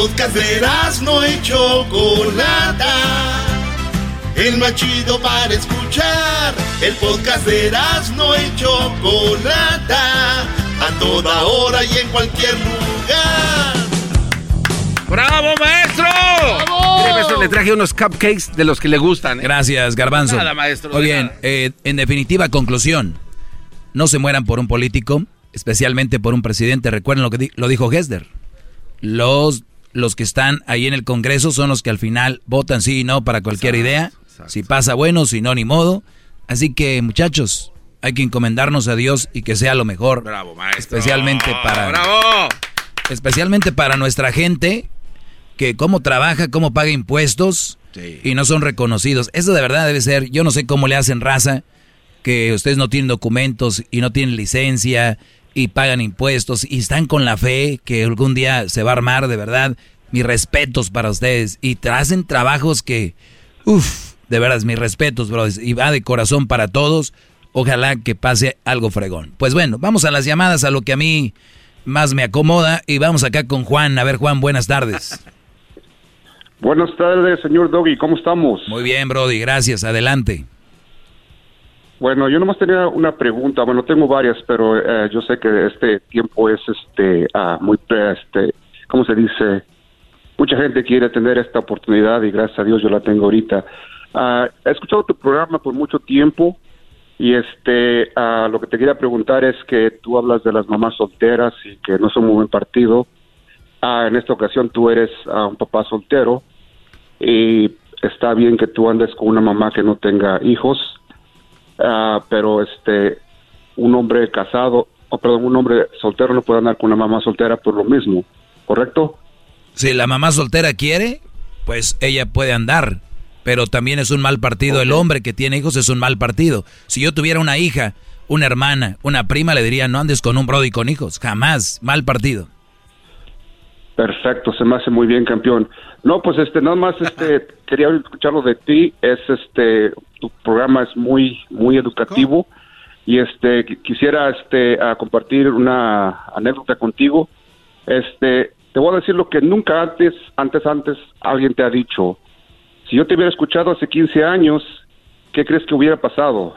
Podcast de no y Chocolata. El más chido para escuchar. El podcast de no y Chocolata. A toda hora y en cualquier lugar. ¡Bravo, maestro! Mire, maestro, le traje unos cupcakes de los que le gustan. ¿eh? Gracias, Garbanzo. Nada, maestro, Muy bien, eh, en definitiva, conclusión. No se mueran por un político, especialmente por un presidente. Recuerden lo que di- lo dijo Hesder. Los, los que están ahí en el Congreso son los que al final votan sí y no para cualquier idea. Si pasa bueno, si no, ni modo. Así que, muchachos, hay que encomendarnos a Dios y que sea lo mejor. Bravo, maestro. Especialmente para, ¡Bravo! especialmente para nuestra gente que cómo trabaja, cómo paga impuestos y no son reconocidos. Eso de verdad debe ser, yo no sé cómo le hacen raza, que ustedes no tienen documentos y no tienen licencia y pagan impuestos y están con la fe que algún día se va a armar de verdad. Mis respetos para ustedes y hacen trabajos que, uff, de verdad, mis respetos, Brody. Y va de corazón para todos. Ojalá que pase algo fregón. Pues bueno, vamos a las llamadas, a lo que a mí más me acomoda. Y vamos acá con Juan. A ver, Juan, buenas tardes. Buenas tardes, señor Doggy. ¿Cómo estamos? Muy bien, Brody. Gracias. Adelante. Bueno, yo nomás tenía una pregunta. Bueno, tengo varias, pero eh, yo sé que este tiempo es este ah, muy, este, ¿cómo se dice? Mucha gente quiere tener esta oportunidad y gracias a Dios yo la tengo ahorita. Ah, he escuchado tu programa por mucho tiempo y este ah, lo que te quería preguntar es que tú hablas de las mamás solteras y que no son muy buen partido. en esta ocasión tú eres un papá soltero y está bien que tú andes con una mamá que no tenga hijos, uh, pero este un hombre casado, o perdón, un hombre soltero no puede andar con una mamá soltera por lo mismo, ¿correcto? Si la mamá soltera quiere, pues ella puede andar, pero también es un mal partido. El hombre que tiene hijos es un mal partido. Si yo tuviera una hija, una hermana, una prima, le diría, no andes con un brody con hijos, jamás, mal partido. Perfecto, se me hace muy bien, campeón. No, pues este, nada más este, quería escucharlo de ti. Es este, tu programa es muy, muy educativo y este, quisiera este, a compartir una anécdota contigo. Este, te voy a decir lo que nunca antes, antes, antes alguien te ha dicho. Si yo te hubiera escuchado hace 15 años, ¿qué crees que hubiera pasado?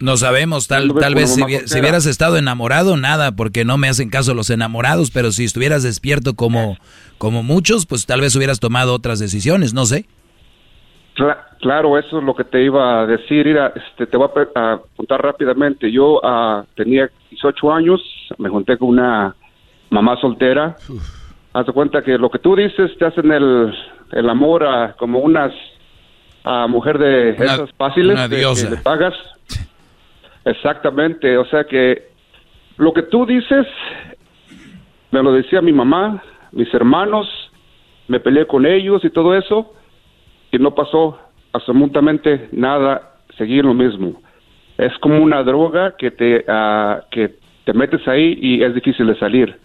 No sabemos, tal, tal vez si, hubieras estado enamorado, nada, porque no me hacen caso los enamorados, pero si estuvieras despierto como, como muchos, pues tal vez hubieras tomado otras decisiones, no sé. Claro, eso es lo que te iba a decir. Mira, este, te voy a, contar rápidamente. Yo uh, tenía 18 años, me junté con una mamá soltera. Haz de cuenta que lo que tú dices te hacen el, el amor a como unas a mujer de esas fáciles que le pagas Exactamente, o sea que lo que tú dices, me lo decía mi mamá, mis hermanos, me peleé con ellos y todo eso, y no pasó absolutamente nada, seguir lo mismo. Es como una droga que te, uh, que te metes ahí y es difícil de salir.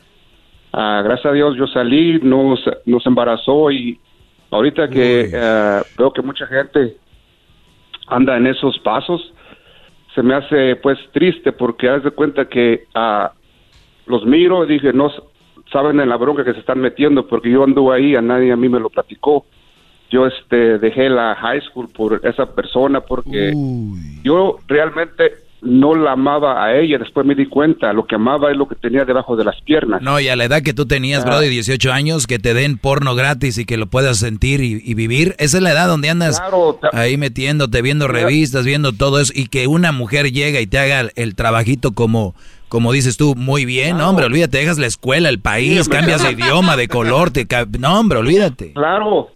Uh, gracias a Dios yo salí, nos, nos embarazó y ahorita que uh, veo que mucha gente anda en esos pasos, se me hace pues triste porque haz de cuenta que los miro y dije, no saben en la bronca que se están metiendo porque yo ando ahí, a nadie a mí me lo platicó. Yo este dejé la high school por esa persona porque yo realmente no la amaba a ella, después me di cuenta, lo que amaba es lo que tenía debajo de las piernas. No, y a la edad que tú tenías, bro, de 18 años, que te den porno gratis y que lo puedas sentir y, vivir, esa es la edad donde andas ahí metiéndote, viendo revistas, viendo todo eso, y que una mujer llega y te haga el trabajito como, como dices tú, muy bien, hombre, olvídate, dejas la escuela, el país, cambias de idioma, de color, te, no, hombre, olvídate. Claro,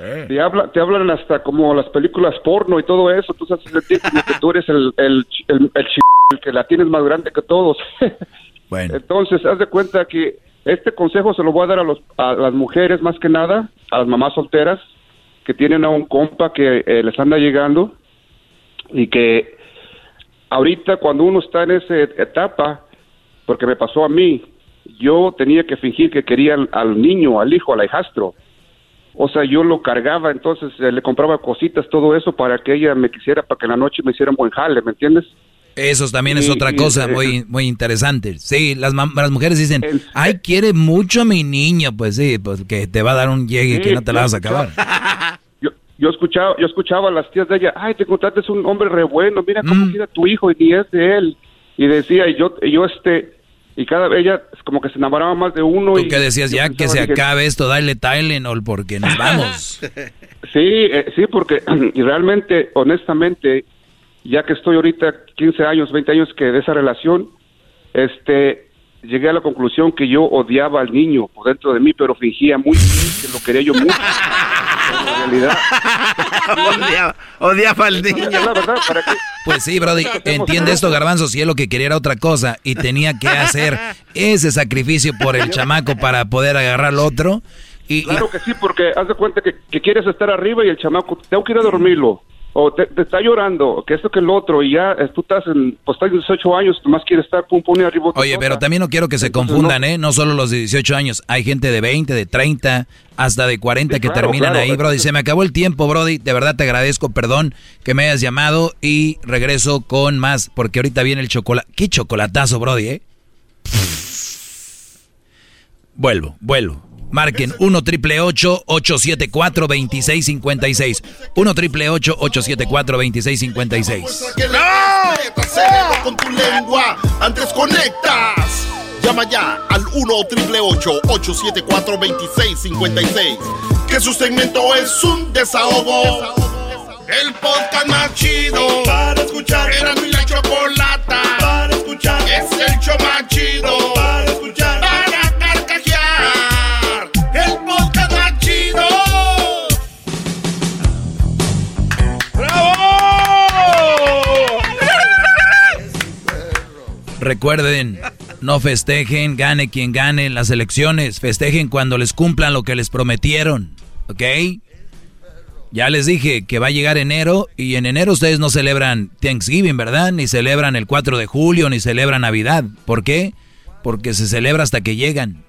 eh. Te, habla, te hablan hasta como las películas porno y todo eso. Tú sabes como que tú eres el, el, el, el, que la tienes más grande que todos. bueno. Entonces, haz de cuenta que este consejo se lo voy a dar a, los, a las mujeres más que nada, a las mamás solteras que tienen a un compa que eh, les anda llegando y que ahorita cuando uno está en esa etapa, porque me pasó a mí, yo tenía que fingir que quería al, al niño, al hijo, al hijastro o sea, yo lo cargaba, entonces eh, le compraba cositas, todo eso para que ella me quisiera, para que en la noche me hiciera un buen jale, ¿me entiendes? Eso también es otra cosa muy muy interesante. Sí, las, las mujeres dicen, ay, quiere mucho a mi niño. Pues sí, pues que te va a dar un llegue que no te la vas a acabar. Yo, yo, escuchaba, yo escuchaba a las tías de ella, ay, te contaste, es un hombre re bueno, mira cómo mm. tu hijo y ni es de él. Y decía, y yo, y yo este, y cada vez ella como que se enamoraba más de uno. ¿Tú y, que decías ya que se acabe esto, dale Tylenol porque nos vamos? sí, eh, sí, porque y realmente, honestamente, ya que estoy ahorita 15 años, 20 años que de esa relación, este, llegué a la conclusión que yo odiaba al niño por dentro de mí, pero fingía muy bien que lo quería yo mucho. en realidad. odiaba, al niño. Pues sí, Brody, entiende esto, Garbanzo, si él lo que quería era otra cosa y tenía que hacer ese sacrificio por el chamaco para poder agarrar al otro. Y, claro que sí, porque haz de cuenta que, quieres estar arriba y el chamaco, tengo que ir a dormirlo. O te, te está llorando, que esto que el otro, y ya tú estás en, pues estás 18 años, tú más quieres estar pum pum y arriba. Oye, pero también no quiero que se Entonces, confundan, no. ¿eh? No solo los de 18 años, hay gente de 20, de 30, hasta de 40 Sí, que claro, terminan claro. ahí, Brody. Se me acabó el tiempo, Brody. De verdad te agradezco, perdón que me hayas llamado y regreso con más, porque ahorita viene el chocolate. ¿Qué chocolatazo, Brody, eh? Vuelvo, vuelvo. Marquen 1 triple 874 2656. 1 triple 874 2656. Que le respetas, cerebro, con tu lengua. Antes conectas. Llama ya al 1 triple 874 2656. Que su segmento es un desahogo. El podcast más chido para escuchar. Era mi la chocolata para escuchar. Es el show más chido para escuchar. Recuerden, no festejen, gane quien gane en las elecciones. Festejen cuando les cumplan lo que les prometieron. ¿Ok? Ya les dije que va a llegar enero y en enero ustedes no celebran Thanksgiving, ¿verdad? Ni celebran el 4 de julio, ni celebran Navidad. ¿Por qué? Porque se celebra hasta que llegan.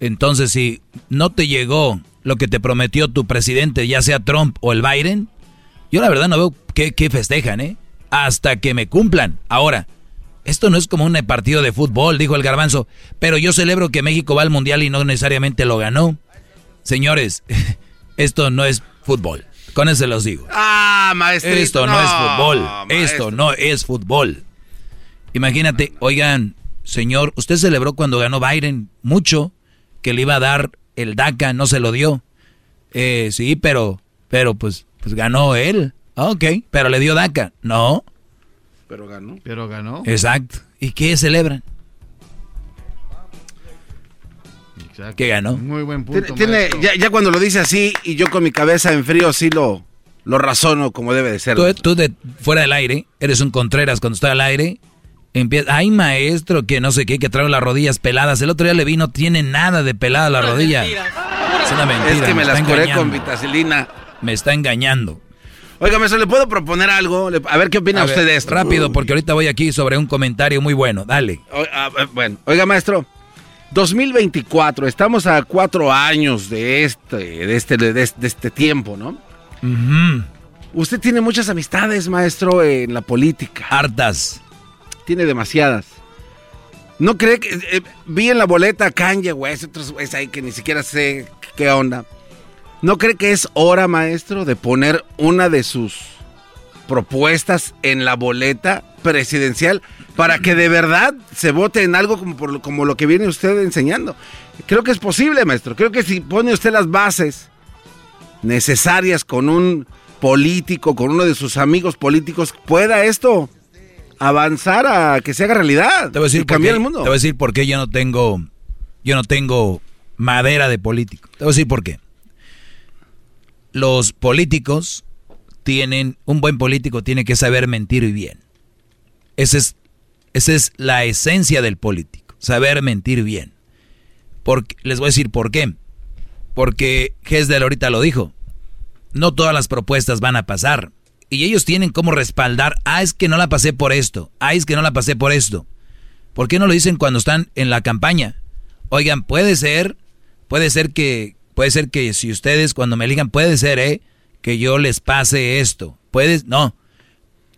Entonces, si no te llegó lo que te prometió tu presidente, ya sea Trump o el Biden, yo la verdad no veo qué, qué festejan, ¿eh? Hasta que me cumplan. Ahora, esto no es como un partido de fútbol, dijo el garbanzo, pero yo celebro que México va al Mundial y no necesariamente lo ganó. Señores, esto no es fútbol. Con eso se los digo. Ah, maestro. Esto no, es fútbol. Esto no es fútbol. Imagínate, oigan, señor, usted celebró cuando ganó Biden mucho que le iba a dar el DACA, no se lo dio. Eh, sí, pero, pero pues, pues ganó él. Ah, ok, pero le dio DACA. No, Pero ganó. Pero ganó. exacto. ¿Y qué celebran? Exacto. ¿Qué ganó? Muy buen punto. Tiene, ya, ya cuando lo dice así y yo con mi cabeza en frío sí lo, lo razono como debe de ser. Tú, tú de fuera del aire, eres un Contreras cuando está al aire. Empieza, ay maestro, que no sé qué, que trae las rodillas peladas. El otro día le vi, no tiene nada de pelada la rodilla. Es una mentira. es que me, está las curé engañando. con vitacilina. Me está engañando. Oiga, maestro, ¿le puedo proponer algo? A ver qué opina A usted ver, de esto. Rápido, porque ahorita voy aquí sobre un comentario muy bueno. Dale. O- a ver, bueno, oiga, maestro. 2024, estamos a cuatro años de este, de este, de este, de este tiempo, ¿no? Usted tiene muchas amistades, maestro, en la política. Hartas. Tiene demasiadas. ¿No cree que... eh, vi en la boleta a Kanye West, otros güeyes ahí que ni siquiera sé qué onda. ¿No cree que es hora, maestro, de poner una de sus propuestas en la boleta presidencial para que de verdad se vote en algo como, por lo- como lo que viene usted enseñando? Creo que es posible, maestro. Creo que si pone usted las bases necesarias con un político, con uno de sus amigos políticos, pueda esto avanzar a que se haga realidad Te voy a decir y cambiar el mundo. Te voy a decir por qué yo no tengo, yo no tengo madera de político. Te voy a decir por qué. Los políticos tienen, un buen político tiene que saber mentir bien. Esa es, esa es la esencia del político, saber mentir bien. Porque, les voy a decir por qué. Porque Hesder ahorita lo dijo. No todas las propuestas van a pasar. Y ellos tienen cómo respaldar. Ah, es que no la pasé por esto. Ah, es que no la pasé por esto. ¿Por qué no lo dicen cuando están en la campaña? Oigan, puede ser, puede ser que, puede ser que si ustedes cuando me elijan, puede ser, eh, que yo les pase esto. Puedes, no.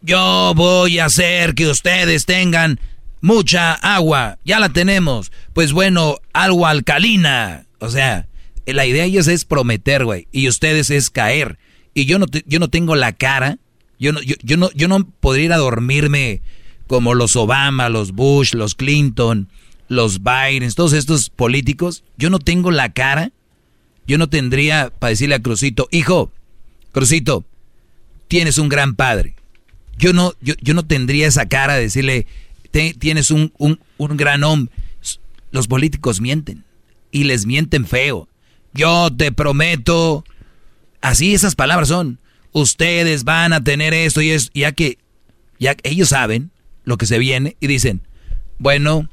Yo voy a hacer que ustedes tengan mucha agua. Ya la tenemos. Pues bueno, agua alcalina. O sea, la idea es prometer, güey. Y ustedes es caer. Y yo no, yo no tengo la cara. Yo no, yo, yo no, yo no podría ir a dormirme como los Obama, los Bush, los Clinton, los Biden, todos estos políticos. Yo no tengo la cara. Yo no tendría para decirle a Crucito, hijo, Crucito, tienes un gran padre. Yo no, yo, yo no tendría esa cara de decirle, "Te- tienes un, un, un gran hombre. Los políticos mienten y les mienten feo. Yo te prometo, así esas palabras son, ustedes van a tener esto y es ya que ya ellos saben lo que se viene y dicen, bueno,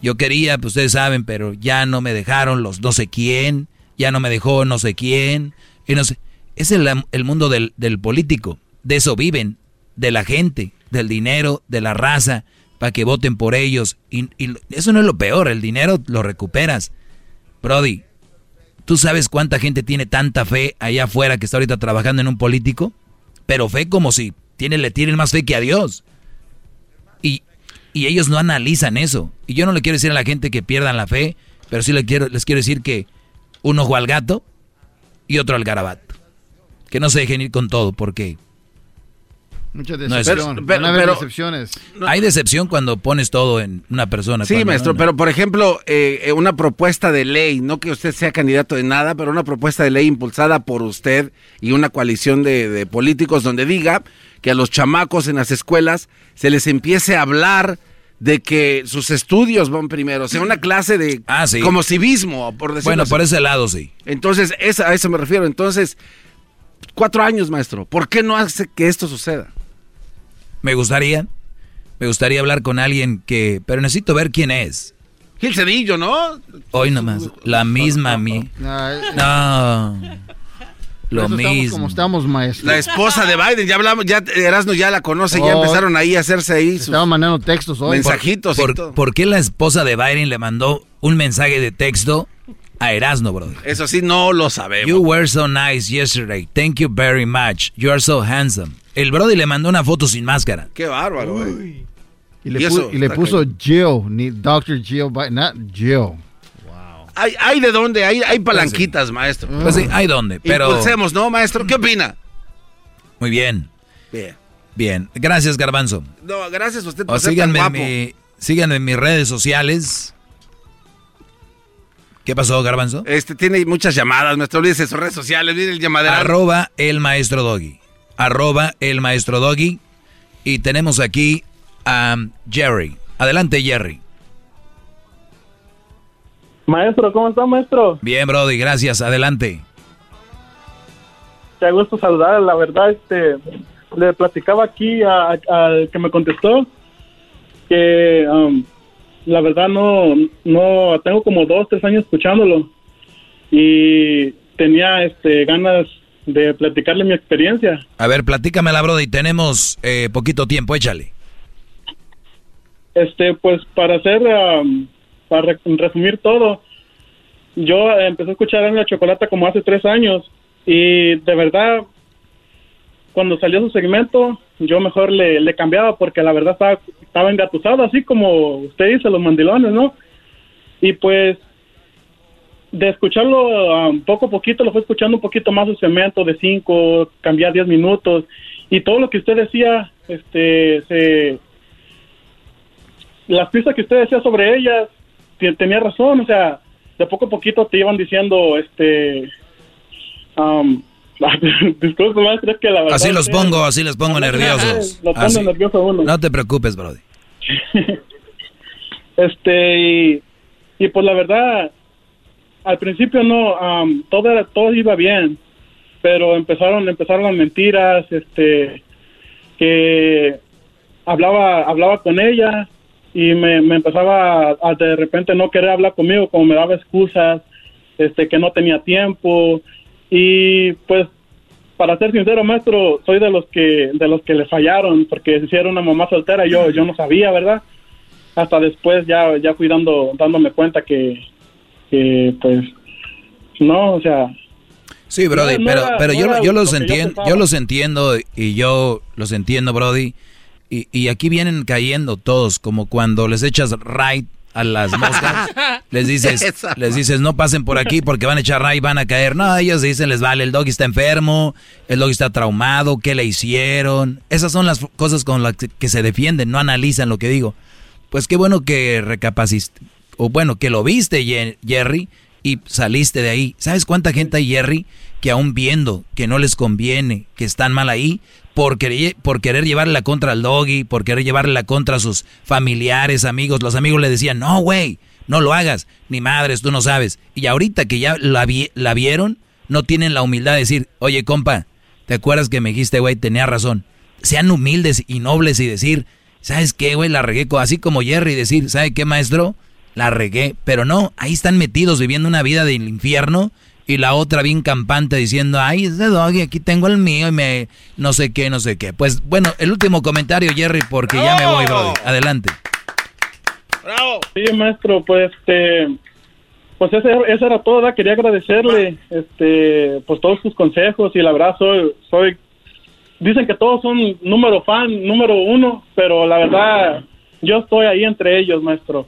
yo quería, pues ustedes saben, pero ya no me dejaron los no sé quién, ya no me dejó no sé quién, y no. Es el, el mundo del, del político. de eso viven, de la gente, del dinero, de la raza, para que voten por ellos. Y, y eso no es lo peor, el dinero lo recuperas. Brody, ¿tú sabes cuánta gente tiene tanta fe allá afuera que está ahorita trabajando en un político? Pero fe como si tiene, le tienen más fe que a Dios. Y, y ellos no analizan eso. Y yo no le quiero decir a la gente que pierdan la fe, pero sí les quiero, les quiero decir que uno ojo al gato y otro al garabato. Que no se dejen ir con todo, porque... Muchas No es- decepciones. pero- pero- decepciones. Hay decepción cuando pones todo en una persona. Sí, maestro, no, no. pero por ejemplo, eh, eh, una propuesta de ley, no que usted sea candidato de nada, pero una propuesta de ley impulsada por usted y una coalición de, de políticos donde diga que a los chamacos en las escuelas se les empiece a hablar de que sus estudios van primero, o sea, una clase de Ah, sí. como civismo, por decirlo Bueno, así. por ese lado sí. Entonces, esa- a eso me refiero. Entonces, cuatro años, maestro, ¿por qué no hace que esto suceda? Me gustaría, me gustaría hablar con alguien que, pero necesito ver quién es. Gil Cedillo, ¿no? Hoy nomás, la misma a mí. No, lo Por estamos mismo. como estamos, maestro. La esposa de Biden, ya hablamos, ya Erasmo ya la conoce, ya Oh, empezaron ahí a hacerse ahí sus Estaban mandando textos hoy. mensajitos y ¿Por, todo. por qué la esposa de Biden le mandó un mensaje de texto a Erasmo, brother? Eso sí, no lo sabemos. You were so nice yesterday. Thank you very much. You are so handsome. El brody le mandó una foto sin máscara. Qué bárbaro, güey. Y le, Y pu- y le puso Jill, ni Dr. Jill, Biden, not Jill. Hay, hay de dónde, hay, hay palanquitas, maestro. Pues sí, hay dónde, pero... Impulsemos, ¿no, maestro? ¿Qué opina? Muy bien, Bien. bien. Gracias, Garbanzo. No, gracias a usted por O ser síganme, guapo. mi, síganme en mis redes sociales. ¿Qué pasó, Garbanzo? Este tiene muchas llamadas, maestro. Olvídese sus redes sociales, mire el llamadero. Arroba el maestro Doggy. Arroba el maestro Doggy. Y tenemos aquí a Jerry. Adelante, Jerry. Maestro, ¿cómo está, maestro? Bien, Brody, gracias. Adelante. Qué gusto saludar. La verdad, este, le platicaba aquí a- al que me contestó que um, la verdad no, no, tengo como dos, tres años escuchándolo y tenía este, ganas de platicarle mi experiencia. A ver, platícamela, Brody. Tenemos eh, poquito tiempo, échale. Este, pues para hacer, um, para re- resumir todo, yo empecé a escuchar a la chocolata como hace tres años y de verdad, cuando salió su segmento, yo mejor le, le cambiaba porque la verdad estaba, estaba engatusado, así como usted dice, los mandilones, ¿no? Y pues, de escucharlo um, poco a poquito, lo fue escuchando un poquito más su segmento de cinco, cambiar diez minutos y todo lo que usted decía, este, las pistas que usted decía sobre ellas, tenía razón, o sea, de poco a poquito te iban diciendo, este, um, disculpe, maestro, es que la verdad... Así los pongo, así los pongo nerviosos. Lo pone Así. nervioso uno. No te preocupes, Brody. Este, y, y pues la verdad, al principio no, am, todo, era- todo iba bien, pero empezaron, empezaron las mentiras, este, que hablaba, hablaba con ella y me, me empezaba a, a de repente no querer hablar conmigo, como me daba excusas, este, que no tenía tiempo y pues para ser sincero, maestro, soy de los que de los que le fallaron porque si era una mamá soltera yo yo no sabía, ¿verdad? Hasta después ya ya fui dando dándome cuenta que que pues no, o sea, Sí, Brody, No, no pero, era- pero no yo, yo lo los yo yo los entiendo y yo los entiendo, Brody. Y, y aquí vienen cayendo todos, como cuando les echas raid a las moscas, les dices, les dices no pasen por aquí porque van a echar raid, van a caer. No, ellos dicen les vale, el doggy está enfermo, el doggy está traumado, ¿qué le hicieron? Esas son las cosas con las que, se defienden, no analizan lo que digo. Pues qué bueno que recapaciste, o bueno, que lo viste, Jerry, y saliste de ahí. ¿Sabes cuánta gente hay, Jerry, que aún viendo que no les conviene, que están mal ahí, por querer, por querer llevarle la contra al doggy, por querer llevarle la contra sus familiares, amigos? Los amigos le decían, no, güey, no lo hagas, ni madres, tú no sabes. Y ahorita que ya la, vi- la vieron, no tienen la humildad de decir, oye, compa, ¿te acuerdas que me dijiste, güey, tenía razón? Sean humildes y nobles y decir, ¿sabes qué, güey? La regué, así como Jerry, decir, ¿sabe qué, maestro? La regué, pero no, ahí están metidos viviendo una vida del infierno Y la otra bien campante diciendo, ay, es de Doggy, aquí tengo el mío y me no sé qué, no sé qué. Pues bueno, el último comentario, Jerry, porque ya me voy, Brody. Adelante. ¡Bravo! Sí, maestro, pues este... Pues ese, eso era todo, ¿verdad? quería agradecerle este, pues todos sus consejos y la verdad soy, soy dicen que todos son número fan, número uno, pero la verdad, yo estoy ahí entre ellos, maestro.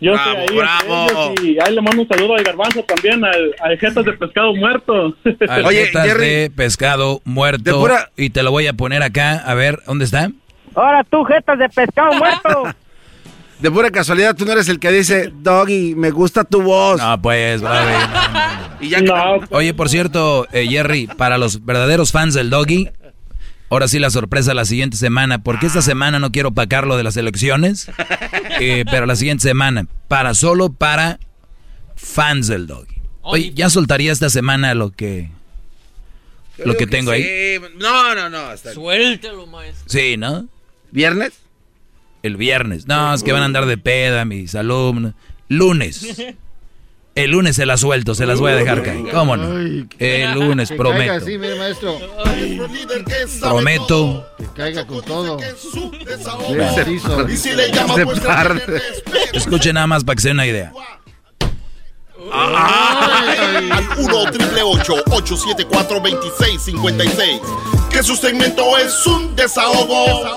Yo estoy ahí ellos y ahí le mando un saludo a Garbanzo también, al, al Jetas de Pescado Muerto. Tarjetas de pescado muerto. Y te lo voy a poner acá. A ver, ¿dónde está? Ahora tú, jetas de pescado muerto. De pura casualidad, tú no eres el que dice, Doggy, me gusta tu voz. No, pues, Brody. Y ya Oye, por cierto, eh, Jerry, para los verdaderos fans del Doggy, ahora sí la sorpresa la siguiente semana, porque esta semana no quiero pacarlo de las elecciones, eh, pero la siguiente semana, para solo para fans del Doggy. Oye, ya soltaría esta semana lo que lo que, tengo ahí. Sí. No, no, no. hasta- Suéltalo, maestro. Sí, ¿no? ¿Viernes? El viernes. No, es que van a andar de peda mis alumnos. Lunes. El lunes se las suelto, se las voy a dejar caer. ¿Cómo no? El lunes, Que prometo. así, mire, maestro. Prometo. Que caiga con todo. desahogo. Y si le llama, pues. Escuchen nada más para que se den una idea. Al 1 triple 874 2656 Que su segmento es un desahogo.